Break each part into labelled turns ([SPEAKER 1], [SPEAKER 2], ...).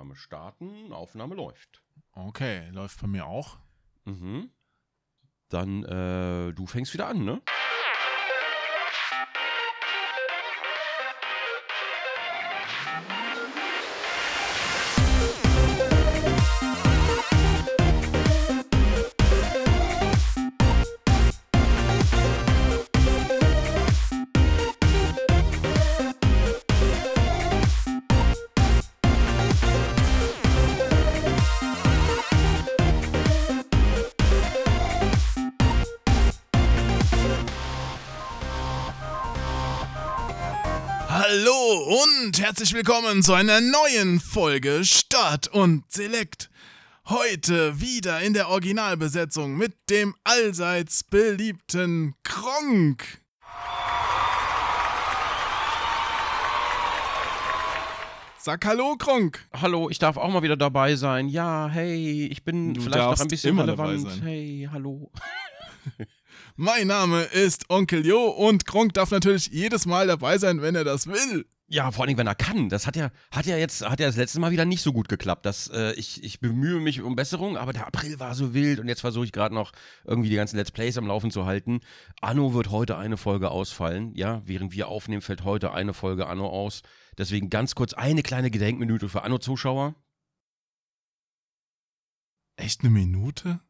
[SPEAKER 1] Aufnahme starten. Aufnahme läuft.
[SPEAKER 2] Okay, läuft bei mir auch.
[SPEAKER 1] Mhm. Dann, äh, du fängst wieder an, ne?
[SPEAKER 2] Herzlich willkommen zu einer neuen Folge Start und Select. Heute wieder in der Originalbesetzung mit dem allseits beliebten Kronk. Sag Hallo, Kronk.
[SPEAKER 1] Hallo, ich darf auch mal wieder dabei sein. Ja, hey, ich bin
[SPEAKER 2] Du
[SPEAKER 1] vielleicht noch ein bisschen relevant. Hey, hallo.
[SPEAKER 2] Mein Name ist Onkel Jo und Kronk darf natürlich jedes Mal dabei sein, wenn er das will.
[SPEAKER 1] Ja, vor allem, wenn er kann. Das hat ja, hat ja jetzt, hat ja das letzte Mal wieder nicht so gut geklappt. Das, äh, ich, ich bemühe mich um Besserung, aber der April war so wild und jetzt versuche ich gerade noch irgendwie die ganzen Let's Plays am Laufen zu halten. Anno wird heute eine Folge ausfallen. Ja, während wir aufnehmen, fällt heute eine Folge Anno aus. Deswegen ganz kurz eine kleine Gedenkminute für Anno-Zuschauer.
[SPEAKER 2] Echt eine Minute?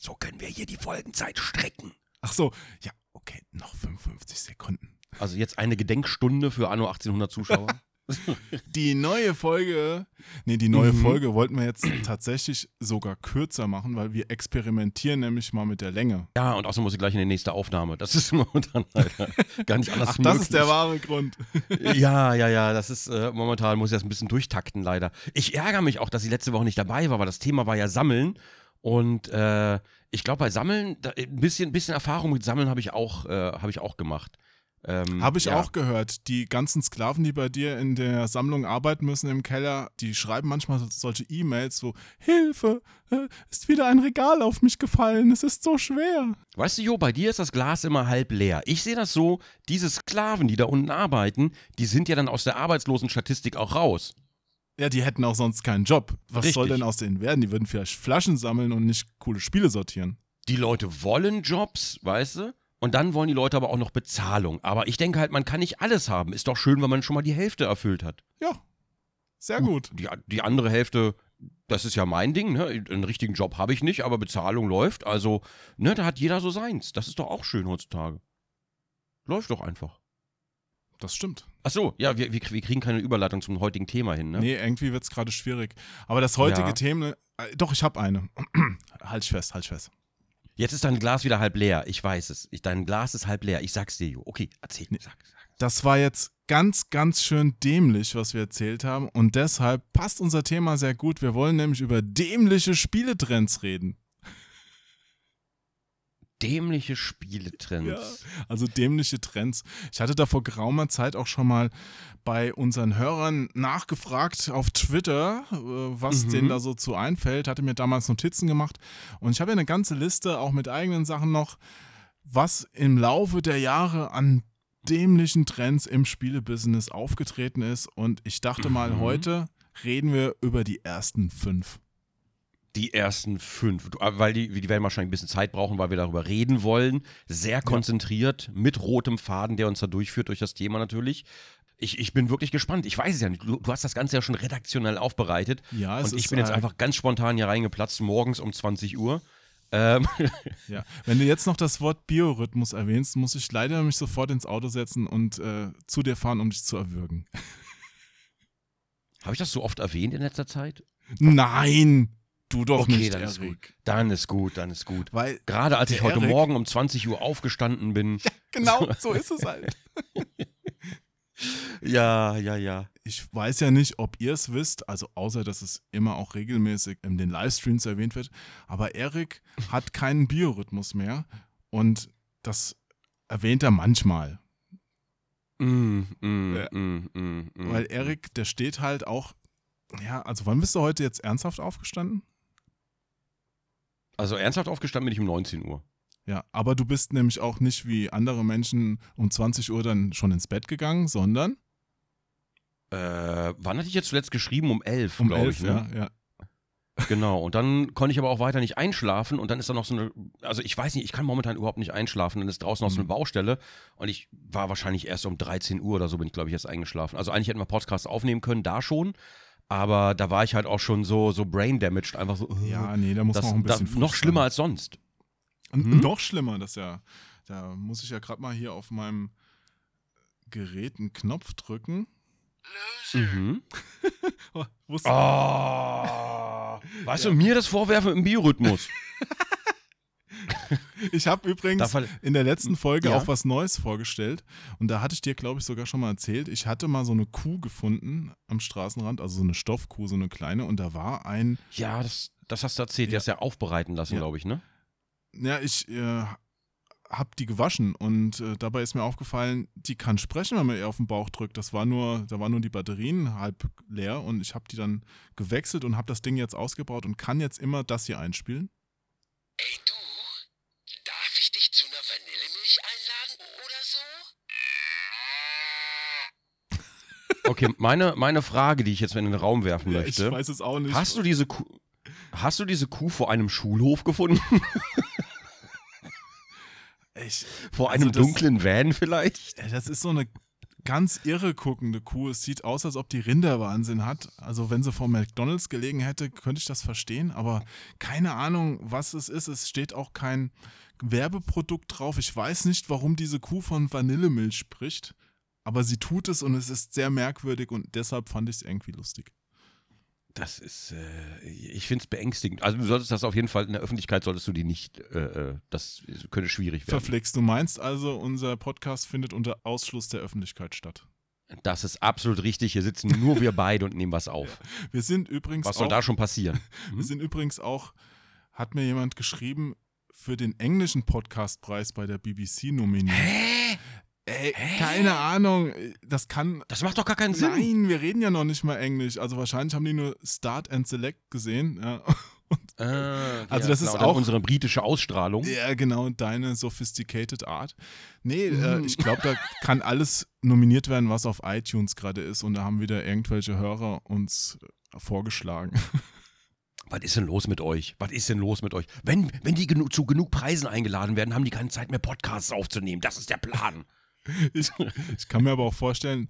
[SPEAKER 1] So können wir hier die Folgenzeit strecken.
[SPEAKER 2] Ach so, ja, okay, noch 55 Sekunden.
[SPEAKER 1] Also jetzt eine Gedenkstunde für Anno 1800 Zuschauer.
[SPEAKER 2] Die neue Folge, nee, die neue
[SPEAKER 1] Mhm.
[SPEAKER 2] Folge wollten wir jetzt tatsächlich sogar kürzer machen, weil wir experimentieren nämlich mal mit der Länge.
[SPEAKER 1] ja, und außerdem muss ich gleich in die nächste Aufnahme. Das ist momentan leider gar nicht anders
[SPEAKER 2] Ach, das ist der
[SPEAKER 1] möglich.
[SPEAKER 2] wahre Grund.
[SPEAKER 1] Ja, ja, ja, das ist äh, momentan muss ich das ein bisschen durchtakten leider. Ich ärgere mich auch, dass ich letzte Woche nicht dabei war, weil das Thema war ja Sammeln und äh, ich glaube bei Sammeln da, ein bisschen, bisschen Erfahrung mit Sammeln habe ich auch äh, habe ich auch gemacht. Ähm,
[SPEAKER 2] Habe ich
[SPEAKER 1] ja.
[SPEAKER 2] auch gehört. Die ganzen Sklaven, die bei dir in der Sammlung arbeiten müssen im Keller, die schreiben manchmal so- solche E-Mails so: Hilfe, äh, ist wieder ein Regal auf mich gefallen, es ist so schwer.
[SPEAKER 1] Weißt du, Jo, bei dir ist das Glas immer halb leer. Ich sehe das so, diese Sklaven, die da unten arbeiten, die sind ja dann aus der Arbeitslosenstatistik auch raus.
[SPEAKER 2] Ja, die hätten auch sonst keinen Job. Was soll
[SPEAKER 1] Richtig.
[SPEAKER 2] denn aus denen werden? Die würden vielleicht Flaschen sammeln und nicht coole Spiele sortieren.
[SPEAKER 1] die Leute wollen Jobs, weißt du? Und dann wollen die Leute aber auch noch Bezahlung. Aber ich denke halt, man kann nicht alles haben. Ist doch schön, wenn man schon mal die Hälfte erfüllt hat.
[SPEAKER 2] Ja, sehr gut.
[SPEAKER 1] Die, die andere Hälfte, das ist ja mein Ding, ne? Einen richtigen Job habe ich nicht, aber Bezahlung läuft. Also, ne, da hat jeder so seins. Das ist doch auch schön heutzutage. Läuft doch einfach.
[SPEAKER 2] Das stimmt.
[SPEAKER 1] Ach so, ja, wir, wir, wir kriegen keine Überleitung zum heutigen Thema hin, ne?
[SPEAKER 2] Nee, irgendwie wird es gerade schwierig. Aber das heutige
[SPEAKER 1] Ja.
[SPEAKER 2] Thema. Äh, doch, ich habe eine. halt fest, halt fest.
[SPEAKER 1] Jetzt ist dein Glas wieder halb leer. Ich weiß es. Ich, dein Glas ist halb leer. Ich sag's dir, Jo. Okay, erzähl. Sag, sag.
[SPEAKER 2] Das war jetzt ganz, ganz schön dämlich, was wir erzählt haben. Und deshalb passt unser Thema sehr gut. Wir wollen nämlich über dämliche Spieletrends reden.
[SPEAKER 1] Dämliche Spieletrends.
[SPEAKER 2] Also dämliche Trends. Ich hatte da vor geraumer Zeit auch schon mal bei unseren Hörern nachgefragt auf Twitter, äh, was
[SPEAKER 1] Mhm.
[SPEAKER 2] denen da so zu einfällt. Hatte mir damals Notizen gemacht. Und ich habe ja eine ganze Liste, auch mit eigenen Sachen noch, was im Laufe der Jahre an dämlichen Trends im Spielebusiness aufgetreten ist. Und ich dachte mal,
[SPEAKER 1] Mhm.
[SPEAKER 2] heute reden wir über die ersten fünf.
[SPEAKER 1] Die ersten fünf, äh, weil die, die werden wahrscheinlich ein bisschen Zeit brauchen, weil wir darüber reden wollen. Sehr konzentriert, mit rotem Faden, der uns da durchführt durch das Thema natürlich. Ich, ich bin wirklich gespannt. Ich weiß es ja nicht. Du, du hast das Ganze ja schon redaktionell aufbereitet.
[SPEAKER 2] Ja, es
[SPEAKER 1] und ich
[SPEAKER 2] ist,
[SPEAKER 1] bin jetzt
[SPEAKER 2] äh,
[SPEAKER 1] einfach ganz spontan hier reingeplatzt, morgens um 20 Uhr. Ähm,
[SPEAKER 2] Ja, wenn du jetzt noch das Wort Biorhythmus erwähnst, muss ich leider mich sofort ins Auto setzen und äh, zu dir fahren, um dich zu erwürgen.
[SPEAKER 1] Habe ich das so oft erwähnt in letzter Zeit?
[SPEAKER 2] Nein, du doch
[SPEAKER 1] okay,
[SPEAKER 2] nicht,
[SPEAKER 1] dann ist
[SPEAKER 2] Erik.
[SPEAKER 1] gut. Dann ist gut, dann ist gut.
[SPEAKER 2] Weil,
[SPEAKER 1] Gerade als ich heute Morgen um 20 Uhr aufgestanden bin.
[SPEAKER 2] genau, so ist es halt.
[SPEAKER 1] Ja, ja, ja.
[SPEAKER 2] Ich weiß ja nicht, ob ihr es wisst, also außer, dass es immer auch regelmäßig in den Livestreams erwähnt wird, aber Erik hat keinen Biorhythmus mehr und das erwähnt er manchmal.
[SPEAKER 1] Mm, mm,
[SPEAKER 2] Ja.
[SPEAKER 1] mm, mm, mm,
[SPEAKER 2] Weil. Erik, der steht halt auch, ja, also wann bist du heute jetzt ernsthaft aufgestanden?
[SPEAKER 1] Also ernsthaft aufgestanden bin ich um 19 Uhr.
[SPEAKER 2] Ja, aber du bist nämlich auch nicht wie andere Menschen um 20 Uhr dann schon ins Bett gegangen, sondern
[SPEAKER 1] Äh, wann hatte ich jetzt zuletzt geschrieben? Um elf,
[SPEAKER 2] Um
[SPEAKER 1] glaube ich. Ne?
[SPEAKER 2] ja, ja.
[SPEAKER 1] Genau. Und dann konnte ich aber auch weiter nicht einschlafen. Und dann ist da noch so eine, also ich weiß nicht, ich kann momentan überhaupt nicht einschlafen. Dann ist draußen noch so eine
[SPEAKER 2] Mhm.
[SPEAKER 1] Baustelle. Und ich war wahrscheinlich erst um 13 Uhr oder so, bin ich, glaube ich, erst eingeschlafen. Also eigentlich hätten wir Podcast aufnehmen können, da schon. Aber da war ich halt auch schon so, so brain damaged, einfach so. äh,
[SPEAKER 2] Ja, nee, da muss
[SPEAKER 1] das,
[SPEAKER 2] man auch ein
[SPEAKER 1] da,
[SPEAKER 2] bisschen früh
[SPEAKER 1] noch schlimmer als sonst.
[SPEAKER 2] Und
[SPEAKER 1] Hm?
[SPEAKER 2] noch schlimmer, das ja, da muss ich ja gerade mal hier auf meinem Gerät einen Knopf drücken.
[SPEAKER 1] Mhm.
[SPEAKER 2] Oh, wusste-
[SPEAKER 1] Oh. Weißt du, mir das Vorwerfen im Biorhythmus.
[SPEAKER 2] Ich habe übrigens in der letzten Folge
[SPEAKER 1] Ja.
[SPEAKER 2] auch was Neues vorgestellt. Und da hatte ich dir, glaube ich, sogar schon mal erzählt. Ich hatte mal so eine Kuh gefunden am Straßenrand, also so eine Stoffkuh, so eine kleine. Und da war ein,
[SPEAKER 1] Ja, das, das hast du erzählt.
[SPEAKER 2] Ja.
[SPEAKER 1] Der ist ja aufbereiten lassen,
[SPEAKER 2] Ja.
[SPEAKER 1] glaube ich, ne?
[SPEAKER 2] ja, ich äh, habe die gewaschen und äh, dabei ist mir aufgefallen, die kann sprechen, wenn man ihr auf den Bauch drückt. Das war nur, da waren nur die Batterien halb leer und ich habe die dann gewechselt und habe das Ding jetzt ausgebaut und kann jetzt immer das hier einspielen.
[SPEAKER 3] Ey du, darf ich dich zu einer Vanillemilch einladen oder so?
[SPEAKER 1] Okay, meine, meine Frage, die ich jetzt in den Raum werfen
[SPEAKER 2] Ja, ich
[SPEAKER 1] möchte.
[SPEAKER 2] weiß es auch nicht.
[SPEAKER 1] Hast du diese Kuh, hast du diese Kuh vor einem Schulhof gefunden?
[SPEAKER 2] ich,
[SPEAKER 1] vor
[SPEAKER 2] Also
[SPEAKER 1] einem
[SPEAKER 2] das-
[SPEAKER 1] dunklen Van vielleicht?
[SPEAKER 2] Das ist so eine ganz irre guckende Kuh. Es sieht aus, als ob die Rinderwahnsinn hat. Also wenn sie vor McDonalds gelegen hätte, könnte ich das verstehen. Aber keine Ahnung, was es ist. Es steht auch kein Werbeprodukt drauf. Ich weiß nicht, warum diese Kuh von Vanillemilch spricht. Aber sie tut es und es ist sehr merkwürdig und deshalb fand ich es irgendwie lustig.
[SPEAKER 1] Das ist, äh, ich finde es beängstigend. Also du solltest das auf jeden Fall in der Öffentlichkeit solltest du die nicht, äh, äh, das könnte schwierig werden.
[SPEAKER 2] Verflixt, du meinst also, unser Podcast findet unter Ausschluss der Öffentlichkeit statt.
[SPEAKER 1] Das ist absolut richtig. Hier sitzen nur wir beide und nehmen was auf.
[SPEAKER 2] Wir sind übrigens
[SPEAKER 1] Was soll
[SPEAKER 2] auch
[SPEAKER 1] da schon passieren?
[SPEAKER 2] Wir sind übrigens auch, hat mir jemand geschrieben, für den englischen Podcastpreis bei der BBC nominiert.
[SPEAKER 1] Hä?
[SPEAKER 2] Ey,
[SPEAKER 1] Hä?
[SPEAKER 2] keine Ahnung, das kann.
[SPEAKER 1] Das macht doch gar keinen Sinn.
[SPEAKER 2] Nein, wir reden ja noch nicht mal Englisch. Also wahrscheinlich haben die nur Start and Select gesehen. Ja,
[SPEAKER 1] Ah,
[SPEAKER 2] Also
[SPEAKER 1] ja,
[SPEAKER 2] das ist
[SPEAKER 1] genau,
[SPEAKER 2] auch-
[SPEAKER 1] unsere britische Ausstrahlung.
[SPEAKER 2] ja genau, deine sophisticated Art. Nee, äh,
[SPEAKER 1] Mhm.
[SPEAKER 2] ich glaube, da kann alles nominiert werden, was auf iTunes gerade ist. Und da haben wieder irgendwelche Hörer uns äh, vorgeschlagen.
[SPEAKER 1] Was ist denn los mit euch? Was ist denn los mit euch? Wenn, wenn die genu zu genug Preisen eingeladen werden, haben die keine Zeit mehr, Podcasts aufzunehmen. Das ist der Plan.
[SPEAKER 2] Ich, ich kann mir aber auch vorstellen,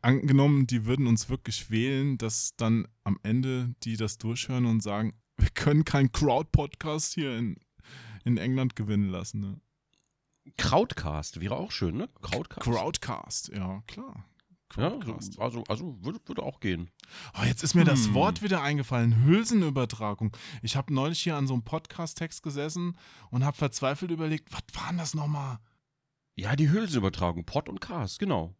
[SPEAKER 2] angenommen, die würden uns wirklich wählen, dass dann am Ende die das durchhören und sagen, wir können keinen Crowd-Podcast hier in, in England gewinnen lassen. Ne?
[SPEAKER 1] Crowdcast wäre auch schön, ne? Crowdcast.
[SPEAKER 2] Crowdcast, ja, klar.
[SPEAKER 1] Ja,
[SPEAKER 2] Crowdcast.
[SPEAKER 1] also, also würde, würde auch gehen.
[SPEAKER 2] Oh, jetzt ist mir das
[SPEAKER 1] Hm.
[SPEAKER 2] Wort wieder eingefallen, Hülsenübertragung. Ich habe neulich hier an so einem Podcast-Text gesessen und habe verzweifelt überlegt, was war denn das nochmal?
[SPEAKER 1] Ja, die Hülsenübertragung, Pod und Cast, genau.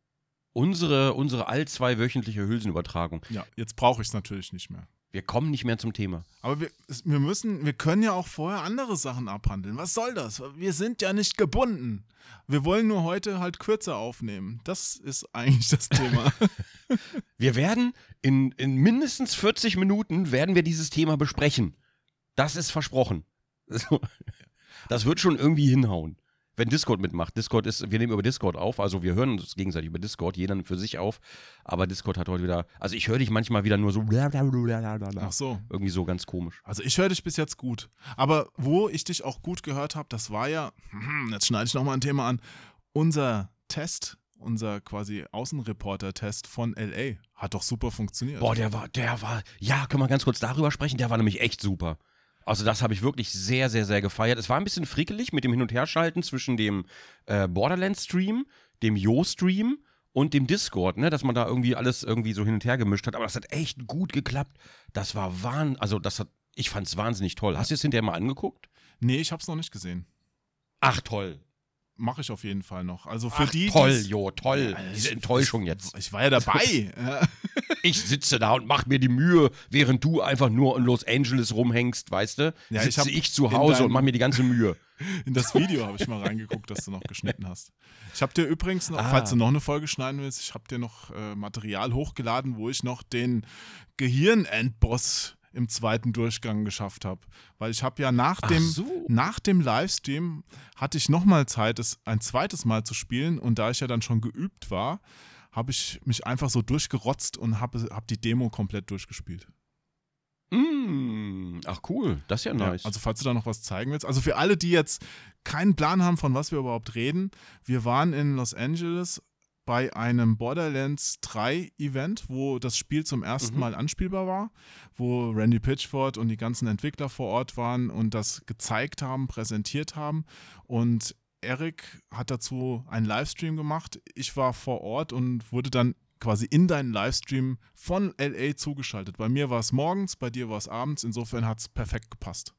[SPEAKER 1] Unsere, unsere all zwei wöchentliche Hülsenübertragung.
[SPEAKER 2] Ja, jetzt brauche ich es natürlich nicht mehr.
[SPEAKER 1] Wir kommen nicht mehr zum Thema.
[SPEAKER 2] Aber wir, wir müssen, wir können ja auch vorher andere Sachen abhandeln. Was soll das? Wir sind ja nicht gebunden. Wir wollen nur heute halt kürzer aufnehmen. Das ist eigentlich das Thema.
[SPEAKER 1] Wir werden in, in mindestens 40 Minuten werden wir dieses Thema besprechen. Das ist versprochen. Das wird schon irgendwie hinhauen. Wenn Discord mitmacht. Discord ist, wir nehmen über Discord auf, also wir hören uns gegenseitig über Discord, jeder für sich auf. Aber Discord hat heute wieder, also ich höre dich manchmal wieder nur so
[SPEAKER 2] Ach so.
[SPEAKER 1] irgendwie so ganz komisch.
[SPEAKER 2] Also ich höre dich bis jetzt gut. Aber wo ich dich auch gut gehört habe, das war ja, hm, jetzt schneide ich nochmal ein Thema an, unser Test, unser quasi Außenreporter-Test von LA hat doch super funktioniert.
[SPEAKER 1] Boah, der war, der war, ja, können wir ganz kurz darüber sprechen? Der war nämlich echt super. Also das habe ich wirklich sehr, sehr, sehr gefeiert. Es war ein bisschen frickelig mit dem Hin- und Herschalten zwischen dem äh, Borderlands-Stream, dem Yo-Stream und dem Discord, ne, dass man da irgendwie alles irgendwie so hin und her gemischt hat. Aber das hat echt gut geklappt. Das war wahn, also das hat, ich fand es wahnsinnig toll. Hast du es hinterher mal angeguckt?
[SPEAKER 2] nee, ich habe es noch nicht gesehen.
[SPEAKER 1] Ach toll.
[SPEAKER 2] Mache ich auf jeden Fall noch. Also für
[SPEAKER 1] Ach,
[SPEAKER 2] die
[SPEAKER 1] toll, Jo, toll.
[SPEAKER 2] Ja,
[SPEAKER 1] Diese
[SPEAKER 2] ich-
[SPEAKER 1] Enttäuschung
[SPEAKER 2] ich,
[SPEAKER 1] jetzt.
[SPEAKER 2] Ich war ja dabei.
[SPEAKER 1] Ich sitze da und mache mir die Mühe, während du einfach nur in Los Angeles rumhängst, weißt du?
[SPEAKER 2] Ja, ich
[SPEAKER 1] sitze
[SPEAKER 2] hab
[SPEAKER 1] ich, zu Hause und mache mir die ganze Mühe.
[SPEAKER 2] In das Video habe ich mal reingeguckt, das du noch geschnitten hast. Ich habe dir übrigens noch,
[SPEAKER 1] Ah.
[SPEAKER 2] falls du noch eine Folge schneiden willst, ich habe dir noch äh, Material hochgeladen, wo ich noch den Gehirnendboss im zweiten Durchgang geschafft habe. Weil ich habe ja nach
[SPEAKER 1] Ach
[SPEAKER 2] dem,
[SPEAKER 1] so.
[SPEAKER 2] nach dem Livestream hatte ich nochmal Zeit, es ein zweites Mal zu spielen. Und da ich ja dann schon geübt war, habe ich mich einfach so durchgerotzt und habe hab die Demo komplett durchgespielt.
[SPEAKER 1] Mm, ach cool, das ist ja nice.
[SPEAKER 2] Ja, also falls du da noch was zeigen willst. Also für alle, die jetzt keinen Plan haben, von was wir überhaupt reden, wir waren in Los Angeles bei einem Borderlands 3 Event, wo das Spiel zum ersten
[SPEAKER 1] Mhm.
[SPEAKER 2] Mal anspielbar war, wo Randy Pitchford und die ganzen Entwickler vor Ort waren und das gezeigt haben, präsentiert haben. Und Eric hat dazu einen Livestream gemacht. Ich war vor Ort und wurde dann quasi in deinen Livestream von LA zugeschaltet. Bei mir war es morgens, bei dir war es abends. Insofern hat es perfekt gepasst.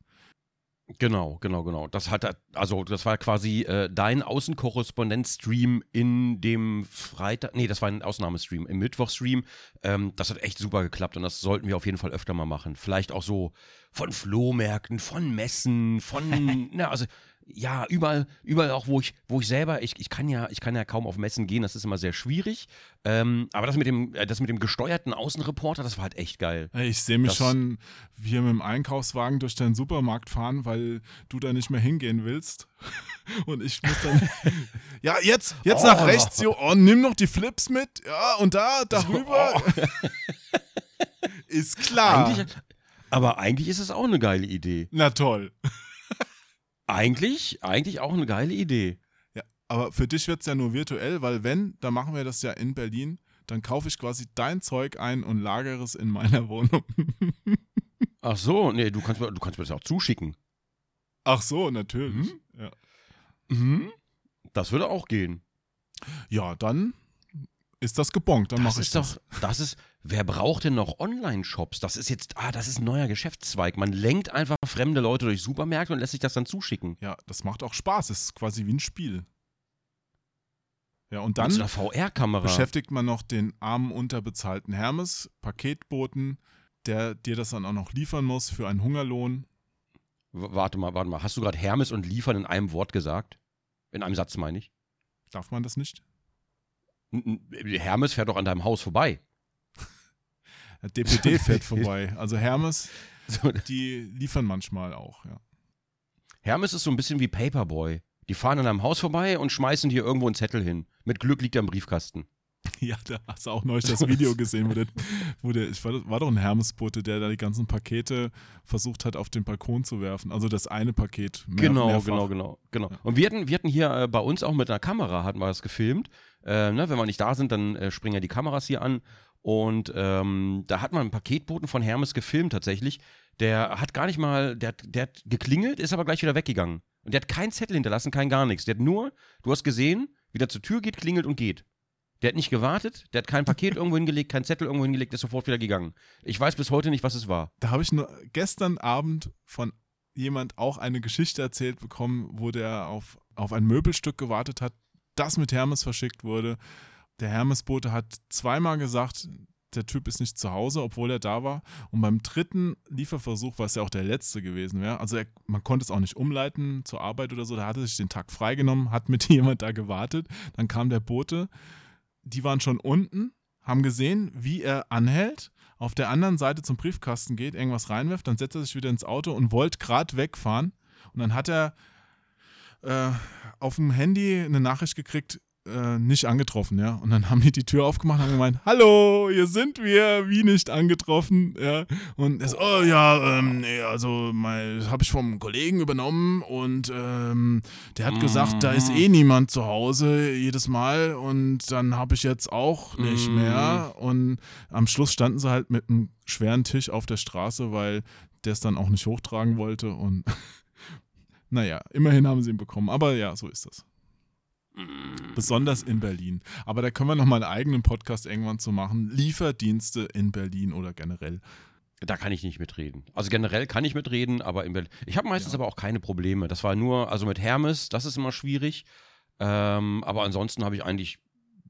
[SPEAKER 1] Genau, genau, genau. Das hat also das war quasi äh, dein Außenkorrespondent-Stream in dem Freitag. Nee, das war ein Ausnahmestream, im Mittwochstream. Ähm, das hat echt super geklappt und das sollten wir auf jeden Fall öfter mal machen. Vielleicht auch so von Flohmärkten, von Messen, von, na, also ja, überall, überall auch, wo ich, wo ich selber, ich, ich kann ja, ich kann ja kaum auf Messen gehen, das ist immer sehr schwierig. Ähm, aber das mit dem, äh, das mit dem gesteuerten Außenreporter, das war halt echt geil.
[SPEAKER 2] Ich sehe mich
[SPEAKER 1] Das-
[SPEAKER 2] schon hier mit dem Einkaufswagen durch deinen Supermarkt fahren, weil du da nicht mehr hingehen willst. Und ich muss dann. ja, jetzt, jetzt nach
[SPEAKER 1] Oh.
[SPEAKER 2] rechts. Jo, oh, nimm noch die Flips mit. Ja, und da, darüber. Ist klar.
[SPEAKER 1] Eigentlich, aber eigentlich ist es auch eine geile Idee.
[SPEAKER 2] Na toll.
[SPEAKER 1] Eigentlich, eigentlich auch eine geile Idee.
[SPEAKER 2] Ja, aber für dich wird es ja nur virtuell, weil wenn, dann machen wir das ja in Berlin. Dann kaufe ich quasi dein Zeug ein und lagere es in meiner Wohnung.
[SPEAKER 1] Ach so, nee, du kannst, mir- du kannst mir das auch zuschicken.
[SPEAKER 2] Ach so, natürlich.
[SPEAKER 1] Mhm.
[SPEAKER 2] Ja.
[SPEAKER 1] Mhm. Das würde auch gehen.
[SPEAKER 2] ja, dann ist das gebongt. Dann
[SPEAKER 1] Das
[SPEAKER 2] mache ich
[SPEAKER 1] ist
[SPEAKER 2] das.
[SPEAKER 1] doch, das ist, wer braucht denn noch Online-Shops? Das ist jetzt, ah, das ist ein neuer Geschäftszweig. Man lenkt einfach fremde Leute durch Supermärkte und lässt sich das dann zuschicken.
[SPEAKER 2] Ja, das macht auch Spaß. Es ist quasi wie ein Spiel. Ja, und dann
[SPEAKER 1] so einer VR-Kamera.
[SPEAKER 2] beschäftigt man noch den armen, unterbezahlten Hermes, Paketboten, der dir das dann auch noch liefern muss für einen Hungerlohn.
[SPEAKER 1] W- Warte mal, warte mal. Hast du gerade Hermes und Liefern in einem Wort gesagt? In einem Satz meine ich.
[SPEAKER 2] Darf man das nicht?
[SPEAKER 1] N- Hermes fährt doch an deinem Haus vorbei.
[SPEAKER 2] Der DPD fährt vorbei. Also Hermes,
[SPEAKER 1] So,
[SPEAKER 2] die liefern manchmal auch, ja.
[SPEAKER 1] Hermes ist so ein bisschen wie Paperboy. Die fahren an deinem Haus vorbei und schmeißen dir irgendwo einen Zettel hin. Mit Glück liegt er im Briefkasten.
[SPEAKER 2] Ja, da hast du auch neulich das Video gesehen, wo der, wo der ich war, war doch ein Hermesbote, der da die ganzen Pakete versucht hat, auf den Balkon zu werfen. Also das eine Paket. Mehr,
[SPEAKER 1] genau,
[SPEAKER 2] mehrfach.
[SPEAKER 1] genau, genau, genau. Und wir hatten, wir hatten hier äh, bei uns auch mit einer Kamera, hatten wir das gefilmt. Äh, ne, wenn wir nicht da sind, dann äh, springen ja die Kameras hier an. Und ähm, da hat man einen Paketboten von Hermes gefilmt tatsächlich. Der hat gar nicht mal, der, hat- der hat geklingelt, ist aber gleich wieder weggegangen. Und der hat keinen Zettel hinterlassen, kein gar nichts. Der hat nur, du hast gesehen, wie der zur Tür geht, klingelt und geht. Der hat nicht gewartet, der hat kein Paket irgendwo hingelegt, keinen Zettel irgendwo hingelegt, ist sofort wieder gegangen. Ich weiß bis heute nicht, was es war.
[SPEAKER 2] Da habe ich nur gestern Abend von jemand auch eine Geschichte erzählt bekommen, wo der auf, auf ein Möbelstück gewartet hat, das mit Hermes verschickt wurde. Der Hermesbote hat zweimal gesagt, der Typ ist nicht zu Hause, obwohl er da war. Und beim dritten Lieferversuch, was ja auch der letzte gewesen wäre, also er, man konnte es auch nicht umleiten zur Arbeit oder so, da hatte sich den Tag freigenommen, hat mit jemand da gewartet. Dann kam der Bote, die waren schon unten, haben gesehen, wie er anhält, auf der anderen Seite zum Briefkasten geht, irgendwas reinwirft, dann setzt er sich wieder ins Auto und wollte gerade wegfahren. Und dann hat er äh, auf dem Handy eine Nachricht gekriegt, äh, nicht angetroffen, ja. Und dann haben die die Tür aufgemacht und haben gemeint, hallo, hier sind wir, wie nicht angetroffen, ja. Und er so, oh ja, ähm, nee, also habe ich vom Kollegen übernommen und ähm, der hat gesagt, da ist eh niemand zu Hause jedes Mal und dann habe ich jetzt auch nicht
[SPEAKER 1] Mhm.
[SPEAKER 2] mehr. Und am Schluss standen sie halt mit einem schweren Tisch auf der Straße, weil der es dann auch nicht hochtragen wollte und naja, immerhin haben sie ihn bekommen. Aber ja, so ist das. Besonders in Berlin. Aber da können wir nochmal einen eigenen Podcast irgendwann zu machen. Lieferdienste in Berlin oder generell.
[SPEAKER 1] Da kann ich nicht mitreden. Also generell kann ich mitreden, aber in Berlin. Ich habe meistens
[SPEAKER 2] Ja.
[SPEAKER 1] aber auch keine Probleme. Das war nur, also mit Hermes, das ist immer schwierig. Ähm, aber ansonsten habe ich eigentlich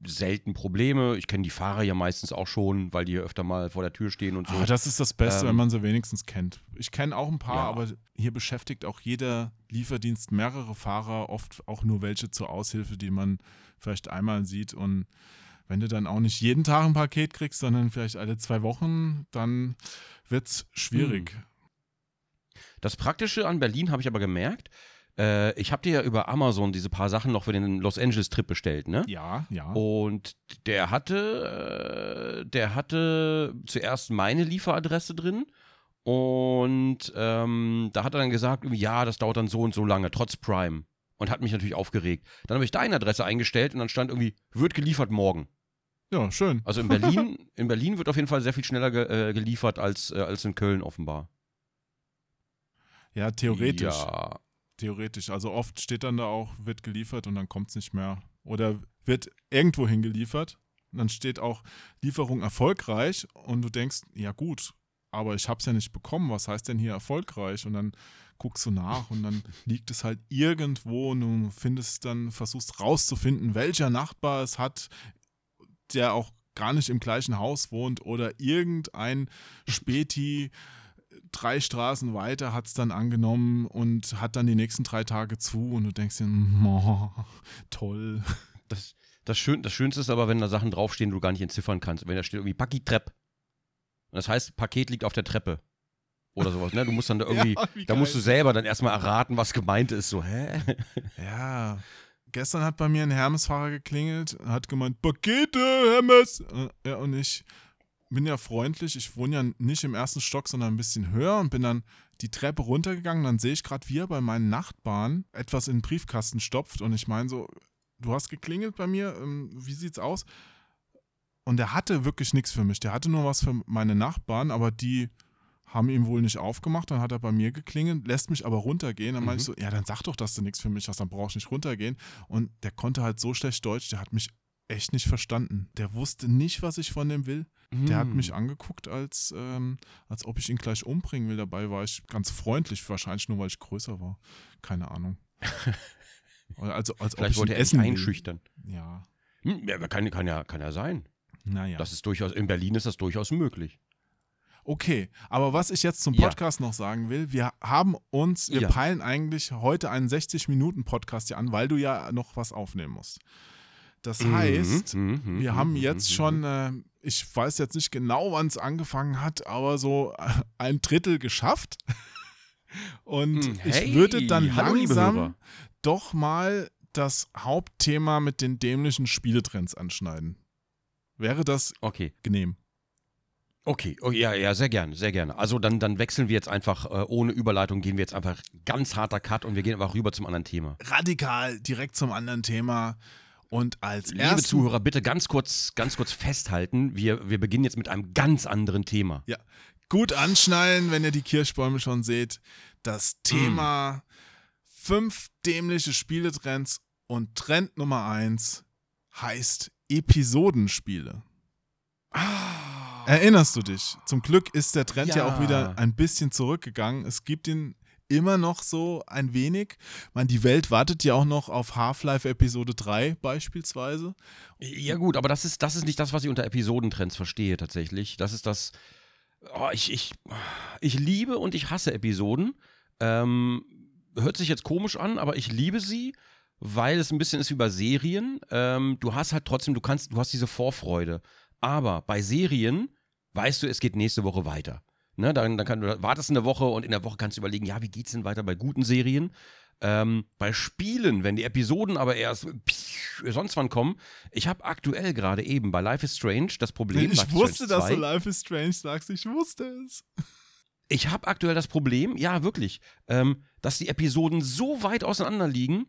[SPEAKER 1] selten Probleme. Ich kenne die Fahrer ja meistens auch schon, weil die hier öfter mal vor der Tür stehen und so.
[SPEAKER 2] Ah, das ist das Beste,
[SPEAKER 1] Ähm,
[SPEAKER 2] wenn man sie wenigstens kennt. Ich kenne auch ein paar,
[SPEAKER 1] Ja.
[SPEAKER 2] aber hier beschäftigt auch jeder Lieferdienst mehrere Fahrer, oft auch nur welche zur Aushilfe, die man vielleicht einmal sieht. Und wenn du dann auch nicht jeden Tag ein Paket kriegst, sondern vielleicht alle zwei Wochen, dann wird es schwierig.
[SPEAKER 1] Das Praktische an Berlin habe ich aber gemerkt, Äh, ich habe dir ja über Amazon diese paar Sachen noch für den Los Angeles Trip bestellt, ne?
[SPEAKER 2] Ja, ja.
[SPEAKER 1] Und der hatte, äh, der hatte zuerst meine Lieferadresse drin und ähm, da hat er dann gesagt, ja, das dauert dann so und so lange, trotz Prime. Und hat mich natürlich aufgeregt. Dann habe ich deine Adresse eingestellt und dann stand irgendwie, wird geliefert morgen.
[SPEAKER 2] Ja, schön.
[SPEAKER 1] Also in Berlin, in Berlin wird auf jeden Fall sehr viel schneller ge äh, geliefert als, äh, als in Köln offenbar.
[SPEAKER 2] Ja, theoretisch.
[SPEAKER 1] Ja.
[SPEAKER 2] Theoretisch. Also oft steht dann da auch, wird geliefert und dann kommt es nicht mehr. Oder wird irgendwo hingeliefert. Dann steht auch Lieferung erfolgreich und du denkst, ja gut, aber ich habe es ja nicht bekommen. Was heißt denn hier erfolgreich? Und dann guckst du nach und dann liegt es halt irgendwo und du findest dann, versuchst rauszufinden, welcher Nachbar es hat, der auch gar nicht im gleichen Haus wohnt oder irgendein Späti drei Straßen weiter hat es dann angenommen und hat dann die nächsten drei Tage zu und du denkst dir, oh, toll.
[SPEAKER 1] Das, das, Schön, das Schönste ist aber, wenn da Sachen draufstehen, die du gar nicht entziffern kannst. Wenn da steht irgendwie Paki-Trepp. Das heißt, Paket liegt auf der Treppe. Oder sowas, ne? Du musst dann da irgendwie,
[SPEAKER 2] Ja,
[SPEAKER 1] da musst du selber dann erstmal erraten, was gemeint ist. So, hä?
[SPEAKER 2] Ja. Gestern hat bei mir ein Hermes-Fahrer geklingelt, hat gemeint, Pakete, Hermes. Äh, Ja, und ich bin ja freundlich. Ich wohne ja nicht im ersten Stock, sondern ein bisschen höher und bin dann die Treppe runtergegangen. Dann sehe ich gerade, wie er bei meinen Nachbarn etwas in den Briefkasten stopft. Und ich meine so, du hast geklingelt bei mir, ähm, wie sieht's aus? Und er hatte wirklich nichts für mich. Der hatte nur was für meine Nachbarn, aber die haben ihm wohl nicht aufgemacht. Dann hat er bei mir geklingelt, lässt mich aber runtergehen. Dann meinte ich so, ja, dann sag doch, dass du nichts für mich hast, dann brauchst du nicht runtergehen. Und der konnte halt so schlecht Deutsch, der hat mich echt nicht verstanden. Der wusste nicht, was ich von dem will. Der hat
[SPEAKER 1] Hm.
[SPEAKER 2] mich angeguckt, als, ähm, als ob ich ihn gleich umbringen will. Dabei war ich ganz freundlich, wahrscheinlich nur, weil ich größer war. Keine Ahnung. Also, als
[SPEAKER 1] Vielleicht
[SPEAKER 2] ich
[SPEAKER 1] wollte er
[SPEAKER 2] will.
[SPEAKER 1] einschüchtern.
[SPEAKER 2] Ja,
[SPEAKER 1] Hm, ja, aber kann, kann, ja, kann ja sein.
[SPEAKER 2] naja.
[SPEAKER 1] Das ist durchaus, in Berlin ist das durchaus möglich.
[SPEAKER 2] Okay, aber was ich jetzt zum
[SPEAKER 1] Ja.
[SPEAKER 2] Podcast noch sagen will, wir haben uns, wir
[SPEAKER 1] Ja.
[SPEAKER 2] peilen eigentlich heute einen 60-Minuten-Podcast hier an, weil du ja noch was aufnehmen musst. Das heißt,
[SPEAKER 1] Mhm, mhm,
[SPEAKER 2] wir
[SPEAKER 1] mhm,
[SPEAKER 2] haben
[SPEAKER 1] mhm,
[SPEAKER 2] jetzt
[SPEAKER 1] mhm.
[SPEAKER 2] schon, äh, ich weiß jetzt nicht genau, wann es angefangen hat, aber so äh, ein Drittel geschafft. Und
[SPEAKER 1] Hm,
[SPEAKER 2] ich
[SPEAKER 1] hey,
[SPEAKER 2] würde dann
[SPEAKER 1] hallo,
[SPEAKER 2] langsam doch mal das Hauptthema mit den dämlichen Spieletrends anschneiden. Wäre das
[SPEAKER 1] Okay.
[SPEAKER 2] genehm?
[SPEAKER 1] Okay, oh, ja, ja, sehr gerne, sehr gerne. Also dann, dann wechseln wir jetzt einfach, äh, ohne Überleitung gehen wir jetzt einfach ganz harter Cut und wir gehen einfach rüber zum anderen Thema.
[SPEAKER 2] radikal direkt zum anderen Thema. Und als
[SPEAKER 1] Liebe. Zuhörer, bitte ganz kurz, ganz kurz festhalten. Wir, wir beginnen jetzt mit einem ganz anderen Thema.
[SPEAKER 2] Ja, gut anschnallen, wenn ihr die Kirschbäume schon seht. Das Thema fünf dämliche Spieletrends und Trend Nummer eins heißt Episodenspiele. Erinnerst du dich? Zum Glück ist der Trend ja.
[SPEAKER 1] Ja.
[SPEAKER 2] auch wieder ein bisschen zurückgegangen. Es gibt ihn immer noch so ein wenig. Ich meine, die Welt wartet ja auch noch auf Half-Life Episode 3 beispielsweise.
[SPEAKER 1] Ja gut, aber das ist, das ist nicht das, was ich unter Episodentrends verstehe tatsächlich. Das ist das, oh, ich, ich, ich liebe und ich hasse Episoden. Ähm, hört sich jetzt komisch an, aber ich liebe sie, weil es ein bisschen ist wie bei Serien. Ähm, du hast halt trotzdem, du kannst, du hast diese Vorfreude. Aber bei Serien weißt du, es geht nächste Woche weiter. Ne, dann, dann kann, du wartest eine Woche und in der Woche kannst du überlegen, ja, wie geht's denn weiter bei guten Serien? Ähm, bei Spielen, wenn die Episoden aber erst pff, sonst wann kommen, ich habe aktuell gerade eben bei Life is Strange das Problem.
[SPEAKER 2] Ich
[SPEAKER 1] Life
[SPEAKER 2] wusste, dass du
[SPEAKER 1] 2,
[SPEAKER 2] Life is Strange sagst. Ich wusste es.
[SPEAKER 1] Ich habe aktuell das Problem, ja wirklich, ähm, dass die Episoden so weit auseinander liegen,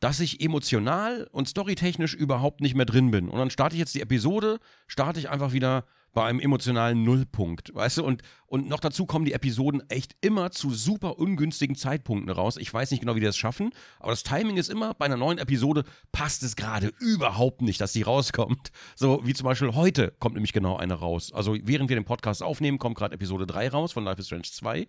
[SPEAKER 1] dass ich emotional und storytechnisch überhaupt nicht mehr drin bin. Und dann starte ich jetzt die Episode, starte ich einfach wieder bei einem emotionalen Nullpunkt, weißt du? Und, und noch dazu kommen die Episoden echt immer zu super ungünstigen Zeitpunkten raus. Ich weiß nicht genau, wie die das schaffen, aber das Timing ist immer, bei einer neuen Episode passt es gerade überhaupt nicht, dass die rauskommt. So wie zum Beispiel heute kommt nämlich genau eine raus. Also während wir den Podcast aufnehmen, kommt gerade Episode 3 raus von Life is Strange 2.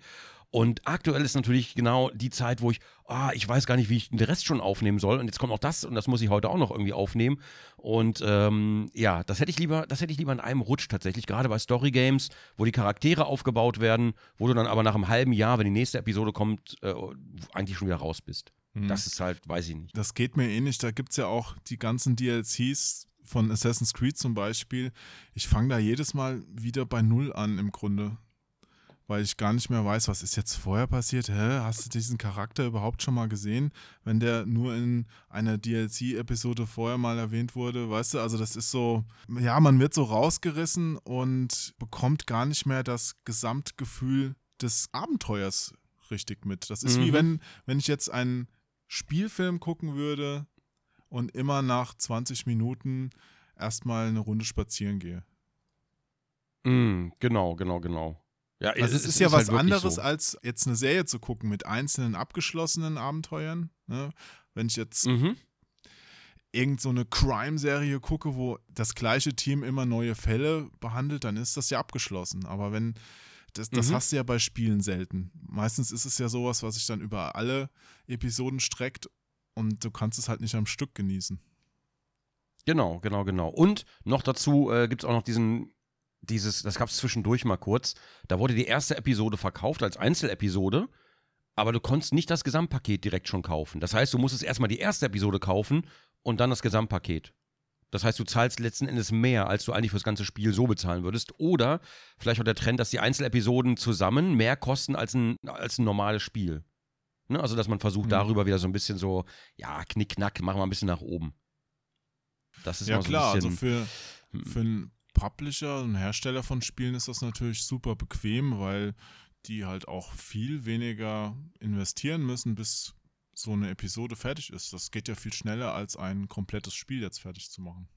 [SPEAKER 1] Und aktuell ist natürlich genau die Zeit, wo ich, ah, ich weiß gar nicht, wie ich den Rest schon aufnehmen soll. Und jetzt kommt noch das und das muss ich heute auch noch irgendwie aufnehmen. Und ähm, ja, das hätte ich lieber, das hätte ich lieber in einem Rutsch tatsächlich, gerade bei Story Games, wo die Charaktere aufgebaut werden, wo du dann aber nach einem halben Jahr, wenn die nächste Episode kommt, äh, eigentlich schon wieder raus bist. Das ist halt, weiß ich nicht.
[SPEAKER 2] Das geht mir ähnlich. Da gibt es ja auch die ganzen DLCs von Assassin's Creed zum Beispiel. Ich fange da jedes Mal wieder bei Null an im Grunde. Weil ich gar nicht mehr weiß, was ist jetzt vorher passiert. Hä? Hast du diesen Charakter überhaupt schon mal gesehen, wenn der nur in einer DLC-Episode vorher mal erwähnt wurde? Weißt du, also das ist so, ja, man wird so rausgerissen und bekommt gar nicht mehr das Gesamtgefühl des Abenteuers richtig mit. Das ist wie
[SPEAKER 1] Mhm.
[SPEAKER 2] wenn, wenn ich jetzt einen Spielfilm gucken würde und immer nach 20 Minuten erstmal eine Runde spazieren gehe.
[SPEAKER 1] Mm, genau, genau, genau. Ja,
[SPEAKER 2] Also es ist ja was
[SPEAKER 1] halt
[SPEAKER 2] anderes,
[SPEAKER 1] so.
[SPEAKER 2] als jetzt eine Serie zu gucken mit einzelnen abgeschlossenen Abenteuern. Ne? Wenn ich jetzt
[SPEAKER 1] Mhm.
[SPEAKER 2] irgend so eine Crime-Serie gucke, wo das gleiche Team immer neue Fälle behandelt, dann ist das ja abgeschlossen. Aber wenn, das, das
[SPEAKER 1] Mhm.
[SPEAKER 2] hast du ja bei Spielen selten. Meistens ist es ja sowas, was sich dann über alle Episoden streckt und du kannst es halt nicht am Stück genießen.
[SPEAKER 1] Genau, genau, genau. Und noch dazu äh, gibt es auch noch diesen, dieses, das gab es zwischendurch mal kurz, da wurde die erste Episode verkauft als Einzelepisode, aber du konntest nicht das Gesamtpaket direkt schon kaufen. Das heißt, du musstest erstmal die erste Episode kaufen und dann das Gesamtpaket. Das heißt, du zahlst letzten Endes mehr, als du eigentlich fürs ganze Spiel so bezahlen würdest. Oder vielleicht auch der Trend, dass die Einzelepisoden zusammen mehr kosten als ein, als ein normales Spiel. Ne? Also, dass man versucht,
[SPEAKER 2] Mhm.
[SPEAKER 1] darüber wieder so ein bisschen so, ja, knick-knack, machen wir ein bisschen nach oben. Das ist
[SPEAKER 2] Ja
[SPEAKER 1] immer so
[SPEAKER 2] klar,
[SPEAKER 1] ein
[SPEAKER 2] also
[SPEAKER 1] bisschen,
[SPEAKER 2] für,
[SPEAKER 1] hm.
[SPEAKER 2] für einen Publisher, einen Hersteller von Spielen ist das natürlich super bequem, weil die halt auch viel weniger investieren müssen, bis so eine Episode fertig ist. Das geht ja viel schneller, als ein komplettes Spiel jetzt fertig zu machen.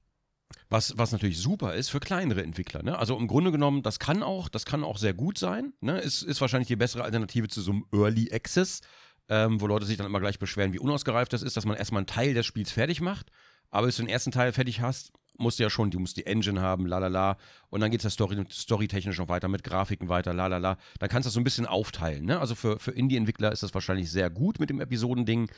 [SPEAKER 1] Was, was natürlich super ist für kleinere Entwickler. Ne? Also im Grunde genommen, das kann auch, das kann auch sehr gut sein. Ne? Ist, ist wahrscheinlich die bessere Alternative zu so einem Early Access, ähm, wo Leute sich dann immer gleich beschweren, wie unausgereift das ist, dass man erstmal einen Teil des Spiels fertig macht. Aber bis du den ersten Teil fertig hast, musst du ja schon, du musst die Engine haben, la la la. Und dann geht es ja Story, storytechnisch noch weiter, mit Grafiken weiter, la la la. Dann kannst du das so ein bisschen aufteilen. Ne? Also für, für Indie-Entwickler ist das wahrscheinlich sehr gut mit dem Episodending.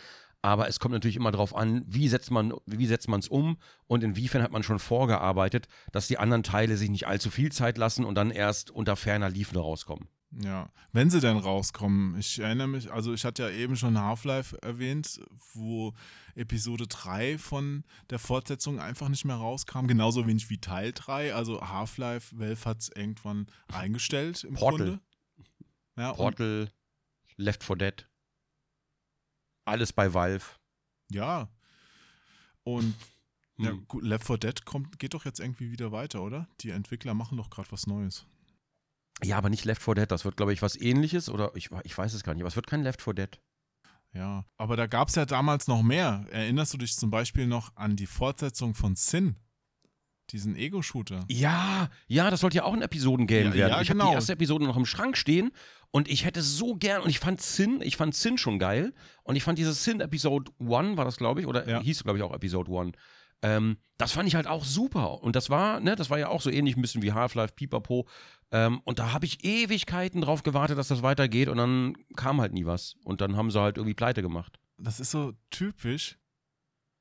[SPEAKER 1] Aber es kommt natürlich immer darauf an, wie setzt man wie setzt man es um und inwiefern hat man schon vorgearbeitet, dass die anderen Teile sich nicht allzu viel Zeit lassen und dann erst unter ferner Liefen rauskommen.
[SPEAKER 2] Ja, wenn sie denn rauskommen. Ich erinnere mich, also ich hatte ja eben schon Half-Life erwähnt, wo Episode 3 von der Fortsetzung einfach nicht mehr rauskam. Genauso wenig wie Teil 3. Also Half-Life, Valve hat es irgendwann eingestellt im
[SPEAKER 1] Portal.
[SPEAKER 2] Grunde. Ja,
[SPEAKER 1] Portal, Left 4 Dead, alles bei Valve.
[SPEAKER 2] ja. Und ja,
[SPEAKER 1] Hm.
[SPEAKER 2] gut, Left 4 Dead kommt, geht doch jetzt irgendwie wieder weiter, oder? Die Entwickler machen doch gerade was Neues.
[SPEAKER 1] Ja, aber nicht Left 4 Dead, das wird, glaube ich, was ähnliches oder ich, ich weiß es gar nicht, aber es wird kein Left 4 Dead.
[SPEAKER 2] Ja, aber da gab es ja damals noch mehr. Erinnerst du dich zum Beispiel noch an die Fortsetzung von Sin? Diesen Ego-Shooter.
[SPEAKER 1] Ja, ja, das sollte ja auch ein Episodengame
[SPEAKER 2] Ja,
[SPEAKER 1] werden.
[SPEAKER 2] ja,
[SPEAKER 1] ich habe
[SPEAKER 2] genau.
[SPEAKER 1] die erste Episode noch im Schrank stehen und ich hätte so gern, und ich fand Sin, ich fand Sin schon geil. Und ich fand dieses Sin Episode 1, war das, glaube ich, oder
[SPEAKER 2] Ja.
[SPEAKER 1] hieß, glaube ich, auch Episode 1. Ähm, das fand ich halt auch super. Und das war, ne, das war ja auch so ähnlich ein bisschen wie Half-Life, Pipapo. Ähm, und da habe ich Ewigkeiten drauf gewartet, dass das weitergeht und dann kam halt nie was. Und dann haben sie halt irgendwie pleite gemacht.
[SPEAKER 2] Das ist so typisch.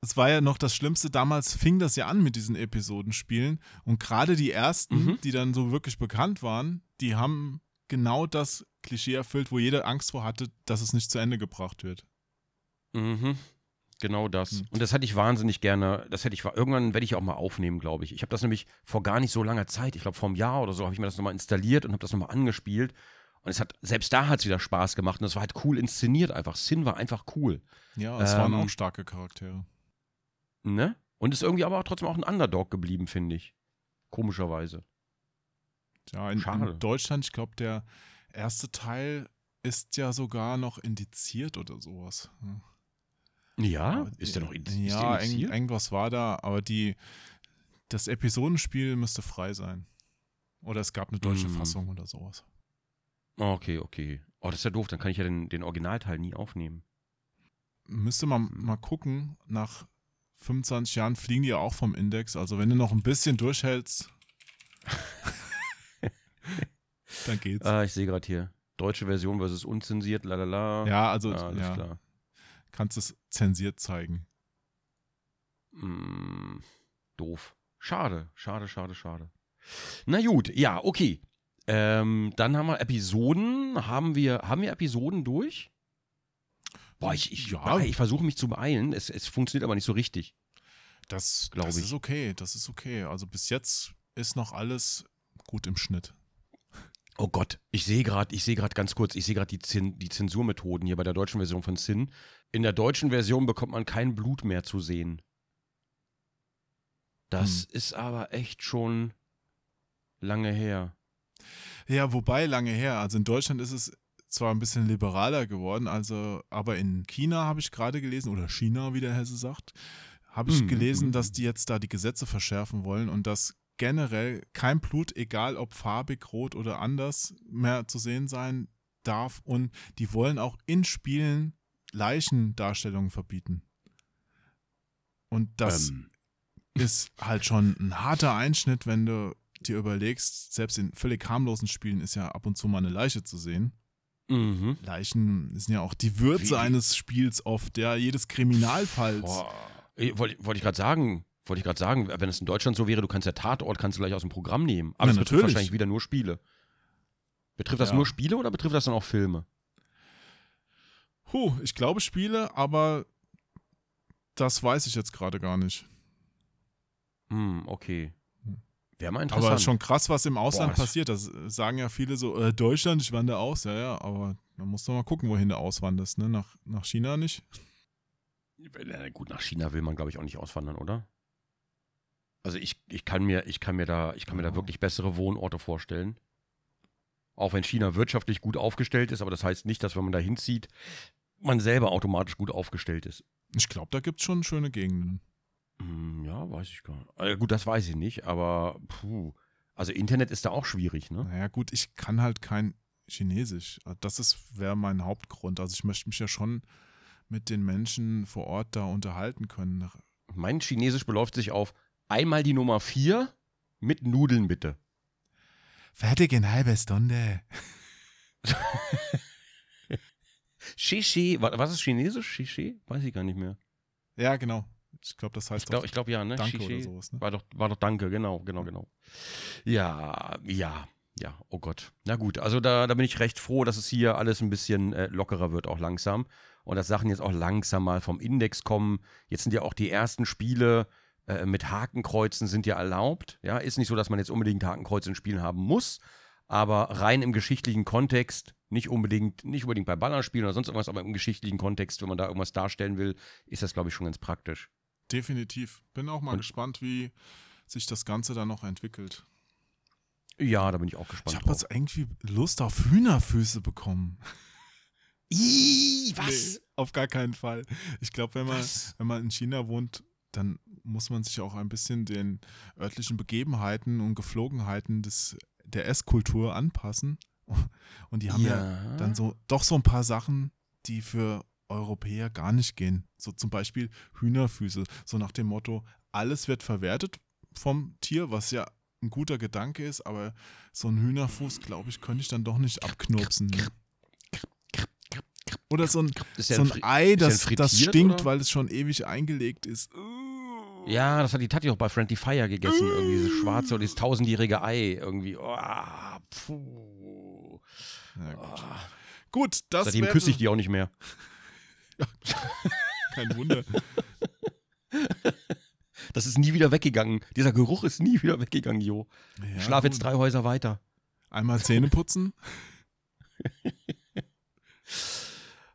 [SPEAKER 2] Es war ja noch das Schlimmste, damals fing das ja an mit diesen Episodenspielen. Und gerade die ersten,
[SPEAKER 1] Mhm.
[SPEAKER 2] die dann so wirklich bekannt waren, die haben genau das Klischee erfüllt, wo jeder Angst vor hatte, dass es nicht zu Ende gebracht wird.
[SPEAKER 1] Mhm. Genau das.
[SPEAKER 2] Hm.
[SPEAKER 1] Und das hätte ich wahnsinnig gerne, das hätte ich, irgendwann werde ich auch mal aufnehmen, glaube ich. Ich habe das nämlich vor gar nicht so langer Zeit, ich glaube vor einem Jahr oder so, habe ich mir das nochmal installiert und habe das nochmal angespielt. Und es hat, selbst da hat es wieder Spaß gemacht und es war halt cool inszeniert einfach. Sin war einfach cool.
[SPEAKER 2] Ja, es waren
[SPEAKER 1] Ähm,
[SPEAKER 2] auch starke Charaktere.
[SPEAKER 1] Ne? Und ist irgendwie aber auch trotzdem auch ein Underdog geblieben, finde ich. Komischerweise.
[SPEAKER 2] Ja, in,
[SPEAKER 1] Schade.
[SPEAKER 2] in Deutschland, ich glaube, der erste Teil ist ja sogar noch indiziert oder sowas. Ja.
[SPEAKER 1] Ja?
[SPEAKER 2] Aber
[SPEAKER 1] ist der noch in, ist
[SPEAKER 2] Ja,
[SPEAKER 1] der
[SPEAKER 2] irgend,
[SPEAKER 1] indiziert?
[SPEAKER 2] irgendwas war da, aber die, das Episodenspiel müsste frei sein. Oder es gab eine deutsche
[SPEAKER 1] Mm.
[SPEAKER 2] Fassung oder sowas.
[SPEAKER 1] Okay, okay. Oh, das ist ja doof, dann kann ich ja den, den Originalteil nie aufnehmen.
[SPEAKER 2] Müsste man
[SPEAKER 1] Hm.
[SPEAKER 2] mal gucken, nach 25 Jahren fliegen die ja auch vom Index. Also wenn du noch ein bisschen durchhältst, dann geht's.
[SPEAKER 1] Ah, ich sehe gerade hier. Deutsche Version versus unzensiert, lalala.
[SPEAKER 2] ja, also
[SPEAKER 1] Ah, alles
[SPEAKER 2] ja,
[SPEAKER 1] klar.
[SPEAKER 2] Kannst es zensiert zeigen.
[SPEAKER 1] Mm, doof. Schade, schade, schade, schade. Na gut, ja, okay. Ähm, dann haben wir Episoden. Haben wir, haben wir Episoden durch? Boah, ich, ich,
[SPEAKER 2] Ja.
[SPEAKER 1] ich versuche mich zu beeilen. Es, es funktioniert aber nicht so richtig.
[SPEAKER 2] Das, das
[SPEAKER 1] ich.
[SPEAKER 2] ist okay, das ist okay. Also bis jetzt ist noch alles gut im Schnitt.
[SPEAKER 1] Oh Gott, ich sehe gerade, ich sehe gerade ganz kurz, ich sehe gerade die, Zin, die Zensurmethoden hier bei der deutschen Version von Sin. In der deutschen Version bekommt man kein Blut mehr zu sehen. Das ist aber echt schon lange her.
[SPEAKER 2] Ja, wobei lange her. Also in Deutschland ist es zwar ein bisschen liberaler geworden, also, aber in China habe ich gerade gelesen, oder China, wie der Hesse sagt, habe ich
[SPEAKER 1] Mhm,
[SPEAKER 2] gelesen, dass die jetzt da die Gesetze verschärfen wollen und dass generell kein Blut, egal ob farbig, rot oder anders, mehr zu sehen sein darf. Und die wollen auch in Spielen Leichendarstellungen verbieten. Und das
[SPEAKER 1] Ähm,
[SPEAKER 2] ist halt schon ein harter Einschnitt, wenn du dir überlegst, selbst in völlig harmlosen Spielen ist ja ab und zu mal eine Leiche zu sehen.
[SPEAKER 1] mhm.
[SPEAKER 2] Leichen sind ja auch die Würze
[SPEAKER 1] Wie-
[SPEAKER 2] eines Spiels oft, ja, jedes Kriminalfalls.
[SPEAKER 1] Boah, eh, wollte wollte ich gerade sagen, wollte ich gerade sagen, wenn es in Deutschland so wäre, du kannst ja Tatort kannst du gleich aus dem Programm nehmen. Aber
[SPEAKER 2] Ja,
[SPEAKER 1] das betrifft wahrscheinlich wieder nur Spiele. Betrifft das
[SPEAKER 2] Ja.
[SPEAKER 1] nur Spiele oder betrifft das dann auch Filme?
[SPEAKER 2] Puh, ich glaube Spiele, aber das weiß ich jetzt gerade gar nicht.
[SPEAKER 1] Hm, okay. Wäre mal interessant.
[SPEAKER 2] Aber ist schon krass, was im Ausland
[SPEAKER 1] Boah, das-
[SPEAKER 2] passiert. Das sagen ja viele so, äh, Deutschland, ich wandere aus. Ja, ja, aber da musst du mal gucken, wohin du auswanderst. Ne? Nach, nach China nicht?
[SPEAKER 1] Ja, gut, nach China will man, glaube ich, auch nicht auswandern, oder? Also ich, ich kann mir, ich kann mir da, ich kann mir da wirklich bessere Wohnorte vorstellen. Auch wenn China wirtschaftlich gut aufgestellt ist, aber das heißt nicht, dass wenn man da hinzieht, man selber automatisch gut aufgestellt ist.
[SPEAKER 2] Ich glaube, da gibt es schon schöne Gegenden.
[SPEAKER 1] Hm, ja, weiß ich gar nicht. Also gut, das weiß ich nicht, aber puh. Also Internet ist da auch schwierig, ne?
[SPEAKER 2] Naja, gut, ich kann halt kein Chinesisch. Das ist wäre mein Hauptgrund. Also ich möchte mich ja schon mit den Menschen vor Ort da unterhalten können.
[SPEAKER 1] Mein Chinesisch beläuft sich auf einmal die Nummer 4 mit Nudeln bitte.
[SPEAKER 2] Fertig in halber Stunde.
[SPEAKER 1] Shishi, wa- was ist Chinesisch? Shishi? Weiß ich gar nicht mehr.
[SPEAKER 2] Ja, genau. Ich glaube, das heißt
[SPEAKER 1] Ich glaube
[SPEAKER 2] doch
[SPEAKER 1] ich glaub, ja, ne?
[SPEAKER 2] Danke
[SPEAKER 1] Shishi.
[SPEAKER 2] oder sowas. Ne?
[SPEAKER 1] War doch, war doch Danke, genau, genau, genau. Ja, ja, ja, oh Gott. Na gut, also da, da bin ich recht froh, dass es hier alles ein bisschen äh, lockerer wird, auch langsam. Und dass Sachen jetzt auch langsam mal vom Index kommen. Jetzt sind ja auch die ersten Spiele äh, mit Hakenkreuzen sind ja erlaubt. Ja, ist nicht so, dass man jetzt unbedingt Hakenkreuz in Spielen haben muss. Aber rein im geschichtlichen Kontext, nicht unbedingt, nicht unbedingt bei Ballerspielen oder sonst irgendwas, aber im geschichtlichen Kontext, wenn man da irgendwas darstellen will, ist das, glaube ich, schon ganz praktisch.
[SPEAKER 2] Definitiv. Bin auch mal
[SPEAKER 1] Und-
[SPEAKER 2] gespannt, wie sich das Ganze dann noch entwickelt.
[SPEAKER 1] Ja, da bin ich auch
[SPEAKER 2] Ich
[SPEAKER 1] gespannt.
[SPEAKER 2] habe jetzt irgendwie Lust auf Hühnerfüße bekommen.
[SPEAKER 1] Ih,
[SPEAKER 2] Nee, auf gar keinen Fall. Ich glaube, wenn man,
[SPEAKER 1] Was?
[SPEAKER 2] wenn man in China wohnt, dann muss man sich auch ein bisschen den örtlichen Begebenheiten und Geflogenheiten des, der Esskultur anpassen. Und die haben ja, dann so doch so ein paar Sachen, die für Europäer gar nicht gehen. So zum Beispiel Hühnerfüße. So nach dem Motto, alles wird verwertet vom Tier, was ja ein guter Gedanke ist, aber so ein Hühnerfuß, glaube ich, könnte ich dann doch nicht abknupsen. Ne? Oder so ein,
[SPEAKER 1] der
[SPEAKER 2] so ein Ei, das, das stinkt,
[SPEAKER 1] oder?
[SPEAKER 2] weil es schon ewig eingelegt ist.
[SPEAKER 1] Ja, das hat die Tati auch bei Friendly Fire gegessen. Irgendwie dieses schwarze und dieses tausendjährige Ei. Irgendwie. Oh, puh.
[SPEAKER 2] Ja, gut.
[SPEAKER 1] Oh.
[SPEAKER 2] Gut, das
[SPEAKER 1] Seitdem
[SPEAKER 2] wäre
[SPEAKER 1] küsse ich die auch nicht mehr.
[SPEAKER 2] kein Wunder.
[SPEAKER 1] Das ist nie wieder weggegangen. Dieser Geruch ist nie wieder weggegangen, Jo.
[SPEAKER 2] Ja,
[SPEAKER 1] ich schlaf jetzt drei Häuser weiter.
[SPEAKER 2] Einmal Zähne putzen.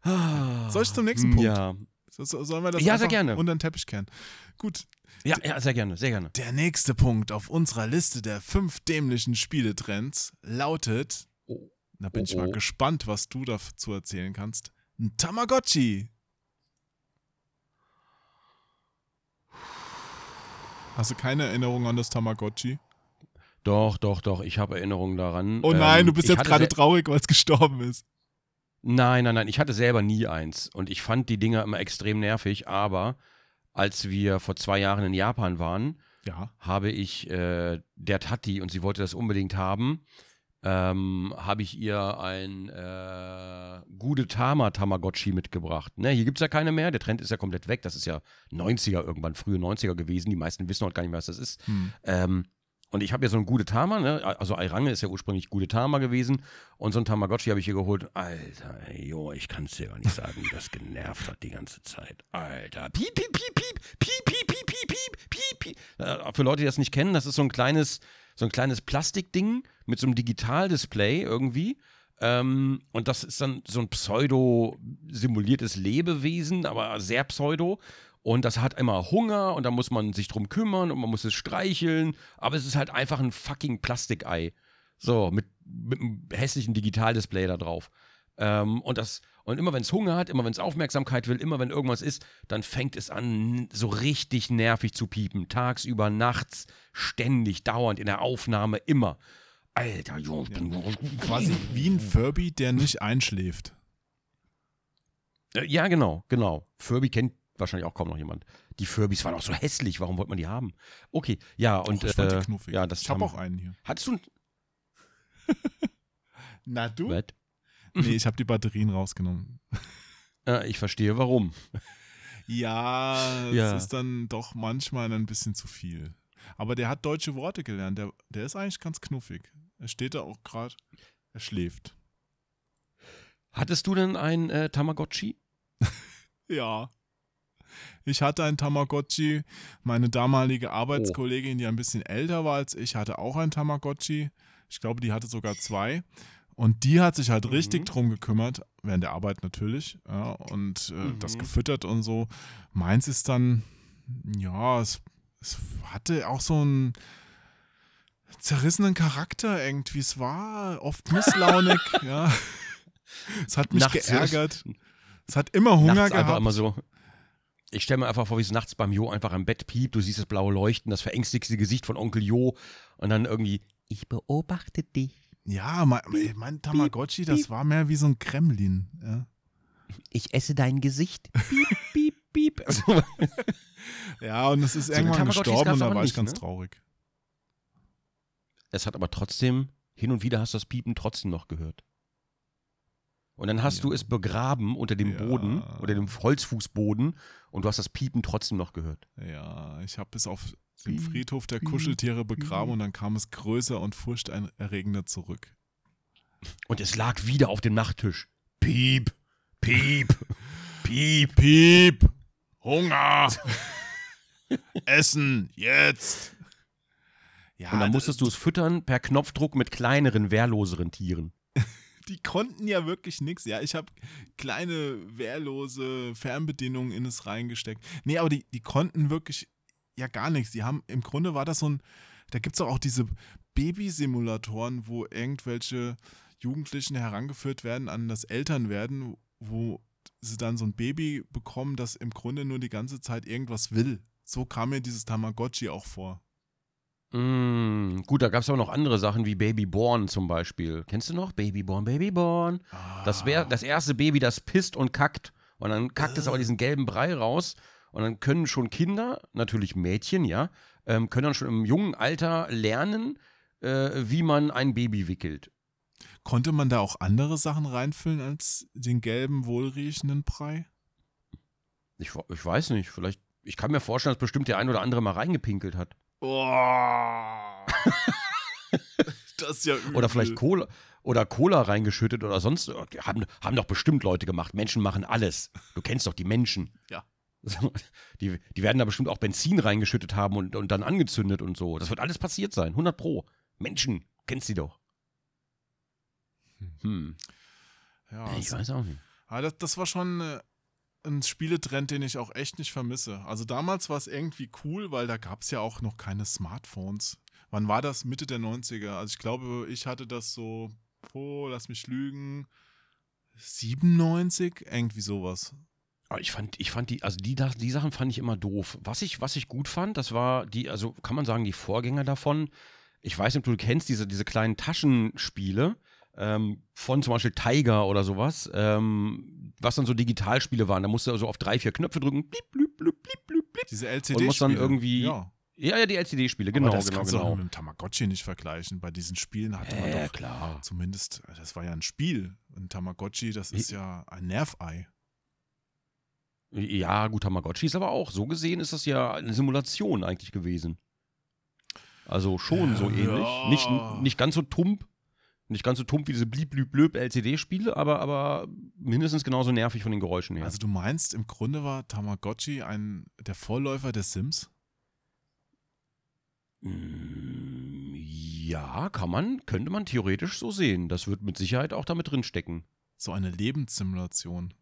[SPEAKER 2] Soll ich zum nächsten Punkt?
[SPEAKER 1] Ja.
[SPEAKER 2] So, so, sollen wir das
[SPEAKER 1] Ja, sehr gerne.
[SPEAKER 2] unter den Teppich kehren? Gut,
[SPEAKER 1] ja, ja, sehr gerne, sehr gerne.
[SPEAKER 2] der nächste Punkt auf unserer Liste der fünf dämlichen Spieletrends lautet,
[SPEAKER 1] Oh.
[SPEAKER 2] da bin
[SPEAKER 1] Oh,
[SPEAKER 2] ich mal
[SPEAKER 1] oh.
[SPEAKER 2] gespannt, was du dazu erzählen kannst, ein Tamagotchi. Hast du keine Erinnerung an das Tamagotchi?
[SPEAKER 1] Doch, doch, doch. Ich habe Erinnerungen daran.
[SPEAKER 2] Oh nein,
[SPEAKER 1] Ähm,
[SPEAKER 2] du bist jetzt gerade traurig, weil es gestorben ist.
[SPEAKER 1] Nein, nein, nein. Ich hatte selber nie eins. Und ich fand die Dinger immer extrem nervig. Aber als wir vor zwei Jahren in Japan waren,
[SPEAKER 2] Ja.
[SPEAKER 1] habe ich äh, der Tati, und sie wollte das unbedingt haben, ähm, habe ich ihr ein äh, Gudetama Tamagotchi mitgebracht. Ne, hier gibt es ja keine mehr. Der Trend ist ja komplett weg. Das ist ja 90er irgendwann, frühe 90er gewesen. Die meisten wissen heute gar nicht mehr, was das ist.
[SPEAKER 2] Hm.
[SPEAKER 1] Ähm, und ich habe ja so ein Gudetama, ne? also Airange ist ja ursprünglich Gudetama gewesen und so ein Tamagotchi habe ich hier geholt. Alter, ey, jo, ich kann es dir gar nicht sagen, wie das genervt hat die ganze Zeit. Alter, piep, piep, piep, piep, piep, piep, piep, piep, piep, piep. Äh, für Leute, die das nicht kennen, das ist so ein kleines, so ein kleines Plastikding mit so einem Digitaldisplay irgendwie. Ähm, und das ist dann so ein pseudo-simuliertes Lebewesen, aber sehr pseudo. Und das hat immer Hunger und da muss man sich drum kümmern und man muss es streicheln. Aber es ist halt einfach ein fucking Plastikei. So, mit, mit einem hässlichen Digitaldisplay da drauf. Ähm, und das, und immer wenn es Hunger hat, immer wenn es Aufmerksamkeit will, immer wenn irgendwas ist, dann fängt es an, so richtig nervig zu piepen. Tagsüber, nachts, ständig, dauernd, in der Aufnahme, immer. Alter, Junge, bin
[SPEAKER 2] Quasi wie ein Furby, der nicht einschläft.
[SPEAKER 1] Äh, Ja, genau, genau. Furby kennt wahrscheinlich auch kaum noch jemand. Die Furbys waren auch so hässlich, warum wollte man die haben? Okay, ja, und
[SPEAKER 2] Och, ich
[SPEAKER 1] äh, ja, das
[SPEAKER 2] ich habe auch einen hier.
[SPEAKER 1] Hattest du ein
[SPEAKER 2] Na du?
[SPEAKER 1] Was?
[SPEAKER 2] Nee, ich habe die Batterien rausgenommen.
[SPEAKER 1] Äh, ich verstehe warum.
[SPEAKER 2] Ja, es
[SPEAKER 1] Ja.
[SPEAKER 2] ist dann doch manchmal ein bisschen zu viel. Aber der hat deutsche Worte gelernt. Der, der ist eigentlich ganz knuffig. Er steht da auch gerade. Er schläft.
[SPEAKER 1] Hattest du denn ein äh, Tamagotchi?
[SPEAKER 2] Ja. Ich hatte ein Tamagotchi. Meine damalige
[SPEAKER 1] Oh.
[SPEAKER 2] Arbeitskollegin, die ein bisschen älter war als ich, hatte auch ein Tamagotchi. Ich glaube, die hatte sogar zwei. Und die hat sich halt richtig
[SPEAKER 1] Mhm.
[SPEAKER 2] drum gekümmert, während der Arbeit natürlich, ja, und äh,
[SPEAKER 1] Mhm.
[SPEAKER 2] das gefüttert und so. Meins ist dann, ja, es, es hatte auch so einen zerrissenen Charakter irgendwie. Es war oft misslaunig, ja. Es hat mich
[SPEAKER 1] Nachts-
[SPEAKER 2] geärgert. Es hat immer Hunger
[SPEAKER 1] nachts
[SPEAKER 2] gehabt.
[SPEAKER 1] einfach immer so. Ich stelle mir einfach vor, wie es nachts beim Jo einfach am Bett piept, du siehst das blaue Leuchten, das verängstigte Gesicht von Onkel Jo und dann irgendwie, ich beobachte dich.
[SPEAKER 2] Ja, mein, mein Tamagotchi, das war mehr wie so ein Kremlin. Ja,
[SPEAKER 1] Ich esse dein Gesicht. Piep, piep, piep. Also,
[SPEAKER 2] ja und es ist
[SPEAKER 1] eine
[SPEAKER 2] irgendwann gestorben und da war ich
[SPEAKER 1] nicht,
[SPEAKER 2] ganz
[SPEAKER 1] ne?
[SPEAKER 2] traurig.
[SPEAKER 1] es hat aber trotzdem, hin und wieder hast du das Piepen trotzdem noch gehört. Und dann hast
[SPEAKER 2] Ja.
[SPEAKER 1] du es begraben unter dem
[SPEAKER 2] Ja.
[SPEAKER 1] Boden, unter dem Holzfußboden und du hast das Piepen trotzdem noch gehört.
[SPEAKER 2] Ja, ich habe es auf dem Friedhof der Kuscheltiere begraben und dann kam es größer und furchterregender zurück.
[SPEAKER 1] Und es lag wieder auf dem Nachttisch. Piep, piep, piep.
[SPEAKER 2] Piep! Hunger! Essen! Jetzt! Ja,
[SPEAKER 1] Und dann musstest du es füttern per Knopfdruck mit kleineren, wehrloseren Tieren.
[SPEAKER 2] Die konnten ja wirklich nichts. Ja, ich habe kleine, wehrlose Fernbedienungen in es reingesteckt. Nee, aber die, die konnten wirklich ja gar nichts. Die haben, im Grunde war das so ein, da gibt es auch diese Babysimulatoren, wo irgendwelche Jugendlichen herangeführt werden an das Elternwerden, wo sie dann so ein Baby bekommen, das im Grunde nur die ganze Zeit irgendwas will. So kam mir dieses Tamagotchi auch vor.
[SPEAKER 1] Gut, da gab es auch noch andere Sachen wie Babyborn zum Beispiel. Kennst du noch? Babyborn, Babyborn. Das wäre das erste Baby, das pisst und kackt. Und dann kackt es aber diesen gelben Brei raus. Und dann können schon Kinder, natürlich Mädchen, ja, ähm, können dann schon im jungen Alter lernen, äh, wie man ein Baby wickelt.
[SPEAKER 2] Konnte man da auch andere Sachen reinfüllen als den gelben, wohlriechenden Brei?
[SPEAKER 1] Ich, ich weiß nicht, vielleicht, ich kann mir vorstellen, dass bestimmt der ein oder andere mal reingepinkelt hat.
[SPEAKER 2] Oh. das ist ja übel.
[SPEAKER 1] Oder vielleicht Cola oder Cola reingeschüttet oder sonst. die Haben, haben doch bestimmt Leute gemacht. Menschen machen alles. Du kennst doch die Menschen.
[SPEAKER 2] Ja.
[SPEAKER 1] Die, die werden da bestimmt auch Benzin reingeschüttet haben und, und dann angezündet und so. Das wird alles passiert sein. 100 Pro. Menschen, kennst sie doch. Hm.
[SPEAKER 2] Ja,
[SPEAKER 1] ich
[SPEAKER 2] also-
[SPEAKER 1] weiß auch nicht.
[SPEAKER 2] Aber das, das war schon äh, ein Spieletrend, den ich auch echt nicht vermisse. Also damals war es irgendwie cool, weil da gab es ja auch noch keine Smartphones. Wann war das? Mitte der 90er. Also ich glaube, ich hatte das so, oh, lass mich lügen, 97, irgendwie sowas.
[SPEAKER 1] Ich fand, ich fand die, also die, die Sachen fand ich immer doof. Was ich, was ich gut fand, das war die, also kann man sagen, die Vorgänger davon. Ich weiß nicht, ob du kennst diese, diese kleinen Taschenspiele ähm, von zum Beispiel Tiger oder sowas, ähm, was dann so Digitalspiele waren. Da musst du also auf drei, vier Knöpfe drücken, blieb, blieb, blieb, blieb, blieb, blieb.
[SPEAKER 2] Diese LCD-Spiele.
[SPEAKER 1] Und muss dann irgendwie-
[SPEAKER 2] Ja,
[SPEAKER 1] Ja, ja, die LCD-Spiele, genau,
[SPEAKER 2] aber das
[SPEAKER 1] genau,
[SPEAKER 2] kannst du doch
[SPEAKER 1] genau.
[SPEAKER 2] mit dem Tamagotchi nicht vergleichen. Bei diesen Spielen hatte man
[SPEAKER 1] Äh,
[SPEAKER 2] doch
[SPEAKER 1] klar.
[SPEAKER 2] zumindest, das war ja ein Spiel. Ein Tamagotchi, das ist ja ein Nervei.
[SPEAKER 1] Ja, gut, Tamagotchi ist aber auch. So gesehen ist das ja eine Simulation eigentlich gewesen. Also schon so
[SPEAKER 2] Ja.
[SPEAKER 1] ähnlich. Nicht, nicht ganz so tump. Nicht ganz so tump wie diese blieb, blüb, blöb LCD-Spiele, aber, aber mindestens genauso nervig von den Geräuschen her.
[SPEAKER 2] Also du meinst, im Grunde war Tamagotchi ein, der Vorläufer der Sims?
[SPEAKER 1] Mm, Ja, kann man, könnte man theoretisch so sehen. Das wird mit Sicherheit auch damit drinstecken.
[SPEAKER 2] So eine Lebenssimulation.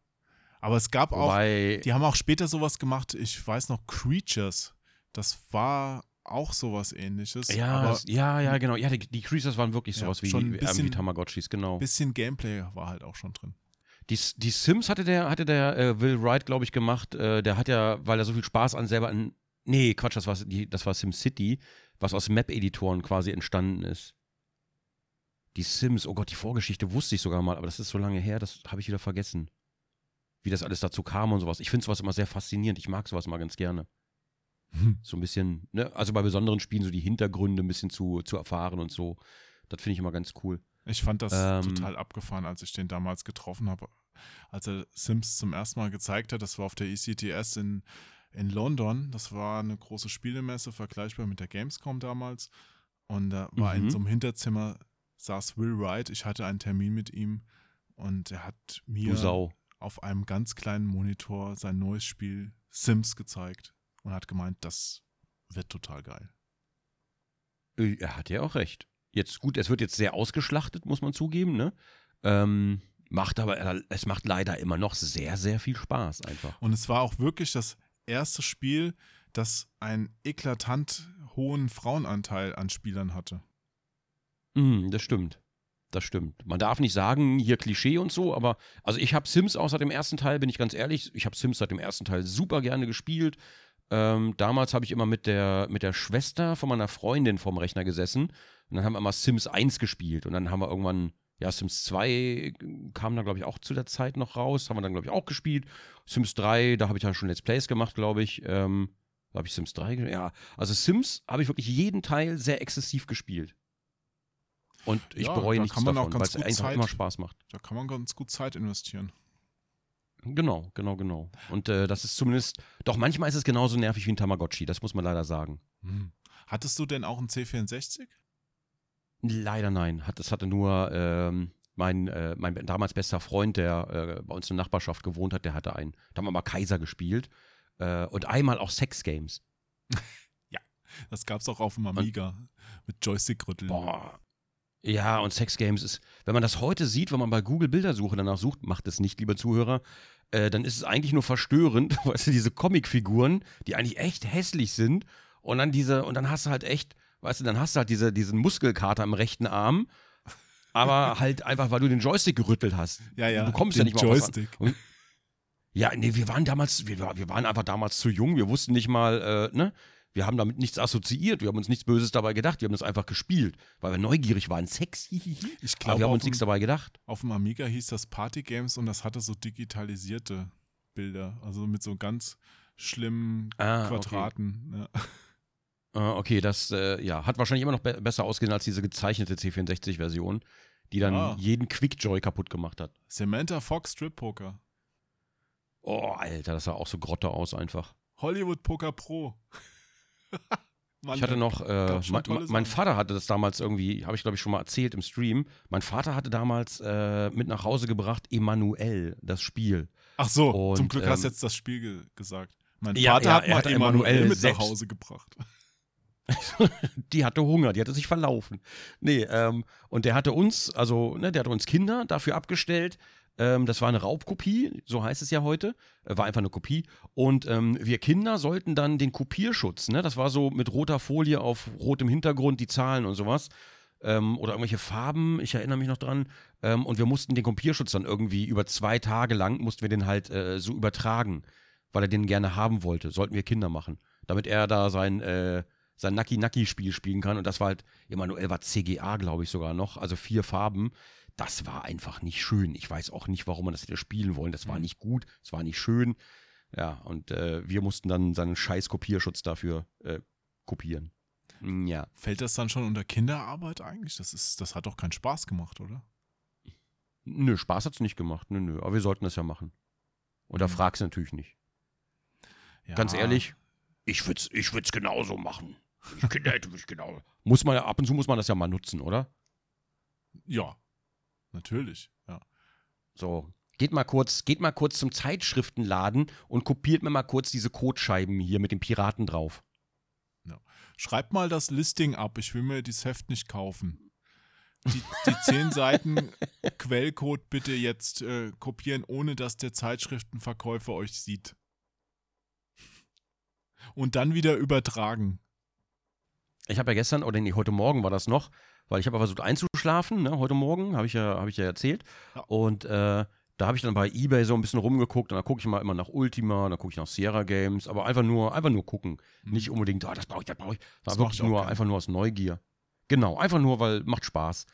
[SPEAKER 2] Aber es gab auch,
[SPEAKER 1] Wobei,
[SPEAKER 2] die haben auch später sowas gemacht, ich weiß noch, Creatures. Das war auch sowas ähnliches.
[SPEAKER 1] ja,
[SPEAKER 2] aber
[SPEAKER 1] das, ja, ja, genau. Ja, die, die Creatures waren wirklich
[SPEAKER 2] Ja,
[SPEAKER 1] sowas wie,
[SPEAKER 2] schon ein
[SPEAKER 1] ähm,
[SPEAKER 2] bisschen-
[SPEAKER 1] wie Tamagotchis, genau.
[SPEAKER 2] ein bisschen Gameplay war halt auch schon drin.
[SPEAKER 1] Die, die Sims hatte der, hatte der äh, Will Wright, glaube ich, gemacht. Äh, der hat ja, weil er so viel Spaß an selber an. Nee, Quatsch, das war, die, das war SimCity, was aus Map-Editoren quasi entstanden ist. Die Sims, oh Gott, die Vorgeschichte wusste ich sogar mal, aber das ist so lange her, das habe ich wieder vergessen. Wie das alles dazu kam und sowas. Ich finde sowas immer sehr faszinierend. Ich mag sowas mal ganz gerne. So ein bisschen, ne, also bei besonderen Spielen so die Hintergründe ein bisschen zu, zu erfahren und so. Das finde ich immer ganz cool.
[SPEAKER 2] Ich fand das
[SPEAKER 1] Ähm.
[SPEAKER 2] total abgefahren, als ich den damals getroffen habe. Als er Sims zum ersten Mal gezeigt hat, das war auf der ECTS in, in London. Das war eine große Spielemesse, vergleichbar mit der Gamescom damals. Und da war in
[SPEAKER 1] Mhm.
[SPEAKER 2] so einem Hinterzimmer, saß Will Wright. Ich hatte einen Termin mit ihm und er hat mir auf einem ganz kleinen Monitor sein neues Spiel Sims gezeigt und hat gemeint, das wird total geil.
[SPEAKER 1] Äh, Er hat ja auch recht. Jetzt gut, es wird jetzt sehr ausgeschlachtet, muss man zugeben, ne? Ähm, macht aber, äh, es macht leider immer noch sehr, sehr viel Spaß einfach.
[SPEAKER 2] Und es war auch wirklich das erste Spiel, das einen eklatant hohen Frauenanteil an Spielern hatte.
[SPEAKER 1] Mhm, das stimmt. Das stimmt. Man darf nicht sagen, hier Klischee und so, aber also ich habe Sims auch seit dem ersten Teil, bin ich ganz ehrlich, ich habe Sims seit dem ersten Teil super gerne gespielt. Ähm, damals habe ich immer mit der, mit der Schwester von meiner Freundin vorm Rechner gesessen und dann haben wir immer Sims 1 gespielt und dann haben wir irgendwann, ja, Sims 2 kam da, glaube ich, auch zu der Zeit noch raus, haben wir dann, glaube ich, auch gespielt. Sims 3, da habe ich dann schon Let's Plays gemacht, glaube ich. Ähm, da habe ich Sims 3, ge- ja. Also Sims habe ich wirklich jeden Teil sehr exzessiv gespielt. Und ich
[SPEAKER 2] Ja,
[SPEAKER 1] bereue
[SPEAKER 2] da
[SPEAKER 1] nichts
[SPEAKER 2] kann man auch
[SPEAKER 1] davon, weil es einfach
[SPEAKER 2] Zeit-
[SPEAKER 1] immer Spaß macht.
[SPEAKER 2] Da kann man ganz gut Zeit investieren.
[SPEAKER 1] Genau, genau, genau. Und äh, das ist zumindest, doch manchmal ist es genauso nervig wie ein Tamagotchi, das muss man leider sagen.
[SPEAKER 2] Hm. Hattest du denn auch einen C64?
[SPEAKER 1] Leider nein. Hat, das hatte nur ähm, mein, äh, mein damals bester Freund, der äh, bei uns in der Nachbarschaft gewohnt hat, der hatte einen. Da haben wir mal Kaiser gespielt. Äh, und einmal auch Sex-Games.
[SPEAKER 2] Das gab es auch auf dem Amiga mit Joystick-Rütteln.
[SPEAKER 1] Boah. Ja, und Sex Games ist, wenn man das heute sieht, wenn man bei Google Bildersuche danach sucht, macht es nicht, lieber Zuhörer, äh, dann ist es eigentlich nur verstörend, weißt du, diese Comicfiguren, die eigentlich echt hässlich sind und dann diese, und dann hast du halt echt, weißt du, dann hast du halt diese, diesen Muskelkater im rechten Arm, aber halt einfach, weil du den Joystick gerüttelt hast.
[SPEAKER 2] Ja, ja,
[SPEAKER 1] Du bekommst
[SPEAKER 2] den
[SPEAKER 1] ja nicht mal.
[SPEAKER 2] Joystick.
[SPEAKER 1] Und- Ja, nee, wir waren damals, wir, wir waren einfach damals zu jung, wir wussten nicht mal, äh, ne? Wir haben damit nichts assoziiert, wir haben uns nichts Böses dabei gedacht, wir haben das einfach gespielt, weil wir neugierig waren. Sex, hihihi.
[SPEAKER 2] Ich
[SPEAKER 1] Aber
[SPEAKER 2] glaube,
[SPEAKER 1] wir haben uns nichts dabei gedacht.
[SPEAKER 2] auf dem Amiga hieß das Party Games und das hatte so digitalisierte Bilder. Also mit so ganz schlimmen
[SPEAKER 1] Ah, okay.
[SPEAKER 2] Quadraten. Ja.
[SPEAKER 1] Ah, okay, das äh, ja, hat wahrscheinlich immer noch be besser ausgesehen als diese gezeichnete C64-Version, die dann
[SPEAKER 2] Ja.
[SPEAKER 1] jeden Quickjoy kaputt gemacht hat.
[SPEAKER 2] Samantha Fox Strip Poker.
[SPEAKER 1] Oh, Alter, das sah auch so grotte aus einfach.
[SPEAKER 2] Hollywood Poker Pro. Mann,
[SPEAKER 1] Ich hatte noch, äh, mein, mein. Vater hatte das damals irgendwie, habe ich glaube ich schon mal erzählt im Stream. Mein Vater hatte damals äh, mit nach Hause gebracht Emanuel, das Spiel.
[SPEAKER 2] Ach so,
[SPEAKER 1] Und,
[SPEAKER 2] zum Glück hast du
[SPEAKER 1] ähm,
[SPEAKER 2] jetzt das Spiel ge gesagt. Mein
[SPEAKER 1] Ja,
[SPEAKER 2] Vater
[SPEAKER 1] ja,
[SPEAKER 2] hat
[SPEAKER 1] er
[SPEAKER 2] mal
[SPEAKER 1] Emanuel
[SPEAKER 2] mit
[SPEAKER 1] selbst.
[SPEAKER 2] nach Hause gebracht.
[SPEAKER 1] Die hatte Hunger, die hatte sich verlaufen. Nee, ähm, und der hatte uns, also, ne, der hatte uns Kinder dafür abgestellt. Ähm, das war eine Raubkopie, so heißt es ja heute. Äh, war einfach eine Kopie. Und ähm, wir Kinder sollten dann den Kopierschutz, ne, das war so mit roter Folie auf rotem Hintergrund, die Zahlen und sowas. Ähm, oder irgendwelche Farben, ich erinnere mich noch dran. Ähm, und wir mussten den Kopierschutz dann irgendwie über zwei Tage lang, mussten wir den halt äh, so übertragen, weil er den gerne haben wollte. Sollten wir Kinder machen. Damit er da sein, äh, sein Naki-Naki-Spiel spielen kann. Und das war halt, Emanuel war CGA, glaube ich sogar noch, also vier Farben. Das war einfach nicht schön. Ich weiß auch nicht, warum man das hätte spielen wollen. Das war nicht gut, es war nicht schön. Ja, und äh, wir mussten dann seinen scheiß Kopierschutz dafür äh, kopieren. Mm, Ja.
[SPEAKER 2] Fällt das dann schon unter Kinderarbeit eigentlich? Das, ist, das hat doch keinen Spaß gemacht, oder?
[SPEAKER 1] Nö, Spaß hat's nicht gemacht. Nö, nö. Aber wir sollten das ja machen. Und da
[SPEAKER 2] Mhm.
[SPEAKER 1] fragst du natürlich nicht.
[SPEAKER 2] Ja.
[SPEAKER 1] Ganz ehrlich, ich würde es ich würd's genauso machen. Ich Kinder hätte mich genau. Muss man ja, ab und zu muss man das ja mal nutzen, oder?
[SPEAKER 2] Ja, natürlich. Ja.
[SPEAKER 1] So, geht mal kurz, geht mal kurz zum Zeitschriftenladen und kopiert mir mal kurz diese Codescheiben hier mit dem Piraten drauf.
[SPEAKER 2] Schreib mal das Listing ab, ich will mir dieses Heft nicht kaufen. Die, die zehn Seiten Quellcode bitte jetzt äh, kopieren, ohne dass der Zeitschriftenverkäufer euch sieht. Und dann wieder übertragen.
[SPEAKER 1] Ich habe ja gestern, oder nee, heute Morgen war das noch, weil ich habe versucht einzuschlafen, ne, heute Morgen, habe ich, ja, hab ich ja erzählt.
[SPEAKER 2] Ja.
[SPEAKER 1] Und äh, da habe ich dann bei Ebay so ein bisschen rumgeguckt und da gucke ich mal immer nach Ultima, dann gucke ich nach Sierra Games, aber einfach nur, einfach nur gucken.
[SPEAKER 2] Mhm.
[SPEAKER 1] Nicht unbedingt, oh, das brauche ich, das brauche ich.
[SPEAKER 2] Das
[SPEAKER 1] wirklich
[SPEAKER 2] ich
[SPEAKER 1] nur, einfach nur aus Neugier. Genau, einfach nur, weil macht Spaß.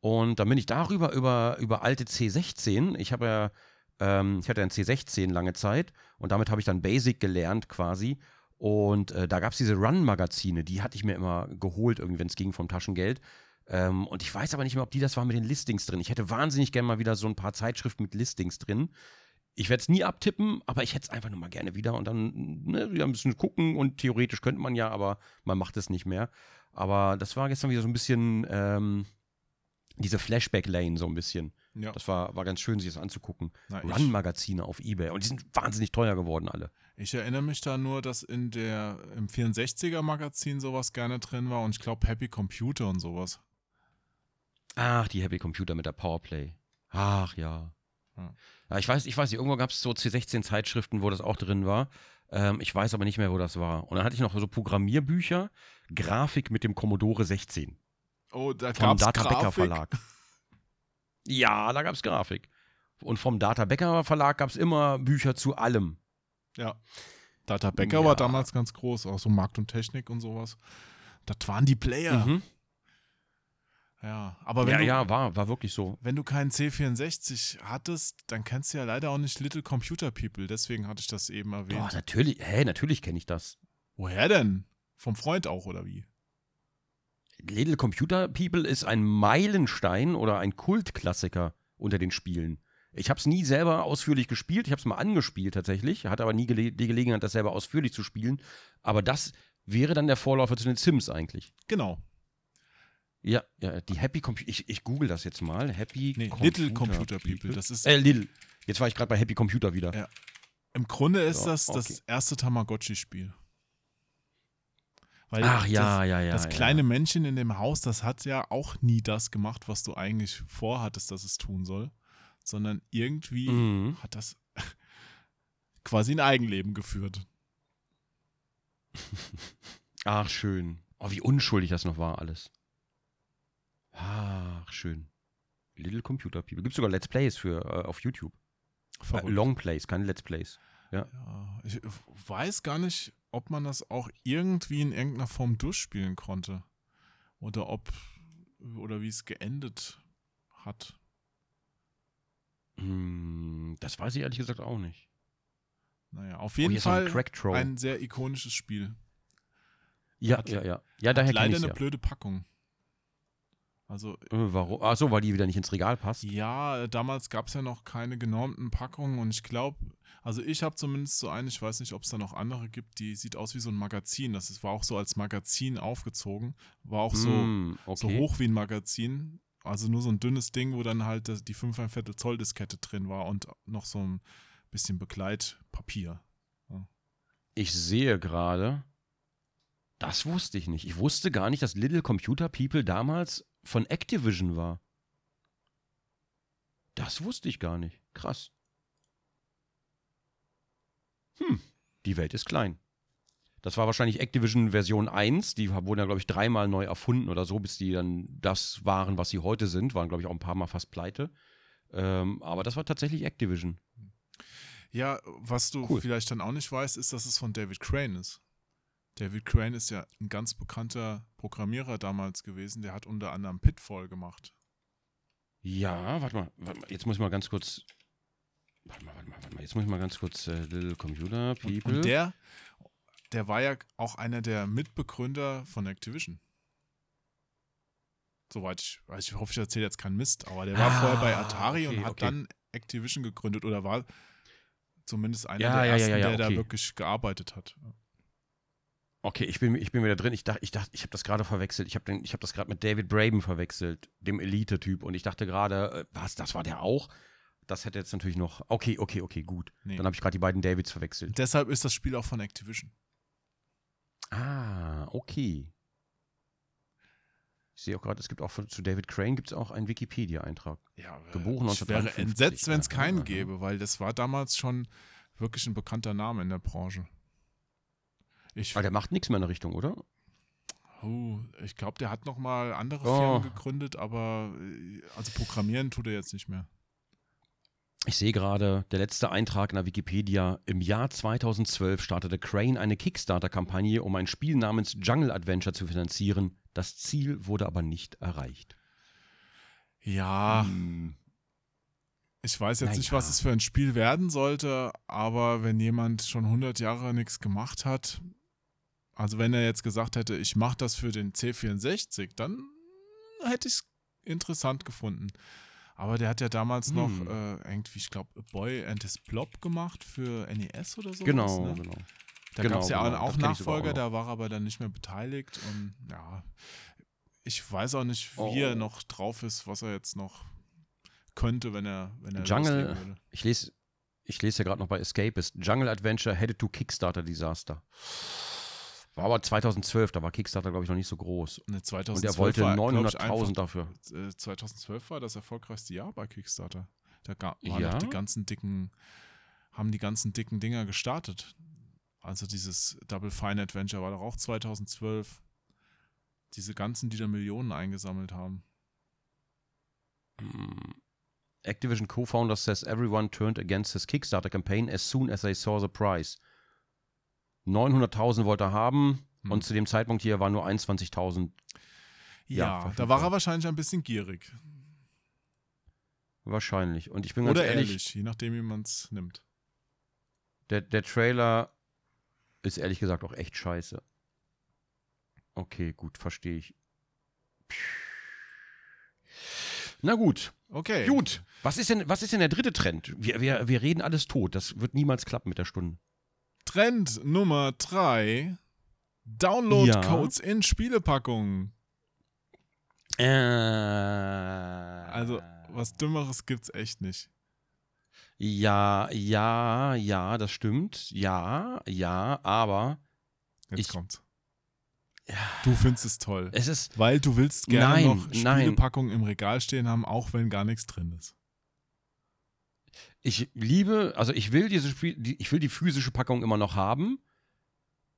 [SPEAKER 1] Und dann bin ich darüber, über, über alte C16. Ich habe ja, ähm, ich hatte einen C16 lange Zeit und damit habe ich dann Basic gelernt quasi. Und äh, da gab es diese Run-Magazine, die hatte ich mir immer geholt, irgendwie, wenn es ging vom Taschengeld. Ähm, und ich weiß aber nicht mehr, ob die das waren mit den Listings drin. Ich hätte wahnsinnig gerne mal wieder so ein paar Zeitschriften mit Listings drin. Ich werde es nie abtippen, aber ich hätte es einfach nur mal gerne wieder und dann ne, wieder ein bisschen gucken und theoretisch könnte man ja, aber man macht es nicht mehr. Aber das war gestern wieder so ein bisschen ähm, diese Flashback-Lane so ein bisschen.
[SPEAKER 2] Ja.
[SPEAKER 1] Das war, war ganz schön, sich das anzugucken. Run-Magazine auf Ebay und die sind wahnsinnig teuer geworden alle.
[SPEAKER 2] Ich erinnere mich da nur, dass in der im 64er Magazin sowas gerne drin war und ich glaube Happy Computer und sowas.
[SPEAKER 1] Ach, die Happy Computer mit der Powerplay. Ach ja.
[SPEAKER 2] Ja.
[SPEAKER 1] ja ich weiß, ich weiß nicht, irgendwo gab es so C16-Zeitschriften, wo das auch drin war. Ähm, ich weiß aber nicht mehr, wo das war. Und dann hatte ich noch so Programmierbücher, Grafik mit dem Commodore 16
[SPEAKER 2] Oh, da
[SPEAKER 1] vom
[SPEAKER 2] gab's
[SPEAKER 1] Data Becker
[SPEAKER 2] Grafik.
[SPEAKER 1] Verlag. Ja, da gab es Grafik. Und vom Data Becker Verlag gab es immer Bücher zu allem.
[SPEAKER 2] Ja. Data Becker
[SPEAKER 1] Ja.
[SPEAKER 2] war damals ganz groß, auch so Markt und Technik und sowas. Das waren die Player.
[SPEAKER 1] Mhm.
[SPEAKER 2] Ja, aber wenn,
[SPEAKER 1] Ja,
[SPEAKER 2] du,
[SPEAKER 1] ja, war, war wirklich so.
[SPEAKER 2] wenn du keinen C64 hattest, dann kennst du ja leider auch nicht Little Computer People. Deswegen hatte ich das eben erwähnt.
[SPEAKER 1] Doch, natürlich, hä, natürlich kenne ich das.
[SPEAKER 2] Woher denn? Vom Freund auch, oder wie?
[SPEAKER 1] Little Computer People ist ein Meilenstein oder ein Kultklassiker unter den Spielen. Ich habe es nie selber ausführlich gespielt, ich habe es mal angespielt tatsächlich, hatte aber nie gele die Gelegenheit, das selber ausführlich zu spielen. Aber das wäre dann der Vorläufer zu den Sims eigentlich.
[SPEAKER 2] Genau.
[SPEAKER 1] Ja, ja, die Happy Computer. Ich, ich google das jetzt mal. Happy
[SPEAKER 2] Nee, Little Computer People. Das ist
[SPEAKER 1] Äh, Little. Jetzt war ich gerade bei Happy Computer wieder.
[SPEAKER 2] Ja. im Grunde ist
[SPEAKER 1] So,
[SPEAKER 2] das
[SPEAKER 1] okay.
[SPEAKER 2] das erste Tamagotchi-Spiel. Weil
[SPEAKER 1] Ach
[SPEAKER 2] das,
[SPEAKER 1] ja, ja, ja.
[SPEAKER 2] das
[SPEAKER 1] ja.
[SPEAKER 2] kleine Männchen in dem Haus, das hat ja auch nie das gemacht, was du eigentlich vorhattest, dass es tun soll, sondern irgendwie
[SPEAKER 1] Mhm.
[SPEAKER 2] hat das quasi ein Eigenleben geführt.
[SPEAKER 1] Ach, schön. Oh, wie unschuldig das noch war alles. Ach, schön. Little Computer People. Gibt sogar Let's Plays für äh, auf YouTube. Äh. Long Plays, keine Let's Plays.
[SPEAKER 2] Ja, ich weiß gar nicht, ob man das auch irgendwie in irgendeiner Form durchspielen konnte. Oder ob, oder wie es geendet hat.
[SPEAKER 1] Hm, das weiß ich ehrlich gesagt auch nicht.
[SPEAKER 2] Naja, auf
[SPEAKER 1] Oh,
[SPEAKER 2] jeden
[SPEAKER 1] ein
[SPEAKER 2] Fall
[SPEAKER 1] Troll.
[SPEAKER 2] ein sehr ikonisches Spiel.
[SPEAKER 1] Ja,
[SPEAKER 2] hat-
[SPEAKER 1] ja, ja. Ja, daher
[SPEAKER 2] leider eine
[SPEAKER 1] ja.
[SPEAKER 2] blöde Packung. Also,
[SPEAKER 1] Äh, warum? Ach so, weil die wieder nicht ins Regal passt.
[SPEAKER 2] ja, damals gab es ja noch keine genormten Packungen und ich glaube, also ich habe zumindest so eine, ich weiß nicht, ob es da noch andere gibt, die sieht aus wie so ein Magazin. Das ist, war auch so als Magazin aufgezogen. War auch so, so
[SPEAKER 1] okay.
[SPEAKER 2] hoch wie ein Magazin. Also nur so ein dünnes Ding, wo dann halt die 5 Viertel Zoll Diskette drin war und noch so ein bisschen Begleitpapier.
[SPEAKER 1] Ich sehe gerade, das wusste ich nicht. Ich wusste gar nicht, dass Little Computer People damals von Activision war. Das wusste ich gar nicht. Krass. Hm, die Welt ist klein. Das war wahrscheinlich Activision Version 1. Die wurden ja, glaube ich, dreimal neu erfunden oder so, bis die dann das waren, was sie heute sind. Waren, glaube ich, auch ein paar Mal fast pleite. Ähm, aber das war tatsächlich Activision.
[SPEAKER 2] Ja, was du
[SPEAKER 1] Cool.
[SPEAKER 2] vielleicht dann auch nicht weißt, ist, dass es von David Crane ist. David Crane ist ja ein ganz bekannter Programmierer damals gewesen. Der hat unter anderem Pitfall gemacht.
[SPEAKER 1] Ja, warte mal, warte mal, jetzt muss ich mal ganz kurz. Warte mal, warte mal, warte mal. Jetzt muss ich mal ganz kurz äh, Little Computer
[SPEAKER 2] Und,
[SPEAKER 1] People.
[SPEAKER 2] und der, der war ja auch einer der Mitbegründer von Activision. Soweit ich weiß, ich hoffe, ich erzähle jetzt keinen Mist, aber der war
[SPEAKER 1] Ah,
[SPEAKER 2] vorher bei Atari
[SPEAKER 1] okay,
[SPEAKER 2] und hat
[SPEAKER 1] okay.
[SPEAKER 2] dann Activision gegründet oder war zumindest einer
[SPEAKER 1] Ja,
[SPEAKER 2] der
[SPEAKER 1] ja,
[SPEAKER 2] ersten,
[SPEAKER 1] ja,
[SPEAKER 2] der da
[SPEAKER 1] okay.
[SPEAKER 2] wirklich gearbeitet hat.
[SPEAKER 1] okay, ich bin, ich bin wieder drin. Ich dachte, ich, dachte, ich habe das gerade verwechselt. Ich habe hab das gerade mit David Braben verwechselt, dem Elite-Typ. Und ich dachte gerade, äh, was, das war der auch? Das hätte jetzt natürlich noch. Okay, okay, okay, gut.
[SPEAKER 2] Nee.
[SPEAKER 1] Dann habe ich gerade die beiden Davids verwechselt.
[SPEAKER 2] Deshalb ist das Spiel auch von Activision.
[SPEAKER 1] Ah, okay. Ich sehe auch gerade, es gibt auch von, zu David Crane gibt es auch einen Wikipedia-Eintrag.
[SPEAKER 2] Ja, äh,
[SPEAKER 1] Geboren
[SPEAKER 2] ich wäre
[SPEAKER 1] 1953,
[SPEAKER 2] entsetzt, wenn es keinen
[SPEAKER 1] Ja.
[SPEAKER 2] gäbe, weil das war damals schon wirklich ein bekannter Name in der Branche. Ich,
[SPEAKER 1] Aber der macht nichts mehr in der Richtung, oder?
[SPEAKER 2] oh, ich glaube, der hat noch mal andere
[SPEAKER 1] Oh.
[SPEAKER 2] Firmen gegründet, aber äh, also programmieren tut er jetzt nicht mehr.
[SPEAKER 1] Ich sehe gerade, der letzte Eintrag in der Wikipedia. Im Jahr 2012 startete Crane eine Kickstarter-Kampagne, um ein Spiel namens Jungle Adventure zu finanzieren. Das Ziel wurde aber nicht erreicht.
[SPEAKER 2] Ja,
[SPEAKER 1] Hm.
[SPEAKER 2] ich weiß jetzt
[SPEAKER 1] Na
[SPEAKER 2] nicht, was es für ein Spiel werden sollte, aber wenn jemand schon 100 Jahre nichts gemacht hat, also wenn er jetzt gesagt hätte, ich mache das für den C64, dann hätte ich es interessant gefunden. Aber der hat ja damals noch
[SPEAKER 1] Hm.
[SPEAKER 2] äh, irgendwie, ich glaube, A Boy and His Blob gemacht für NES oder so.
[SPEAKER 1] Genau,
[SPEAKER 2] Ne?
[SPEAKER 1] genau.
[SPEAKER 2] Da
[SPEAKER 1] genau,
[SPEAKER 2] gab es ja
[SPEAKER 1] genau.
[SPEAKER 2] auch
[SPEAKER 1] Das
[SPEAKER 2] Nachfolger,
[SPEAKER 1] auch noch.
[SPEAKER 2] da war er aber dann nicht mehr beteiligt. Und ja, ich weiß auch nicht, wie
[SPEAKER 1] Oh.
[SPEAKER 2] er noch drauf ist, was er jetzt noch könnte, wenn er, wenn er
[SPEAKER 1] Jungle-. Ich lese, ich lese ja gerade noch bei Escapist. Jungle Adventure headed to Kickstarter Disaster. War aber 2012, da war Kickstarter, glaube ich, noch nicht so groß.
[SPEAKER 2] Ne, 2012
[SPEAKER 1] Und er wollte
[SPEAKER 2] war, glaub ich,
[SPEAKER 1] 900.000 dafür.
[SPEAKER 2] einfach- äh, 2012 war das erfolgreichste Jahr bei Kickstarter. Da ga- waren
[SPEAKER 1] Ja?
[SPEAKER 2] die ganzen dicken, haben die ganzen dicken Dinger gestartet. Also dieses Double Fine Adventure war doch auch 2012. Diese ganzen, die da Millionen eingesammelt haben.
[SPEAKER 1] Hm. Activision co-founder says everyone turned against his Kickstarter campaign as soon as they saw the price. 900.000 wollte er haben
[SPEAKER 2] Hm.
[SPEAKER 1] und zu dem Zeitpunkt hier waren nur 21.000 Ja,
[SPEAKER 2] Ja, da war er wahrscheinlich ein bisschen gierig.
[SPEAKER 1] wahrscheinlich. Und ich bin ganz
[SPEAKER 2] Oder
[SPEAKER 1] ehrlich,
[SPEAKER 2] ehrlich, je nachdem, wie man es nimmt.
[SPEAKER 1] Der, der Trailer ist ehrlich gesagt auch echt scheiße. Okay, gut, verstehe ich. Na gut,
[SPEAKER 2] Okay.
[SPEAKER 1] gut. Was ist denn, was ist denn der dritte Trend? Wir, wir, wir reden alles tot. Das wird niemals klappen mit der Stunde.
[SPEAKER 2] Trend Nummer 3. Download-Codes in Spielepackungen.
[SPEAKER 1] Äh,
[SPEAKER 2] Also, was Dümmeres gibt's echt nicht.
[SPEAKER 1] Ja, ja, ja, das stimmt. Ja, ja, aber
[SPEAKER 2] Jetzt
[SPEAKER 1] Ich-
[SPEAKER 2] kommt's. Du findest es toll.
[SPEAKER 1] es ist.
[SPEAKER 2] Weil du willst gerne
[SPEAKER 1] Nein,
[SPEAKER 2] noch
[SPEAKER 1] nein.
[SPEAKER 2] Spielepackungen im Regal stehen haben, auch wenn gar nichts drin ist.
[SPEAKER 1] Ich liebe, also ich will diese Spiel, die, ich will die physische Packung immer noch haben,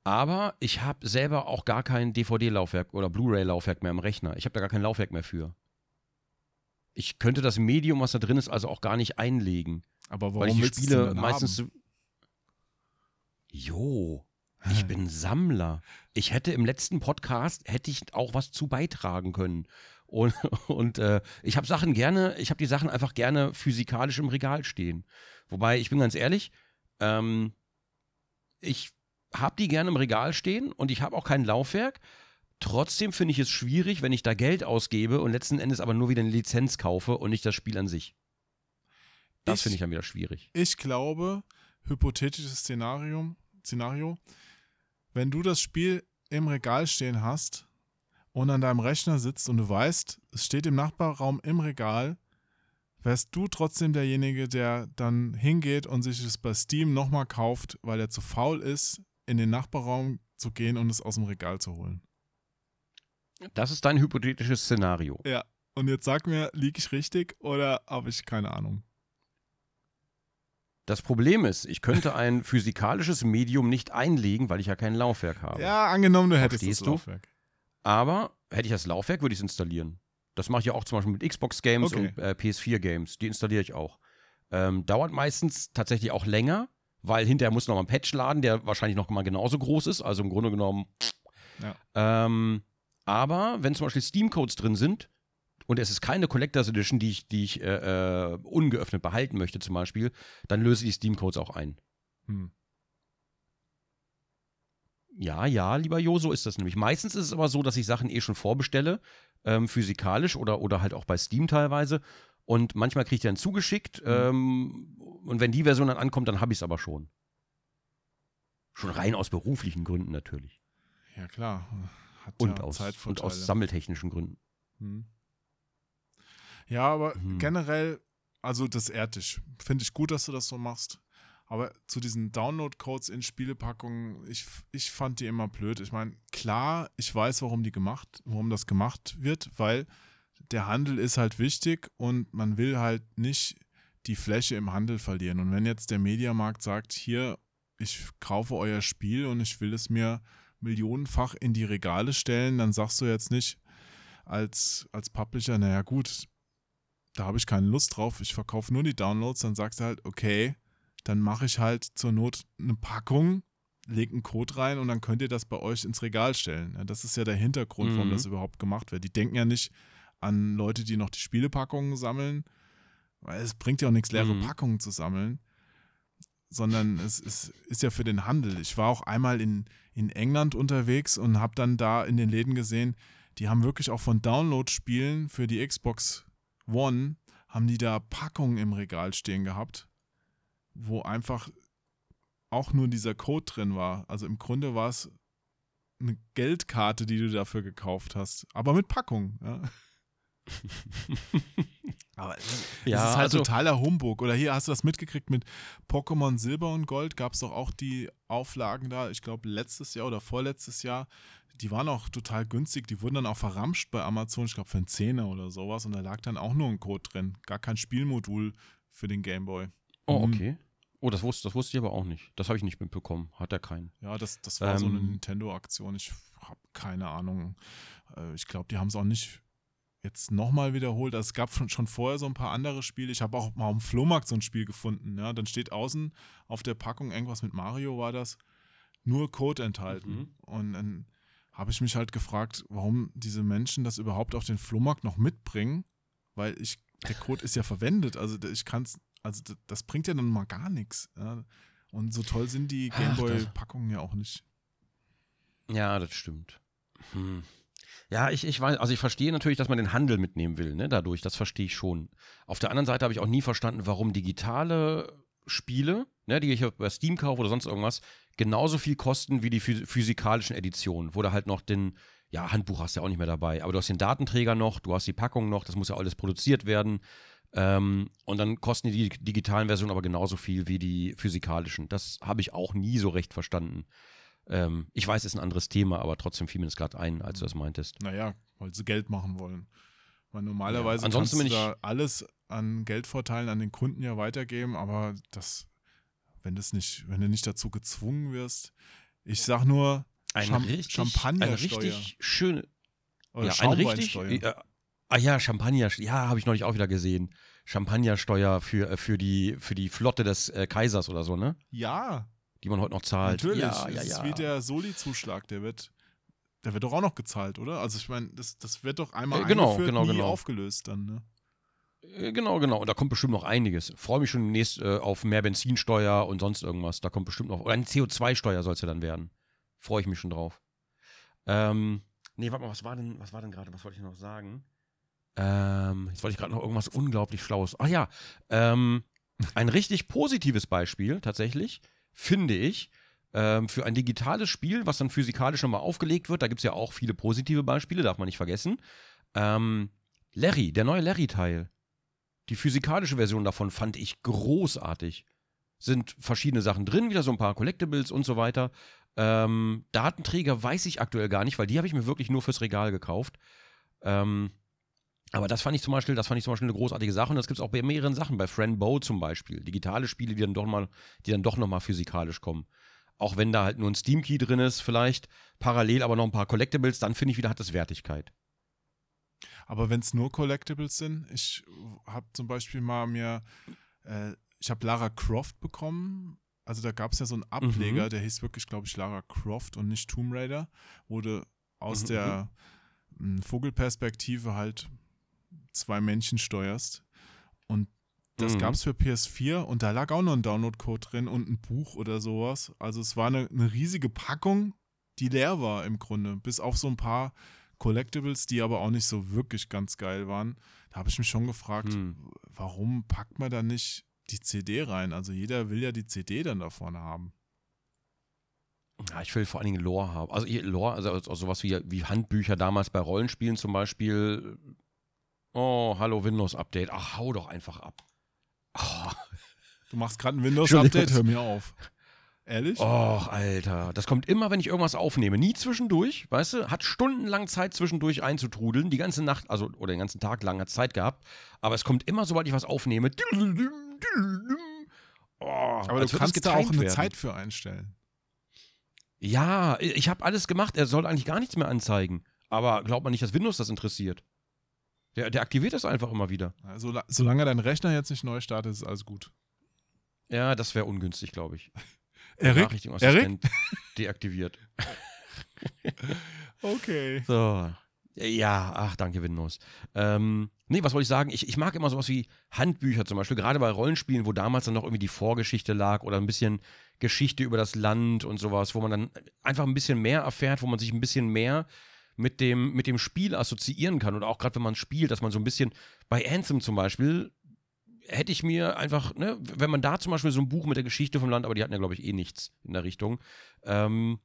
[SPEAKER 1] aber ich habe selber auch gar kein DVD-Laufwerk oder Blu-ray-Laufwerk mehr im Rechner. Ich habe da gar kein Laufwerk mehr für. Ich könnte das Medium, was da drin ist, also auch gar nicht einlegen,
[SPEAKER 2] Aber
[SPEAKER 1] weil
[SPEAKER 2] warum
[SPEAKER 1] ich die Spiele meistens
[SPEAKER 2] haben?
[SPEAKER 1] Jo, ich bin Sammler. Ich hätte im letzten Podcast hätte ich auch was zu beitragen können. Und, und äh, ich habe Sachen gerne, ich habe die Sachen einfach gerne physikalisch im Regal stehen. Wobei, ich bin ganz ehrlich, ähm, ich habe die gerne im Regal stehen und ich habe auch kein Laufwerk. Trotzdem finde ich es schwierig, wenn ich da Geld ausgebe und letzten Endes aber nur wieder eine Lizenz kaufe und nicht das Spiel an sich. Das finde ich dann wieder schwierig.
[SPEAKER 2] Ich glaube, hypothetisches Szenario, Szenario, wenn du das Spiel im Regal stehen hast und an deinem Rechner sitzt und du weißt, es steht im Nachbarraum im Regal, wärst du trotzdem derjenige, der dann hingeht und sich es bei Steam nochmal kauft, weil er zu faul ist, in den Nachbarraum zu gehen und es aus dem Regal zu holen.
[SPEAKER 1] Das ist dein hypothetisches Szenario.
[SPEAKER 2] Ja. Und jetzt sag mir, liege ich richtig oder habe ich keine Ahnung?
[SPEAKER 1] Das Problem ist, ich könnte ein physikalisches Medium nicht einlegen, weil ich ja kein Laufwerk habe.
[SPEAKER 2] Ja, angenommen, du hättest
[SPEAKER 1] Verstehst
[SPEAKER 2] das
[SPEAKER 1] du? Aber hätte ich das Laufwerk, würde ich es installieren. Das mache ich ja auch zum Beispiel mit Xbox-Games
[SPEAKER 2] Okay.
[SPEAKER 1] und äh, PS4-Games. Die installiere ich auch. Ähm, dauert meistens tatsächlich auch länger, weil hinterher muss noch mal ein Patch laden, der wahrscheinlich noch mal genauso groß ist. Also im Grunde genommen.
[SPEAKER 2] Ja.
[SPEAKER 1] Ähm, aber wenn zum Beispiel Steam-Codes drin sind und es ist keine Collectors Edition, die ich, die ich äh, äh, ungeöffnet behalten möchte, zum Beispiel, dann löse ich die Steam-Codes auch ein.
[SPEAKER 2] Hm.
[SPEAKER 1] Ja, ja, lieber Jo, so ist das nämlich. Meistens ist es aber so, dass ich Sachen eh schon vorbestelle, ähm, physikalisch oder, oder halt auch bei Steam teilweise. Und manchmal kriege ich dann zugeschickt. Ähm, und wenn die Version dann ankommt, dann habe ich es aber schon. Schon rein aus beruflichen Gründen natürlich.
[SPEAKER 2] Ja, klar. Hat
[SPEAKER 1] Und,
[SPEAKER 2] ja
[SPEAKER 1] aus, und aus sammeltechnischen Gründen.
[SPEAKER 2] Hm. Ja, aber
[SPEAKER 1] Hm.
[SPEAKER 2] generell, also das ehrt dich. Finde ich gut, dass du das so machst. Aber zu diesen Download-Codes in Spielepackungen, ich, ich fand die immer blöd. Ich meine, klar, ich weiß, warum die gemacht, warum das gemacht wird, weil der Handel ist halt wichtig und man will halt nicht die Fläche im Handel verlieren. Und wenn jetzt der Mediamarkt sagt, hier, ich kaufe euer Spiel und ich will es mir millionenfach in die Regale stellen, dann sagst du jetzt nicht als, als Publisher, naja gut, da habe ich keine Lust drauf, ich verkaufe nur die Downloads, dann sagst du halt, okay, dann mache ich halt zur Not eine Packung, lege einen Code rein und dann könnt ihr das bei euch ins Regal stellen. Ja, das ist ja der Hintergrund, warum
[SPEAKER 1] Mhm.
[SPEAKER 2] das überhaupt gemacht wird. Die denken ja nicht an Leute, die noch die Spielepackungen sammeln, weil es bringt ja auch nichts, leere
[SPEAKER 1] Mhm.
[SPEAKER 2] Packungen zu sammeln, sondern es ist, ist ja für den Handel. Ich war auch einmal in, in England unterwegs und habe dann da in den Läden gesehen, die haben wirklich auch von Download-Spielen für die Xbox One, haben die da Packungen im Regal stehen gehabt, wo einfach auch nur dieser Code drin war. Also im Grunde war es eine Geldkarte, die du dafür gekauft hast, aber mit Packung. Ja. aber das
[SPEAKER 1] Ja,
[SPEAKER 2] ist halt
[SPEAKER 1] also-
[SPEAKER 2] totaler Humbug. Oder hier hast du das mitgekriegt mit Pokémon Silber und Gold, gab es doch auch die Auflagen da, ich glaube letztes Jahr oder vorletztes Jahr. Die waren auch total günstig, die wurden dann auch verramscht bei Amazon, ich glaube für einen Zehner oder sowas. Und da lag dann auch nur ein Code drin, gar kein Spielmodul für den Gameboy.
[SPEAKER 1] Oh,
[SPEAKER 2] Mhm.
[SPEAKER 1] okay. Oh, das wusste, das wusste ich aber auch nicht. Das habe ich nicht mitbekommen. Hat er keinen.
[SPEAKER 2] Ja, das, das war so eine
[SPEAKER 1] Ähm.
[SPEAKER 2] Nintendo-Aktion. Ich habe keine Ahnung. Äh, Ich glaube, die haben es auch nicht jetzt nochmal wiederholt. Also es gab schon, schon vorher so ein paar andere Spiele. Ich habe auch mal am Flohmarkt so ein Spiel gefunden. Ja, dann steht außen auf der Packung irgendwas mit Mario war das nur Code enthalten.
[SPEAKER 1] Mhm.
[SPEAKER 2] Und dann habe ich mich halt gefragt, warum diese Menschen das überhaupt auf den Flohmarkt noch mitbringen, weil ich der Code ist ja verwendet. Also ich kann es, also das bringt ja dann mal gar nichts. Ja. Und so toll sind die Gameboy-Packungen ja auch nicht.
[SPEAKER 1] Ja, das stimmt. Hm. Ja, ich, ich weiß, also ich verstehe natürlich, dass man den Handel mitnehmen will, ne, dadurch, das verstehe ich schon. Auf der anderen Seite habe ich auch nie verstanden, warum digitale Spiele, ne, die ich bei Steam kaufe oder sonst irgendwas, genauso viel kosten wie die phys physikalischen Editionen, wo du halt noch den, ja, Handbuch hast ja auch nicht mehr dabei, aber du hast den Datenträger noch, du hast die Packung noch, das muss ja alles produziert werden. Ähm, und dann kosten die digitalen Versionen aber genauso viel wie die physikalischen. Das habe ich auch nie so recht verstanden. Ähm, ich weiß, es ist ein anderes Thema, aber trotzdem fiel mir das gerade ein, als du das meintest.
[SPEAKER 2] Naja, weil sie Geld machen wollen. Weil normalerweise
[SPEAKER 1] Ja, ansonsten
[SPEAKER 2] kannst du da alles an Geldvorteilen an den Kunden ja weitergeben, aber das, wenn das nicht, wenn du nicht dazu gezwungen wirst, ich sag nur
[SPEAKER 1] Ein
[SPEAKER 2] Cham
[SPEAKER 1] richtig,
[SPEAKER 2] Champagnersteuer
[SPEAKER 1] ein richtig schöne,
[SPEAKER 2] oder
[SPEAKER 1] ja, ein richtig, äh, ah ja, Champagner, ja, habe ich neulich auch wieder gesehen. Champagnersteuer für, äh, für, die, für die Flotte des äh, Kaisers oder so, ne?
[SPEAKER 2] ja,
[SPEAKER 1] Die man heute noch zahlt.
[SPEAKER 2] natürlich.
[SPEAKER 1] Ja,
[SPEAKER 2] das
[SPEAKER 1] ja,
[SPEAKER 2] ist
[SPEAKER 1] ja.
[SPEAKER 2] wie der Soli-Zuschlag, der wird, der wird doch auch noch gezahlt, oder? Also ich meine, das, das wird doch einmal
[SPEAKER 1] Äh, genau,
[SPEAKER 2] eingeführt,
[SPEAKER 1] genau,
[SPEAKER 2] nie
[SPEAKER 1] genau.
[SPEAKER 2] aufgelöst dann, ne?
[SPEAKER 1] Äh, Genau, genau. Und da kommt bestimmt noch einiges. Freue mich schon demnächst äh, auf mehr Benzinsteuer und sonst irgendwas. Da kommt bestimmt noch. Oder eine CO2-Steuer soll es ja dann werden. Freue ich mich schon drauf. Ähm, nee, warte mal, was war denn, was war denn gerade? Was wollte ich noch sagen? Ähm, jetzt wollte ich gerade noch irgendwas unglaublich Schlaues. Ach ja, ähm, ein richtig positives Beispiel tatsächlich, finde ich, ähm, für ein digitales Spiel, was dann physikalisch nochmal aufgelegt wird. Da gibt es ja auch viele positive Beispiele, darf man nicht vergessen. Ähm, Larry, der neue Larry-Teil. Die physikalische Version davon fand ich großartig. Sind verschiedene Sachen drin, wieder so ein paar Collectibles und so weiter. Ähm, Datenträger weiß ich aktuell gar nicht, weil die habe ich mir wirklich nur fürs Regal gekauft. Ähm, aber das fand ich zum Beispiel, das fand ich zum Beispiel eine großartige Sache und das gibt es auch bei mehreren Sachen, bei Friend Bow zum Beispiel. Digitale Spiele, die dann doch mal, die dann doch nochmal physikalisch kommen. Auch wenn da halt nur ein Steam-Key drin ist, vielleicht, parallel aber noch ein paar Collectibles, dann finde ich wieder, hat das Wertigkeit.
[SPEAKER 2] Aber wenn es nur Collectibles sind, ich habe zum Beispiel mal mir, äh, ich habe Lara Croft bekommen. Also da gab es ja so einen Ableger,
[SPEAKER 1] Mhm.
[SPEAKER 2] der hieß wirklich, glaube ich, Lara Croft und nicht Tomb Raider, du aus
[SPEAKER 1] Mhm,
[SPEAKER 2] der m, Vogelperspektive halt zwei Männchen steuerst. Und das
[SPEAKER 1] Mhm.
[SPEAKER 2] gab es für PS4 und da lag auch noch ein Download-Code drin und ein Buch oder sowas. Also es war eine, eine riesige Packung, die leer war im Grunde, bis auf so ein paar Collectibles, die aber auch nicht so wirklich ganz geil waren. Da habe ich mich schon gefragt,
[SPEAKER 1] Hm.
[SPEAKER 2] warum packt man da nicht die CD rein? Also jeder will ja die CD dann da vorne haben.
[SPEAKER 1] Ja, ich will vor allen Dingen Lore haben. Also Lore, also, also sowas wie, wie Handbücher damals bei Rollenspielen zum Beispiel. Oh, hallo Windows Update. Ach, hau doch einfach ab. Oh,
[SPEAKER 2] Du machst gerade ein Windows-Update, hör mir auf. Ehrlich?
[SPEAKER 1] Och, Alter. Das kommt immer, wenn ich irgendwas aufnehme. Nie zwischendurch, weißt du? Hat stundenlang Zeit zwischendurch einzutrudeln. Die ganze Nacht, also, oder den ganzen Tag lang hat Zeit gehabt. Aber es kommt immer, sobald ich was aufnehme. Oh,
[SPEAKER 2] Aber du kannst da auch eine
[SPEAKER 1] werden.
[SPEAKER 2] Zeit für einstellen.
[SPEAKER 1] Ja, ich habe alles gemacht. Er soll eigentlich gar nichts mehr anzeigen. Aber glaubt man nicht, dass Windows das interessiert. Der, der aktiviert das einfach immer wieder.
[SPEAKER 2] Also, la- solange dein Rechner jetzt nicht neu startet, ist alles gut.
[SPEAKER 1] Ja, das wäre ungünstig, glaube ich.
[SPEAKER 2] Erik?
[SPEAKER 1] Nachrichtenassistent deaktiviert.
[SPEAKER 2] Okay.
[SPEAKER 1] So. Ja, ach, danke, Windows. Ähm, nee, was wollte ich sagen? Ich, ich mag immer sowas wie Handbücher zum Beispiel, gerade bei Rollenspielen, wo damals dann noch irgendwie die Vorgeschichte lag oder ein bisschen Geschichte über das Land und sowas, wo man dann einfach ein bisschen mehr erfährt, wo man sich ein bisschen mehr mit dem, mit dem Spiel assoziieren kann. Oder auch gerade wenn man spielt, dass man so ein bisschen, bei Anthem zum Beispiel, hätte ich mir einfach, ne, wenn man da zum Beispiel so ein Buch mit der Geschichte vom Land, aber die hatten ja, glaube ich, eh nichts in der Richtung, ähm,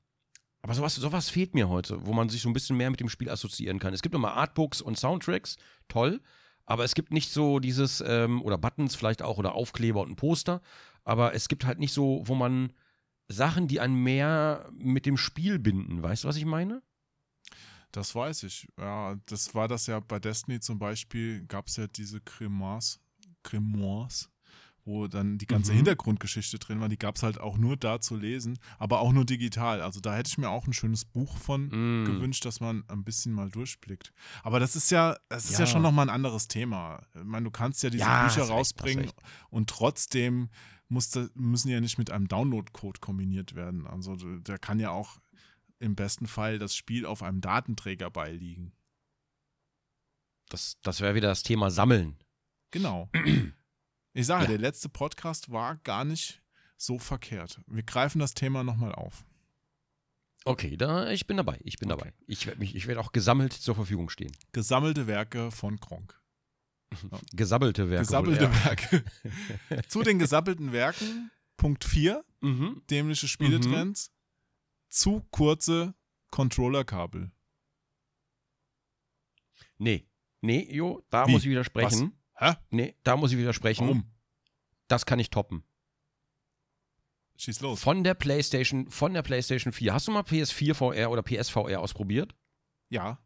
[SPEAKER 1] aber sowas, sowas fehlt mir heute, wo man sich so ein bisschen mehr mit dem Spiel assoziieren kann. Es gibt nochmal Artbooks und Soundtracks, toll. Aber es gibt nicht so dieses, ähm, oder Buttons vielleicht auch, oder Aufkleber und ein Poster. Aber es gibt halt nicht so, wo man Sachen, die einen mehr mit dem Spiel binden. Weißt du, was ich meine?
[SPEAKER 2] Das weiß ich. Ja, das war das ja bei Destiny zum Beispiel, gab es ja diese Grimoires, Grimoires, wo dann die ganze
[SPEAKER 1] Mhm.
[SPEAKER 2] Hintergrundgeschichte drin war. Die gab es halt auch nur da zu lesen, aber auch nur digital. Also da hätte ich mir auch ein schönes Buch von
[SPEAKER 1] Mm.
[SPEAKER 2] gewünscht, dass man ein bisschen mal durchblickt. Aber das ist ja, das ist ja,
[SPEAKER 1] Ja.
[SPEAKER 2] schon nochmal ein anderes Thema. Ich meine, du kannst ja diese
[SPEAKER 1] Ja,
[SPEAKER 2] Bücher rausbringen
[SPEAKER 1] recht.
[SPEAKER 2] und trotzdem muss müssen die ja nicht mit einem Download-Code kombiniert werden. Also da kann ja auch im besten Fall das Spiel auf einem Datenträger beiliegen.
[SPEAKER 1] Das, das wäre wieder das Thema Sammeln.
[SPEAKER 2] Genau. Ich sage,
[SPEAKER 1] Ja.
[SPEAKER 2] der letzte Podcast war gar nicht so verkehrt. Wir greifen das Thema nochmal auf.
[SPEAKER 1] Okay, da, ich bin dabei. Ich bin
[SPEAKER 2] Okay.
[SPEAKER 1] dabei. Ich werde werde auch gesammelt zur Verfügung stehen.
[SPEAKER 2] Gesammelte Werke von Kronk.
[SPEAKER 1] Gesammelte Werke. wohl
[SPEAKER 2] Gesabbelte
[SPEAKER 1] eher.
[SPEAKER 2] Werke. Zu den gesabbelten Werken, Punkt 4,
[SPEAKER 1] Mhm.
[SPEAKER 2] dämliche Spieletrends. Zu kurze Controllerkabel.
[SPEAKER 1] Nee. Nee, Jo, da
[SPEAKER 2] Wie?
[SPEAKER 1] muss ich widersprechen.
[SPEAKER 2] Hä?
[SPEAKER 1] Nee, da muss ich widersprechen.
[SPEAKER 2] Warum?
[SPEAKER 1] Das kann ich toppen.
[SPEAKER 2] Schieß los.
[SPEAKER 1] Von der PlayStation, von der PlayStation 4. Hast du mal PS4 VR oder PSVR ausprobiert?
[SPEAKER 2] Ja.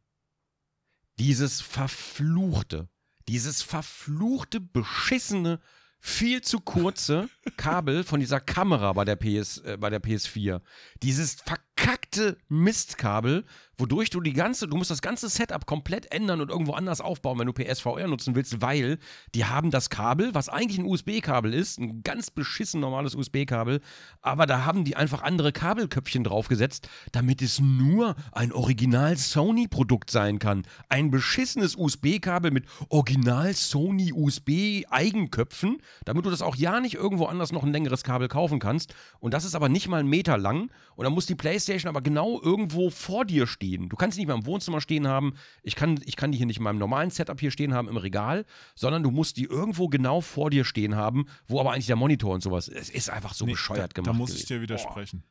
[SPEAKER 1] Dieses verfluchte, dieses verfluchte, beschissene, viel zu kurze Kabel von dieser Kamera bei der, PS, äh, bei der PS4. Dieses verkackte Mistkabel, wodurch du die ganze, du musst das ganze Setup komplett ändern und irgendwo anders aufbauen, wenn du PSVR nutzen willst, weil die haben das Kabel, was eigentlich ein USB-Kabel ist, ein ganz beschissen normales USB-Kabel, aber da haben die einfach andere Kabelköpfchen draufgesetzt, damit es nur ein Original Sony-Produkt sein kann. Ein beschissenes USB-Kabel mit Original Sony USB-Eigenköpfen, damit du das auch ja nicht irgendwo anders noch ein längeres Kabel kaufen kannst. Und das ist aber nicht mal einen Meter lang. Und dann muss die Playstation aber genau irgendwo vor dir stehen. Du kannst sie nicht mal im Wohnzimmer stehen haben. Ich kann, ich kann die hier nicht in meinem normalen Setup hier stehen haben im Regal, sondern du musst die irgendwo genau vor dir stehen haben, wo aber eigentlich der Monitor und sowas. Es ist einfach so
[SPEAKER 2] Nee,
[SPEAKER 1] bescheuert
[SPEAKER 2] da,
[SPEAKER 1] gemacht.
[SPEAKER 2] Da muss ich
[SPEAKER 1] gewesen.
[SPEAKER 2] dir widersprechen.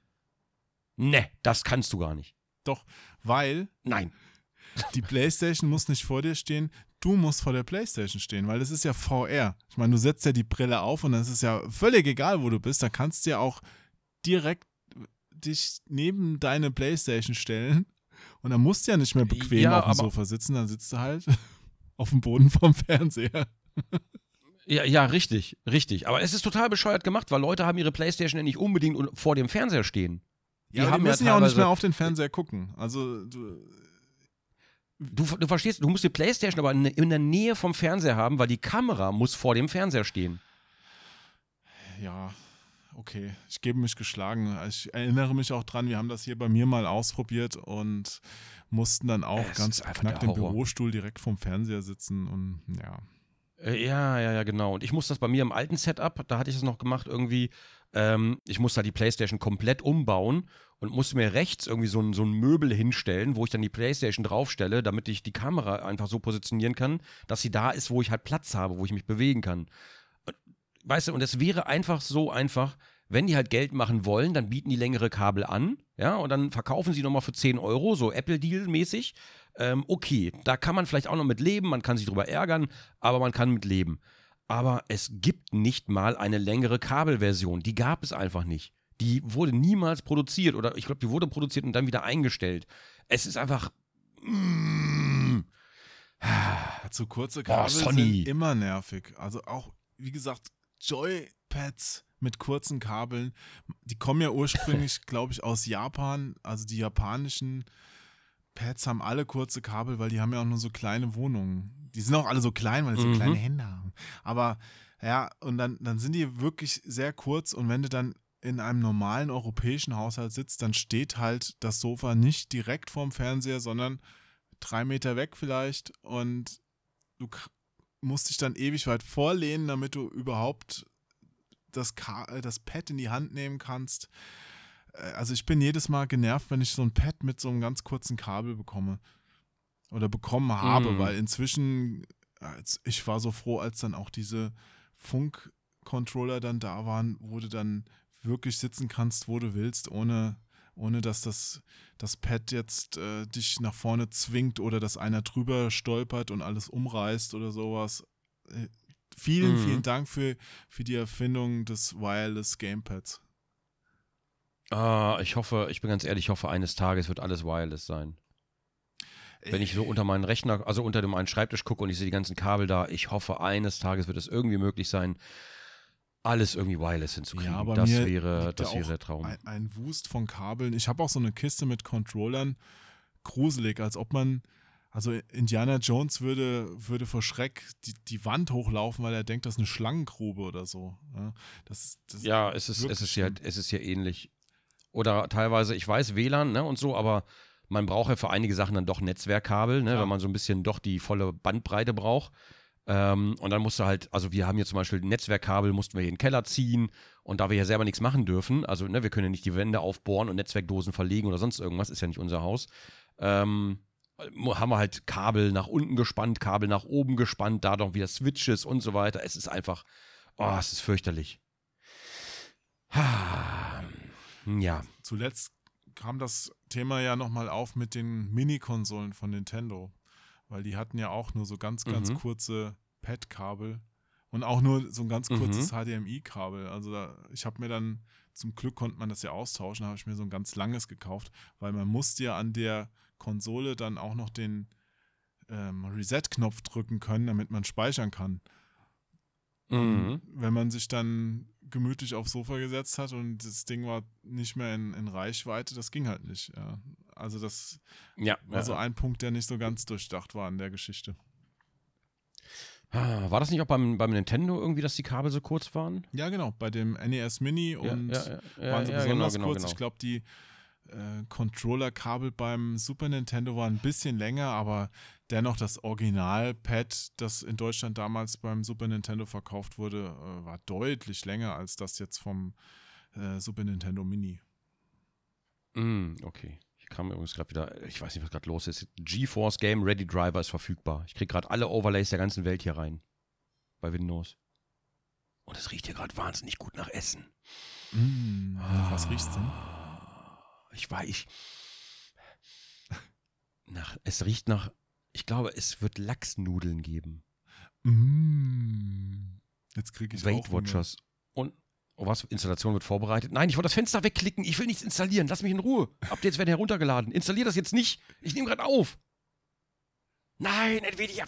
[SPEAKER 1] Boah. Ne, das kannst du gar nicht.
[SPEAKER 2] Doch, weil
[SPEAKER 1] Nein.
[SPEAKER 2] die Playstation muss nicht vor dir stehen, du musst vor der Playstation stehen, weil das ist ja VR. Ich meine, du setzt ja die Brille auf und das ist ja völlig egal, wo du bist. Da kannst du ja auch direkt dich neben deine Playstation stellen und dann musst du ja nicht mehr bequem
[SPEAKER 1] Ja,
[SPEAKER 2] auf dem Sofa sitzen, dann sitzt du halt auf dem Boden vom Fernseher.
[SPEAKER 1] Ja, ja, richtig, richtig. Aber es ist total bescheuert gemacht, weil Leute haben ihre Playstation ja nicht unbedingt un- vor dem Fernseher stehen. Die
[SPEAKER 2] Ja,
[SPEAKER 1] haben
[SPEAKER 2] die
[SPEAKER 1] ja
[SPEAKER 2] müssen ja auch nicht mehr auf den Fernseher gucken. Also, du,
[SPEAKER 1] Du, du verstehst, du musst die Playstation aber in, in der Nähe vom Fernseher haben, weil die Kamera muss vor dem Fernseher stehen.
[SPEAKER 2] ja, okay, ich gebe mich geschlagen. Ich erinnere mich auch dran, wir haben das hier bei mir mal ausprobiert und mussten dann auch
[SPEAKER 1] Es
[SPEAKER 2] ganz im
[SPEAKER 1] Horror.
[SPEAKER 2] Bürostuhl direkt vom Fernseher sitzen und ja.
[SPEAKER 1] Äh, Ja, ja, ja, genau. Und ich muss das bei mir im alten Setup, da hatte ich das noch gemacht, irgendwie, ähm, ich musste halt die Playstation komplett umbauen und musste mir rechts irgendwie so ein, so ein Möbel hinstellen, wo ich dann die Playstation draufstelle, damit ich die Kamera einfach so positionieren kann, dass sie da ist, wo ich halt Platz habe, wo ich mich bewegen kann. Weißt du, und es wäre einfach so einfach, wenn die halt Geld machen wollen, dann bieten die längere Kabel an, ja, und dann verkaufen sie nochmal für 10 Euro, so Apple-Deal-mäßig. Ähm, okay, da kann man vielleicht auch noch mit leben, man kann sich drüber ärgern, aber man kann mit leben. aber es gibt nicht mal eine längere Kabelversion. Die gab es einfach nicht. Die wurde niemals produziert oder ich glaube, die wurde produziert und dann wieder eingestellt. Es ist einfach. Mm,
[SPEAKER 2] Zu kurze Kabel
[SPEAKER 1] Sony.
[SPEAKER 2] sind immer nervig. Also auch, wie gesagt, Joypads mit kurzen Kabeln, die kommen ja ursprünglich, glaube ich, aus Japan. Also die japanischen Pads haben alle kurze Kabel, weil die haben ja auch nur so kleine Wohnungen. Die sind auch alle so klein, weil die so
[SPEAKER 1] Mhm.
[SPEAKER 2] kleine Hände haben. Aber ja, und dann, dann sind die wirklich sehr kurz und wenn du dann in einem normalen europäischen Haushalt sitzt, dann steht halt das Sofa nicht direkt vorm Fernseher, sondern drei Meter weg vielleicht und du musst dich dann ewig weit vorlehnen, damit du überhaupt das, Ka äh, das Pad in die Hand nehmen kannst. Äh, Also ich bin jedes Mal genervt, wenn ich so ein Pad mit so einem ganz kurzen Kabel bekomme. Oder bekommen habe,
[SPEAKER 1] Mhm.
[SPEAKER 2] weil inzwischen, als, ich war so froh, als dann auch diese Funk-Controller dann da waren, wo du dann wirklich sitzen kannst, wo du willst, ohne, ohne dass das, das Pad jetzt äh, dich nach vorne zwingt oder dass einer drüber stolpert und alles umreißt oder sowas. Äh, vielen,
[SPEAKER 1] Mhm.
[SPEAKER 2] vielen Dank für, für die Erfindung des Wireless Gamepads.
[SPEAKER 1] Ah, ich hoffe, ich bin ganz ehrlich, ich hoffe, eines Tages wird alles wireless sein. Wenn ich so unter meinen Rechner, also unter dem meinen Schreibtisch gucke und ich sehe die ganzen Kabel da, ich hoffe, eines Tages wird es irgendwie möglich sein, alles irgendwie wireless hinzukriegen.
[SPEAKER 2] Ja, aber
[SPEAKER 1] das wäre,
[SPEAKER 2] liegt da
[SPEAKER 1] das wäre der Traum.
[SPEAKER 2] Ein, ein Wust von Kabeln. Ich habe auch so eine Kiste mit Controllern. Gruselig, als ob man, also Indiana Jones würde, würde vor Schreck die, die Wand hochlaufen, weil er denkt, das ist eine Schlangengrube oder so. Ja, das, das
[SPEAKER 1] Ja, es ist, es ist ja, es ist ja ähnlich. Oder teilweise, ich weiß, WLAN, ne, und so, aber man braucht ja für einige Sachen dann doch Netzwerkkabel, ne,
[SPEAKER 2] Klar.
[SPEAKER 1] wenn man so ein bisschen doch die volle Bandbreite braucht. Ähm, und dann musst du halt, also wir haben hier zum Beispiel Netzwerkkabel, mussten wir hier in den Keller ziehen und da wir ja selber nichts machen dürfen, also ne, wir können ja nicht die Wände aufbohren und Netzwerkdosen verlegen oder sonst irgendwas, ist ja nicht unser Haus, ähm, haben wir halt Kabel nach unten gespannt, Kabel nach oben gespannt, da doch wieder Switches und so weiter. Es ist einfach, oh, es ist fürchterlich. Ja.
[SPEAKER 2] Zuletzt kam das Thema ja nochmal auf mit den Mini-Konsolen von Nintendo. Weil die hatten ja auch nur so ganz, ganz
[SPEAKER 1] Mhm.
[SPEAKER 2] kurze Pad-Kabel und auch nur so ein ganz
[SPEAKER 1] Mhm.
[SPEAKER 2] kurzes HDMI-Kabel. Also da, ich habe mir dann, zum Glück konnte man das ja austauschen, habe ich mir so ein ganz langes gekauft, weil man musste ja an der Konsole dann auch noch den ähm, Reset-Knopf drücken können, damit man speichern kann.
[SPEAKER 1] Mhm.
[SPEAKER 2] Wenn man sich dann gemütlich aufs Sofa gesetzt hat und das Ding war nicht mehr in, in Reichweite, das ging halt nicht. Ja. Also das
[SPEAKER 1] Ja.
[SPEAKER 2] war so ein Punkt, der nicht so ganz durchdacht war in der Geschichte.
[SPEAKER 1] Ah, War das nicht auch beim, beim Nintendo irgendwie, dass die Kabel so kurz waren?
[SPEAKER 2] Ja, genau, bei dem NES Mini und
[SPEAKER 1] ja, ja,
[SPEAKER 2] waren sie besonders
[SPEAKER 1] genau,
[SPEAKER 2] kurz.
[SPEAKER 1] genau,
[SPEAKER 2] Ich glaube, die äh, Controller-Kabel beim Super Nintendo waren ein bisschen länger, aber dennoch das Original-Pad, das in Deutschland damals beim Super Nintendo verkauft wurde, äh, war deutlich länger als das jetzt vom äh, Super Nintendo Mini.
[SPEAKER 1] Mm, okay. Ich kam übrigens gerade wieder, ich weiß nicht, was gerade los ist. GeForce Game Ready Driver ist verfügbar. Ich kriege gerade alle Overlays der ganzen Welt hier rein. Bei Windows. Und es riecht hier gerade wahnsinnig gut nach Essen.
[SPEAKER 2] Mm, nach was riecht's denn?
[SPEAKER 1] Ich weiß, ich. Nach, es riecht nach. Ich glaube, es wird Lachsnudeln geben.
[SPEAKER 2] Mm. Jetzt kriege ich
[SPEAKER 1] Weight
[SPEAKER 2] auch Hunger.
[SPEAKER 1] Watchers. Und. Oh, was? Installation wird vorbereitet. Nein, ich wollte das Fenster wegklicken. Ich will nichts installieren. Lass mich in Ruhe. Updates werden heruntergeladen. Installier das jetzt nicht. Ich nehme gerade auf. Nein, Nvidia.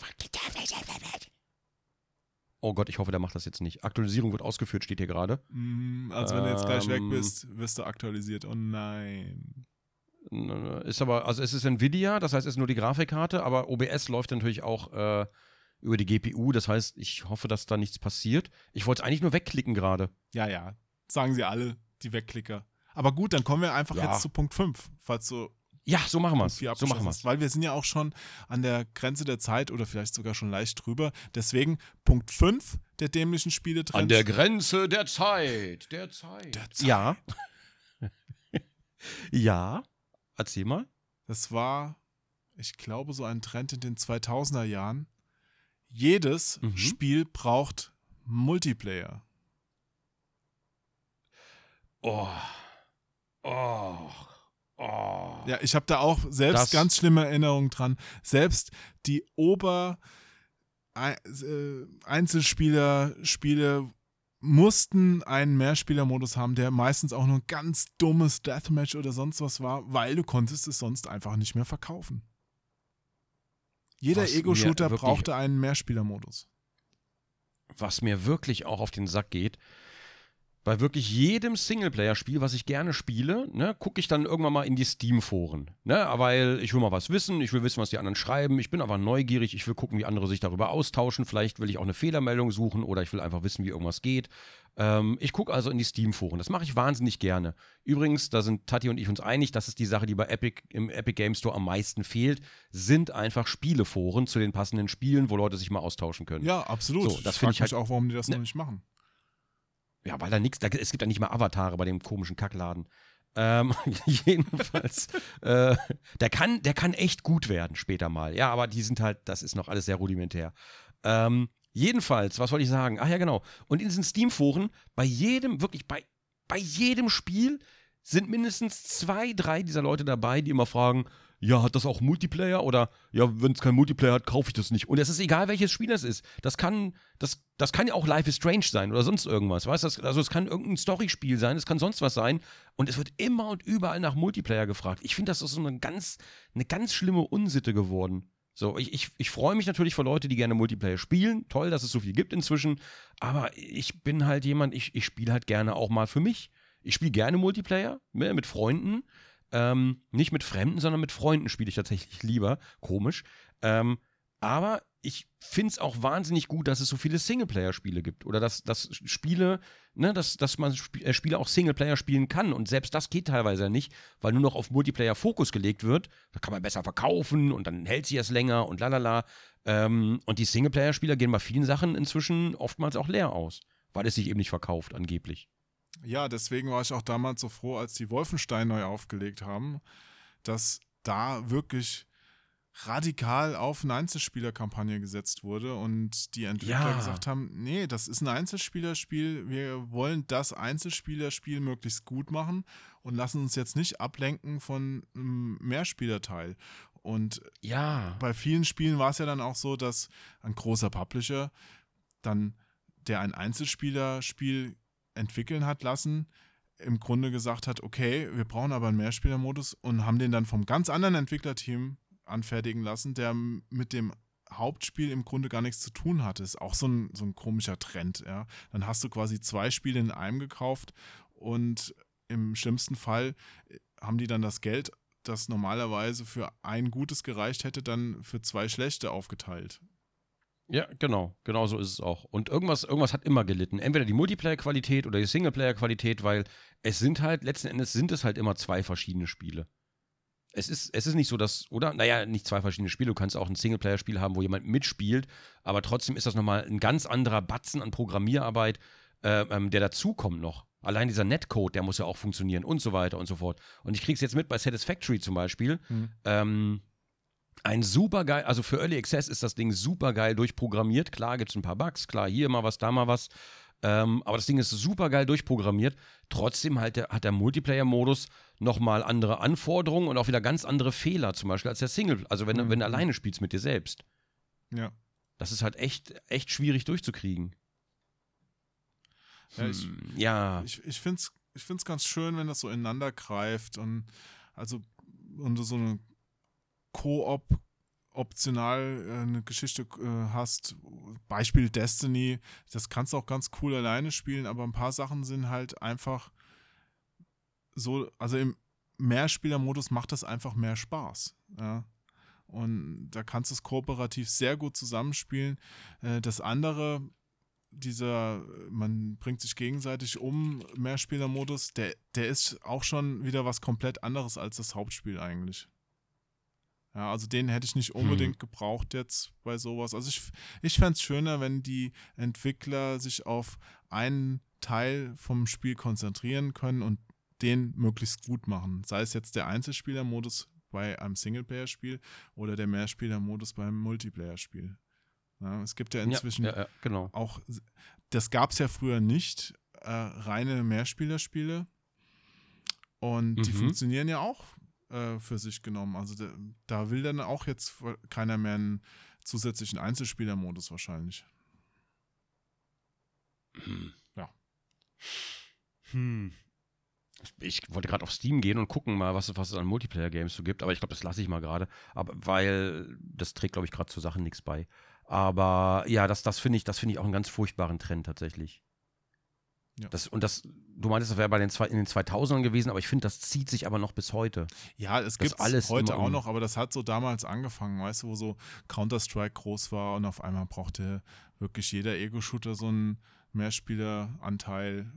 [SPEAKER 1] Oh Gott, ich hoffe, der macht das jetzt nicht. Aktualisierung wird ausgeführt, steht hier gerade.
[SPEAKER 2] Mm, also wenn du jetzt gleich weg
[SPEAKER 1] Ähm.
[SPEAKER 2] bist, wirst du aktualisiert. Oh nein.
[SPEAKER 1] Ist aber, also es ist Nvidia, das heißt, es ist nur die Grafikkarte, aber OBS läuft natürlich auch äh, über die GPU. Das heißt, ich hoffe, dass da nichts passiert. Ich wollte es eigentlich nur wegklicken gerade.
[SPEAKER 2] Ja, ja. Sagen sie alle, die Wegklicker. Aber gut, dann kommen wir einfach
[SPEAKER 1] Ja.
[SPEAKER 2] jetzt zu Punkt 5, falls du
[SPEAKER 1] Ja, so machen wir es. So machen wir
[SPEAKER 2] hast.
[SPEAKER 1] es.
[SPEAKER 2] Weil wir sind ja auch schon an der Grenze der Zeit oder vielleicht sogar schon leicht drüber. Deswegen Punkt 5 der dämlichen Spiele
[SPEAKER 1] An der Grenze der Zeit. Der Zeit.
[SPEAKER 2] Der Zeit.
[SPEAKER 1] Ja. ja. Erzähl mal.
[SPEAKER 2] Das war, ich glaube, so ein Trend in den 2000er Jahren. Jedes
[SPEAKER 1] Mhm.
[SPEAKER 2] Spiel braucht Multiplayer.
[SPEAKER 1] Oh. Oh. Oh.
[SPEAKER 2] Ja, ich habe da auch selbst
[SPEAKER 1] Das-
[SPEAKER 2] ganz schlimme Erinnerungen dran. Selbst die Ober, äh, Einzelspieler Spiele mussten einen Mehrspielermodus haben, der meistens auch nur ein ganz dummes Deathmatch oder sonst was war, weil du konntest es sonst einfach nicht mehr verkaufen. Jeder Ego-Shooter brauchte einen Mehrspielermodus.
[SPEAKER 1] was mir wirklich auch auf den Sack geht, bei wirklich jedem Singleplayer-Spiel, was ich gerne spiele, ne, gucke ich dann irgendwann mal in die Steam-Foren. Ne, weil ich will mal was wissen, ich will wissen, was die anderen schreiben, ich bin aber neugierig, ich will gucken, wie andere sich darüber austauschen, vielleicht will ich auch eine Fehlermeldung suchen oder ich will einfach wissen, wie irgendwas geht. Ähm, ich gucke also in die Steam-Foren. Das mache ich wahnsinnig gerne. Übrigens, da sind Tati und ich uns einig, das ist die Sache, die bei Epic im Epic Game Store am meisten fehlt, sind einfach Spieleforen zu den passenden Spielen, wo Leute sich mal austauschen können.
[SPEAKER 2] Ja, absolut.
[SPEAKER 1] So, das finde ich
[SPEAKER 2] mich
[SPEAKER 1] halt-
[SPEAKER 2] auch, warum die das
[SPEAKER 1] Ne-
[SPEAKER 2] noch nicht machen.
[SPEAKER 1] Ja, weil da nichts, es gibt ja nicht mal Avatare bei dem komischen Kackladen. Ähm, jedenfalls, äh, der, kann, der kann echt gut werden später mal. Ja, aber die sind halt, das ist noch alles sehr rudimentär. Ähm, jedenfalls, was wollte ich sagen? Ach ja, genau. Und in diesen Steam-Foren, bei jedem, wirklich bei, bei jedem Spiel sind mindestens zwei, drei dieser Leute dabei, die immer fragen, ja, hat das auch Multiplayer? Oder ja, wenn es kein Multiplayer hat, kaufe ich das nicht. Und es ist egal, welches Spiel das ist. Das kann, das, das kann ja auch Life is Strange sein oder sonst irgendwas. Weißt du, also es kann irgendein Storyspiel sein, es kann sonst was sein. Und es wird immer und überall nach Multiplayer gefragt. Ich finde, das ist so eine ganz, eine ganz schlimme Unsitte geworden. So, ich, ich, ich freue mich natürlich für Leute, die gerne Multiplayer spielen. Toll, dass es so viel gibt inzwischen. Aber ich bin halt jemand, ich, ich spiele halt gerne auch mal für mich. Ich spiele gerne Multiplayer ne, mit Freunden. Ähm, nicht mit Fremden, sondern mit Freunden spiele ich tatsächlich lieber. Komisch. Ähm, aber ich finde es auch wahnsinnig gut, dass es so viele Singleplayer-Spiele gibt. Oder dass, dass Spiele, ne, dass, dass man Sp äh, Spiele auch Singleplayer spielen kann. Und selbst das geht teilweise nicht, weil nur noch auf Multiplayer Fokus gelegt wird. Da kann man besser verkaufen und dann hält sich das länger und lalala. Ähm, und die Singleplayer-Spieler gehen bei vielen Sachen inzwischen oftmals auch leer aus, weil es sich eben nicht verkauft, angeblich.
[SPEAKER 2] Ja, deswegen war ich auch damals so froh, als die Wolfenstein neu aufgelegt haben, dass da wirklich radikal auf eine Einzelspielerkampagne gesetzt wurde und die Entwickler
[SPEAKER 1] Ja.
[SPEAKER 2] gesagt haben, nee, das ist ein Einzelspielerspiel, wir wollen das Einzelspielerspiel möglichst gut machen und lassen uns jetzt nicht ablenken von einem Mehrspielerteil. Und
[SPEAKER 1] Ja.
[SPEAKER 2] bei vielen Spielen war es ja dann auch so, dass ein großer Publisher dann, der ein Einzelspielerspiel entwickeln hat lassen, im Grunde gesagt hat, okay, wir brauchen aber einen Mehrspielermodus und haben den dann vom ganz anderen Entwicklerteam anfertigen lassen, der mit dem Hauptspiel im Grunde gar nichts zu tun hatte. Ist auch so ein, so ein komischer Trend, ja. Dann hast du quasi zwei Spiele in einem gekauft und im schlimmsten Fall äh, haben die dann das Geld, das normalerweise für ein gutes gereicht hätte, dann für zwei schlechte aufgeteilt.
[SPEAKER 1] Ja, genau. Genau so ist es auch. Und irgendwas, irgendwas hat immer gelitten. Entweder die Multiplayer-Qualität oder die Singleplayer-Qualität, weil es sind halt, letzten Endes sind es halt immer zwei verschiedene Spiele. Es ist, es ist nicht so, dass, oder? Naja, nicht zwei verschiedene Spiele. Du kannst auch ein Singleplayer-Spiel haben, wo jemand mitspielt, aber trotzdem ist das nochmal ein ganz anderer Batzen an Programmierarbeit, äh, ähm, der dazukommt noch. Allein dieser Netcode, der muss ja auch funktionieren und so weiter und so fort. Und ich krieg's jetzt mit bei Satisfactory zum Beispiel.
[SPEAKER 2] Hm.
[SPEAKER 1] Ähm, ein super geil, also für Early Access ist das Ding super geil durchprogrammiert. Klar gibt es ein paar Bugs, klar hier mal was, da mal was. Ähm, aber das Ding ist super geil durchprogrammiert. Trotzdem halt der, hat der Multiplayer-Modus nochmal andere Anforderungen und auch wieder ganz andere Fehler, zum Beispiel als der Single. Also wenn, du-
[SPEAKER 2] Mhm.
[SPEAKER 1] wenn du alleine spielst mit dir selbst.
[SPEAKER 2] Ja.
[SPEAKER 1] Das ist halt echt, echt schwierig durchzukriegen.
[SPEAKER 2] Ja, ich-
[SPEAKER 1] Hm, ja.
[SPEAKER 2] Ich, ich finde es ich find's ganz schön, wenn das so ineinander greift und also und so eine Koop optional äh, eine Geschichte äh, hast, Beispiel Destiny, das kannst du auch ganz cool alleine spielen, aber ein paar Sachen sind halt einfach so, also im Mehrspielermodus macht das einfach mehr Spaß. Ja. Und da kannst du es kooperativ sehr gut zusammenspielen. Äh, das andere, dieser, man bringt sich gegenseitig um, Mehrspielermodus, der, der ist auch schon wieder was komplett anderes als das Hauptspiel eigentlich. Ja, also den hätte ich nicht unbedingt gebraucht jetzt bei sowas. Also ich, ich fände es schöner, wenn die Entwickler sich auf einen Teil vom Spiel konzentrieren können und den möglichst gut machen. Sei es jetzt der Einzelspielermodus bei einem Singleplayer-Spiel oder der Mehrspielermodus beim Multiplayer-Spiel. Ja, es gibt ja inzwischen
[SPEAKER 1] ja, ja, genau.
[SPEAKER 2] auch, das gab es ja früher nicht, äh, reine Mehrspielerspiele. Und die
[SPEAKER 1] Mhm.
[SPEAKER 2] funktionieren ja auch äh, für sich genommen. Also da, da will dann auch jetzt keiner mehr einen zusätzlichen Einzelspielermodus wahrscheinlich.
[SPEAKER 1] Hm.
[SPEAKER 2] Ja.
[SPEAKER 1] Hm. Ich wollte gerade auf Steam gehen und gucken mal, was, was es an Multiplayer-Games so gibt, aber ich glaube, das lasse ich mal gerade, aber weil das trägt, glaube ich, gerade zur Sache nichts bei. Aber ja, das, das finde ich, das finde ich auch einen ganz furchtbaren Trend tatsächlich.
[SPEAKER 2] Ja.
[SPEAKER 1] Das, und das, du meintest, das wäre bei den zwei, in den 2000ern gewesen, aber ich finde, das zieht sich aber noch bis heute.
[SPEAKER 2] Ja, es gibt
[SPEAKER 1] alles
[SPEAKER 2] heute auch noch, aber das hat so damals angefangen, weißt du, wo so Counter-Strike groß war und auf einmal brauchte wirklich jeder Ego-Shooter so einen Mehrspieleranteil.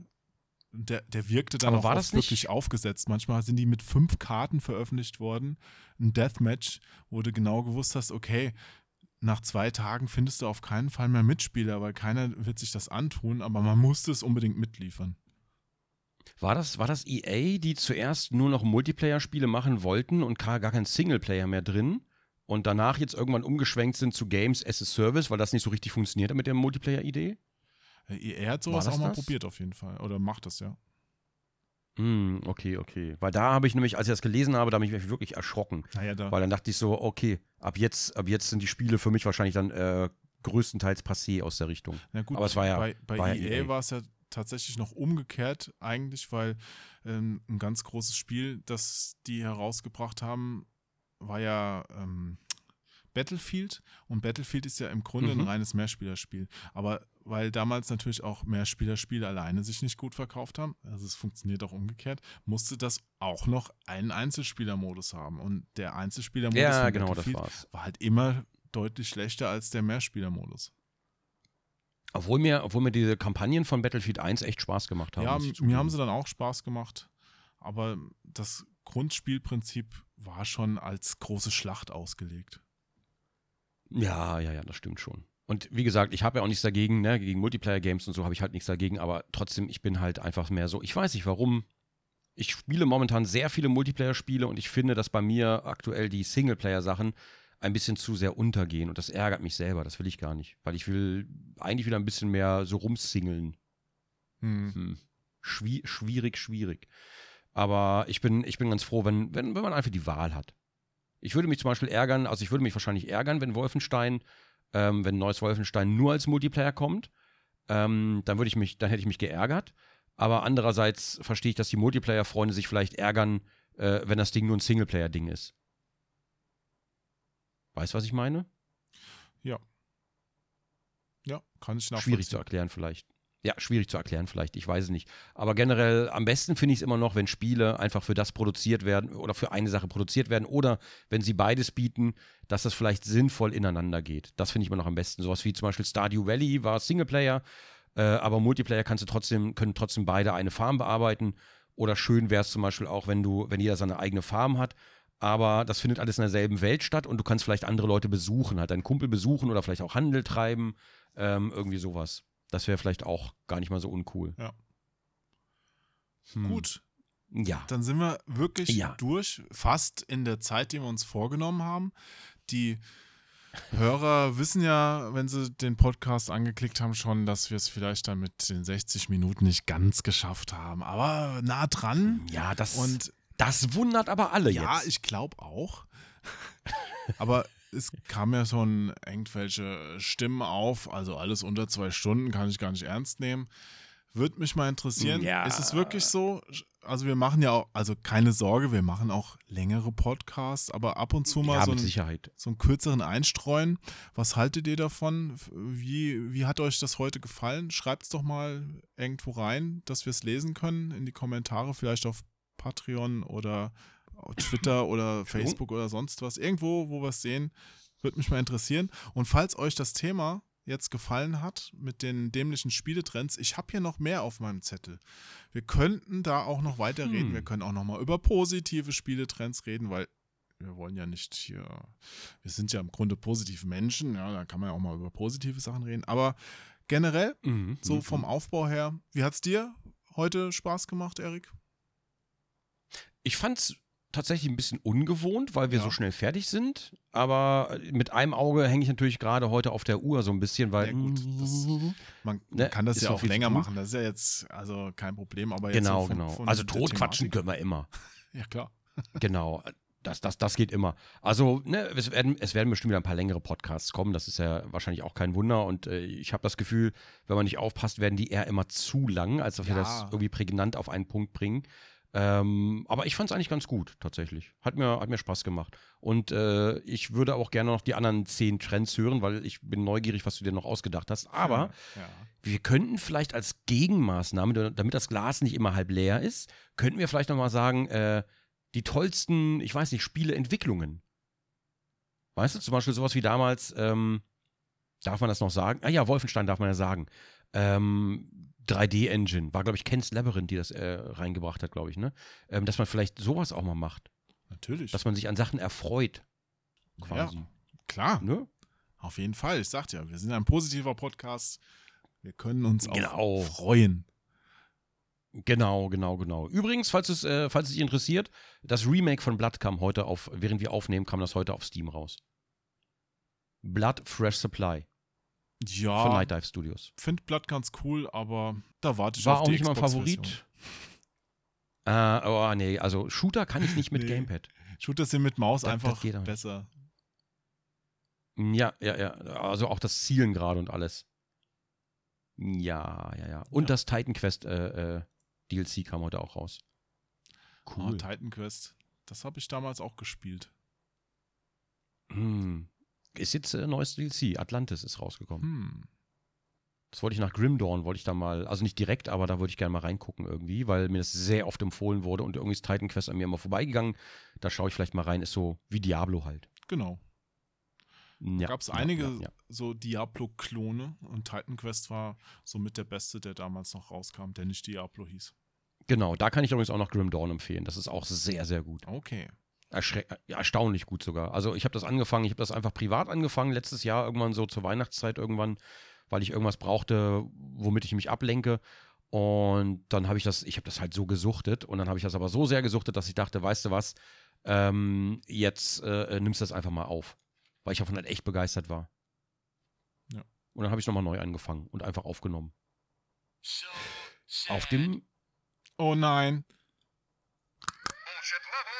[SPEAKER 2] Der, der wirkte dann
[SPEAKER 1] Aber
[SPEAKER 2] auch
[SPEAKER 1] war
[SPEAKER 2] oft wirklich aufgesetzt. Manchmal sind die mit fünf Karten veröffentlicht worden. Ein Deathmatch, wo du genau gewusst hast, okay, nach zwei Tagen findest du auf keinen Fall mehr Mitspieler, weil keiner wird sich das antun, aber man musste es unbedingt mitliefern.
[SPEAKER 1] War das, war das EA, die zuerst nur noch Multiplayer-Spiele machen wollten und gar, gar kein Singleplayer mehr drin? Und danach jetzt irgendwann umgeschwenkt sind zu Games as a Service, weil das nicht so richtig funktioniert hat mit der Multiplayer-Idee?
[SPEAKER 2] Äh, Er hat sowas auch mal
[SPEAKER 1] das?
[SPEAKER 2] probiert auf jeden Fall. Oder macht das, ja.
[SPEAKER 1] Hm, okay, okay. Weil da habe ich nämlich, als ich das gelesen habe, da habe ich mich wirklich erschrocken.
[SPEAKER 2] Naja, da,
[SPEAKER 1] Weil dann dachte ich so, okay, ab jetzt, ab jetzt sind die Spiele für mich wahrscheinlich dann äh, größtenteils passé aus der Richtung.
[SPEAKER 2] Na gut,
[SPEAKER 1] Aber es war ja-
[SPEAKER 2] bei, bei
[SPEAKER 1] war ja
[SPEAKER 2] EA
[SPEAKER 1] EA.
[SPEAKER 2] war es ja tatsächlich noch umgekehrt eigentlich, weil ähm, ein ganz großes Spiel, das die herausgebracht haben, war ja ähm, Battlefield und Battlefield ist ja im Grunde
[SPEAKER 1] Mhm.
[SPEAKER 2] ein reines Mehrspielerspiel. Aber weil damals natürlich auch Mehrspielerspiele alleine sich nicht gut verkauft haben, also es funktioniert auch umgekehrt, musste das auch noch einen Einzelspielermodus haben. Und der Einzelspielermodus
[SPEAKER 1] Ja, genau,
[SPEAKER 2] war halt immer deutlich schlechter als der Mehrspielermodus.
[SPEAKER 1] Obwohl mir, obwohl mir diese Kampagnen von Battlefield 1 echt Spaß gemacht haben.
[SPEAKER 2] Ja, mir haben sie dann auch Spaß gemacht. Aber das Grundspielprinzip war schon als große Schlacht ausgelegt.
[SPEAKER 1] Ja, ja, ja, das stimmt schon. Und wie gesagt, ich habe ja auch nichts dagegen, ne, gegen Multiplayer-Games und so habe ich halt nichts dagegen, aber trotzdem, ich bin halt einfach mehr so, ich weiß nicht warum. Ich spiele momentan sehr viele Multiplayer-Spiele und ich finde, dass bei mir aktuell die Singleplayer-Sachen ein bisschen zu sehr untergehen und das ärgert mich selber, das will ich gar nicht, weil ich will eigentlich wieder ein bisschen mehr so rumsingeln. Hm. Schwie schwierig, schwierig. Aber ich bin, ich bin ganz froh, wenn, wenn, wenn man einfach die Wahl hat. Ich würde mich zum Beispiel ärgern, also ich würde mich wahrscheinlich ärgern, wenn Wolfenstein, ähm, wenn neues Wolfenstein nur als Multiplayer kommt. Ähm, dann würde ich mich, dann hätte ich mich geärgert. Aber andererseits verstehe ich, dass die Multiplayer-Freunde sich vielleicht ärgern, äh, wenn das Ding nur ein Singleplayer-Ding ist. Weißt du, was ich meine?
[SPEAKER 2] Ja. Ja, kann ich nachvollziehen.
[SPEAKER 1] Schwierig zu erklären vielleicht. Ja, schwierig zu erklären vielleicht, ich weiß es nicht. Aber generell, am besten finde ich es immer noch, wenn Spiele einfach für das produziert werden oder für eine Sache produziert werden oder wenn sie beides bieten, dass das vielleicht sinnvoll ineinander geht. Das finde ich immer noch am besten. Sowas wie zum Beispiel Stardew Valley war Singleplayer, äh, aber Multiplayer kannst du trotzdem, können trotzdem beide eine Farm bearbeiten. Oder schön wäre es zum Beispiel auch, wenn du, wenn jeder seine eigene Farm hat, aber das findet alles in derselben Welt statt und du kannst vielleicht andere Leute besuchen, halt deinen Kumpel besuchen oder vielleicht auch Handel treiben, ähm, irgendwie sowas. Das wäre vielleicht auch gar nicht mal so uncool.
[SPEAKER 2] Ja.
[SPEAKER 1] Hm.
[SPEAKER 2] Gut,
[SPEAKER 1] Ja.
[SPEAKER 2] dann sind wir wirklich
[SPEAKER 1] Ja.
[SPEAKER 2] durch, fast in der Zeit, die wir uns vorgenommen haben. Die Hörer wissen ja, wenn sie den Podcast angeklickt haben, schon, dass wir es vielleicht dann mit den 60 Minuten nicht ganz geschafft haben. Aber nah dran.
[SPEAKER 1] Ja, das,
[SPEAKER 2] Und
[SPEAKER 1] das wundert aber alle
[SPEAKER 2] ja,
[SPEAKER 1] jetzt.
[SPEAKER 2] ich glaube auch. Aber es kam ja schon irgendwelche Stimmen auf, also alles unter zwei Stunden kann ich gar nicht ernst nehmen. Würde mich mal interessieren,
[SPEAKER 1] Ja.
[SPEAKER 2] ist es wirklich so? Also wir machen ja auch, also keine Sorge, wir machen auch längere Podcasts, aber ab und zu mal
[SPEAKER 1] ja,
[SPEAKER 2] so,
[SPEAKER 1] mit
[SPEAKER 2] ein,
[SPEAKER 1] Sicherheit.
[SPEAKER 2] so einen kürzeren einstreuen. Was haltet ihr davon? Wie, wie hat euch das heute gefallen? Schreibt es doch mal irgendwo rein, dass wir es lesen können in die Kommentare, vielleicht auf Patreon oder Twitter oder Facebook oder sonst was. Irgendwo, wo wir es sehen, würde mich mal interessieren. Und falls euch das Thema jetzt gefallen hat mit den dämlichen Spieletrends, ich habe hier noch mehr auf meinem Zettel. Wir könnten da auch noch weiterreden.
[SPEAKER 1] Hm.
[SPEAKER 2] Wir können auch noch mal über positive Spieletrends reden, weil wir wollen ja nicht hier, wir sind ja im Grunde positive Menschen, ja, da kann man ja auch mal über positive Sachen reden. Aber generell,
[SPEAKER 1] Mhm.
[SPEAKER 2] so
[SPEAKER 1] mhm.
[SPEAKER 2] vom Aufbau her, wie hat's dir heute Spaß gemacht, Erik?
[SPEAKER 1] Ich fand's tatsächlich ein bisschen ungewohnt, weil wir
[SPEAKER 2] Ja.
[SPEAKER 1] so schnell fertig sind. Aber mit einem Auge hänge ich natürlich gerade heute auf der Uhr so ein bisschen, weil.
[SPEAKER 2] Ja, gut, das- Man,
[SPEAKER 1] Ne,
[SPEAKER 2] kann das ja auch länger machen. Das ist ja jetzt also kein Problem. Aber jetzt
[SPEAKER 1] Genau,
[SPEAKER 2] so von,
[SPEAKER 1] genau.
[SPEAKER 2] Von
[SPEAKER 1] also
[SPEAKER 2] der
[SPEAKER 1] totquatschen
[SPEAKER 2] Thematik-
[SPEAKER 1] können wir immer.
[SPEAKER 2] Ja, klar.
[SPEAKER 1] Genau. Das, das, das geht immer. Also, ne, es werden, es werden bestimmt wieder ein paar längere Podcasts kommen. Das ist ja wahrscheinlich auch kein Wunder. Und äh, ich habe das Gefühl, wenn man nicht aufpasst, werden die eher immer zu lang, als dass wir
[SPEAKER 2] Ja.
[SPEAKER 1] das irgendwie prägnant auf einen Punkt bringen. Ähm, aber ich fand es eigentlich ganz gut, tatsächlich. Hat mir, hat mir Spaß gemacht. Und äh, ich würde auch gerne noch die anderen zehn Trends hören, weil ich bin neugierig, was du dir noch ausgedacht hast. Aber
[SPEAKER 2] Ja.
[SPEAKER 1] wir könnten vielleicht als Gegenmaßnahme, da- damit das Glas nicht immer halb leer ist, könnten wir vielleicht nochmal sagen, äh, die tollsten, ich weiß nicht, Spieleentwicklungen. Weißt du, zum Beispiel sowas wie damals, ähm, darf man das noch sagen? Ah ja, Wolfenstein darf man ja sagen. Ähm, 3D-Engine, war, glaube ich, Ken's Labyrinth, die das äh, reingebracht hat, glaube ich, ne? Ähm, dass man vielleicht sowas auch mal macht.
[SPEAKER 2] Natürlich.
[SPEAKER 1] Dass man sich an Sachen erfreut. Quasi.
[SPEAKER 2] Ja, klar.
[SPEAKER 1] Ne?
[SPEAKER 2] Auf jeden Fall. Ich sagte ja, wir sind ein positiver Podcast. Wir können uns auch
[SPEAKER 1] Genau.
[SPEAKER 2] freuen.
[SPEAKER 1] Genau, genau, genau. Übrigens, falls es, äh, falls es dich interessiert, das Remake von Blood kam heute auf, während wir aufnehmen, kam das heute auf Steam raus. Blood Fresh Supply von
[SPEAKER 2] Ja,
[SPEAKER 1] Night Dive Studios.
[SPEAKER 2] finde Blood ganz cool, aber da warte ich
[SPEAKER 1] War
[SPEAKER 2] auf
[SPEAKER 1] auch
[SPEAKER 2] die
[SPEAKER 1] nicht mein. Favorit. Äh, oh, nee, also Shooter kann ich nicht mit
[SPEAKER 2] Nee.
[SPEAKER 1] Gamepad.
[SPEAKER 2] Shooters sind mit Maus
[SPEAKER 1] Das- das
[SPEAKER 2] einfach
[SPEAKER 1] nicht.
[SPEAKER 2] besser.
[SPEAKER 1] Ja, ja, ja. Also auch das Zielen gerade und alles. Ja, ja, ja. Und
[SPEAKER 2] Ja.
[SPEAKER 1] das Titan Quest äh, äh, DLC kam heute auch raus.
[SPEAKER 2] Ah, Titan Quest. Das habe ich damals auch gespielt.
[SPEAKER 1] Hm. Ist jetzt äh, neues DLC. Atlantis ist rausgekommen.
[SPEAKER 2] Hm.
[SPEAKER 1] Das wollte ich nach Grim Dawn, wollte ich da mal, also nicht direkt, aber da wollte ich gerne mal reingucken irgendwie, weil mir das sehr oft empfohlen wurde und irgendwie ist Titan Quest an mir immer vorbeigegangen. Da schaue ich vielleicht mal rein, ist so wie Diablo halt.
[SPEAKER 2] Genau.
[SPEAKER 1] Ja,
[SPEAKER 2] Gab es
[SPEAKER 1] ja,
[SPEAKER 2] einige
[SPEAKER 1] ja.
[SPEAKER 2] so Diablo-Klone und Titan Quest war somit der beste, der damals noch rauskam, der nicht Diablo hieß.
[SPEAKER 1] Genau, da kann ich übrigens auch noch Grim Dawn empfehlen. Das ist auch sehr, sehr gut.
[SPEAKER 2] Okay.
[SPEAKER 1] Ja, erstaunlich gut sogar. Also ich habe das angefangen, ich habe das einfach privat angefangen, letztes Jahr irgendwann so zur Weihnachtszeit irgendwann, weil ich irgendwas brauchte, womit ich mich ablenke. Und dann habe ich das, ich habe das halt so gesuchtet und dann habe ich das aber so sehr gesuchtet, dass ich dachte, weißt du was, ähm, jetzt äh, nimmst du das einfach mal auf. Weil ich davon halt echt begeistert war.
[SPEAKER 2] Ja.
[SPEAKER 1] Und dann habe ich nochmal neu angefangen und einfach aufgenommen. Auf dem,
[SPEAKER 2] Oh nein.
[SPEAKER 3] Bullshit level,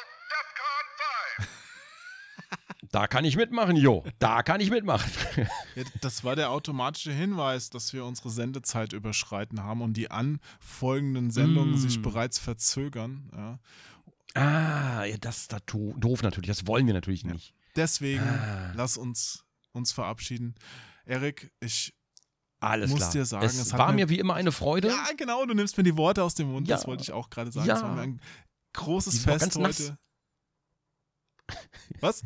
[SPEAKER 1] da kann ich mitmachen, Jo. Da kann ich mitmachen.
[SPEAKER 2] Ja, das war der automatische Hinweis, dass wir unsere Sendezeit überschreiten haben und die anfolgenden Sendungen
[SPEAKER 1] Mm.
[SPEAKER 2] sich bereits verzögern. Ja.
[SPEAKER 1] ah, ja, das ist da doof natürlich. Das wollen wir natürlich nicht.
[SPEAKER 2] Deswegen
[SPEAKER 1] Ah.
[SPEAKER 2] lass uns uns verabschieden. Erik, ich.
[SPEAKER 1] Alles
[SPEAKER 2] Muss
[SPEAKER 1] klar.
[SPEAKER 2] dir sagen,
[SPEAKER 1] es,
[SPEAKER 2] es
[SPEAKER 1] war
[SPEAKER 2] mir-
[SPEAKER 1] mir wie immer eine Freude.
[SPEAKER 2] Ja, genau, du nimmst mir die Worte aus dem Mund. Das wollte ich auch gerade sagen.
[SPEAKER 1] Ja.
[SPEAKER 2] Es war mir ein großes Fest heute. Was?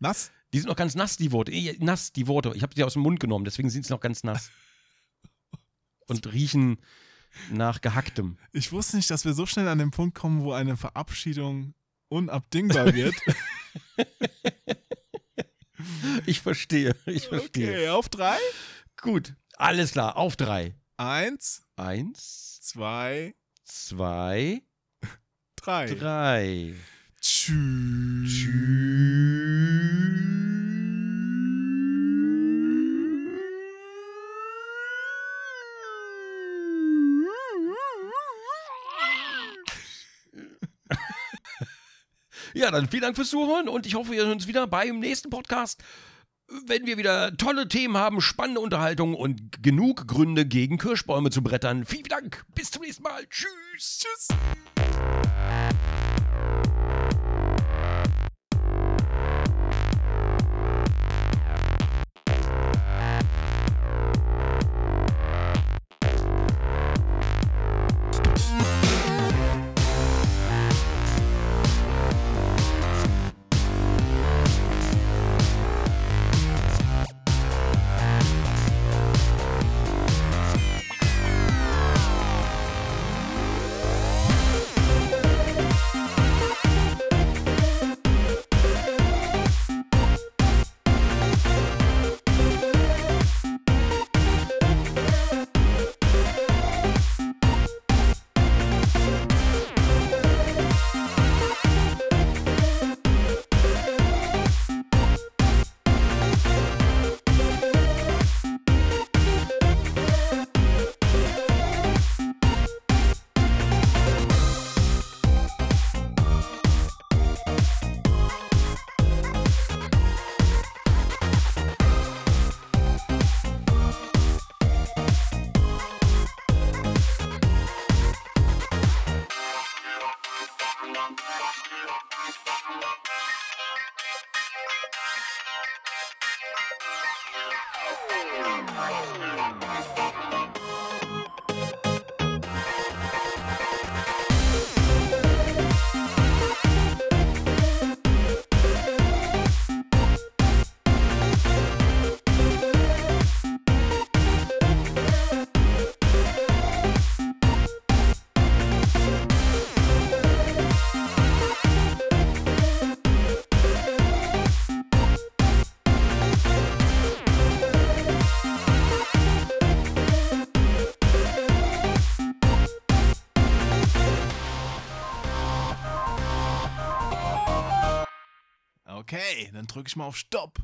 [SPEAKER 2] Nass?
[SPEAKER 1] Die sind noch ganz nass, die Worte. Nass, die Worte. Ich habe sie aus dem Mund genommen, deswegen sind sie noch ganz nass. Und riechen nach Gehacktem.
[SPEAKER 2] Ich wusste nicht, dass wir so schnell an den Punkt kommen, wo eine Verabschiedung unabdingbar wird.
[SPEAKER 1] Ich verstehe, ich verstehe.
[SPEAKER 2] okay, auf drei.
[SPEAKER 1] Gut, alles klar. Auf drei.
[SPEAKER 2] Eins,
[SPEAKER 1] Eins,
[SPEAKER 2] zwei,
[SPEAKER 1] zwei,
[SPEAKER 2] drei.
[SPEAKER 1] drei.
[SPEAKER 2] Tschüss.
[SPEAKER 1] Ja, dann vielen Dank fürs Zuhören und ich hoffe, wir sehen uns wieder beim nächsten Podcast, wenn wir wieder tolle Themen haben, spannende Unterhaltung und genug Gründe gegen Kirschbäume zu brettern. Vielen Dank. Bis zum nächsten Mal. Tschüss.
[SPEAKER 2] Tschüss. Okay, dann drücke ich mal auf Stopp.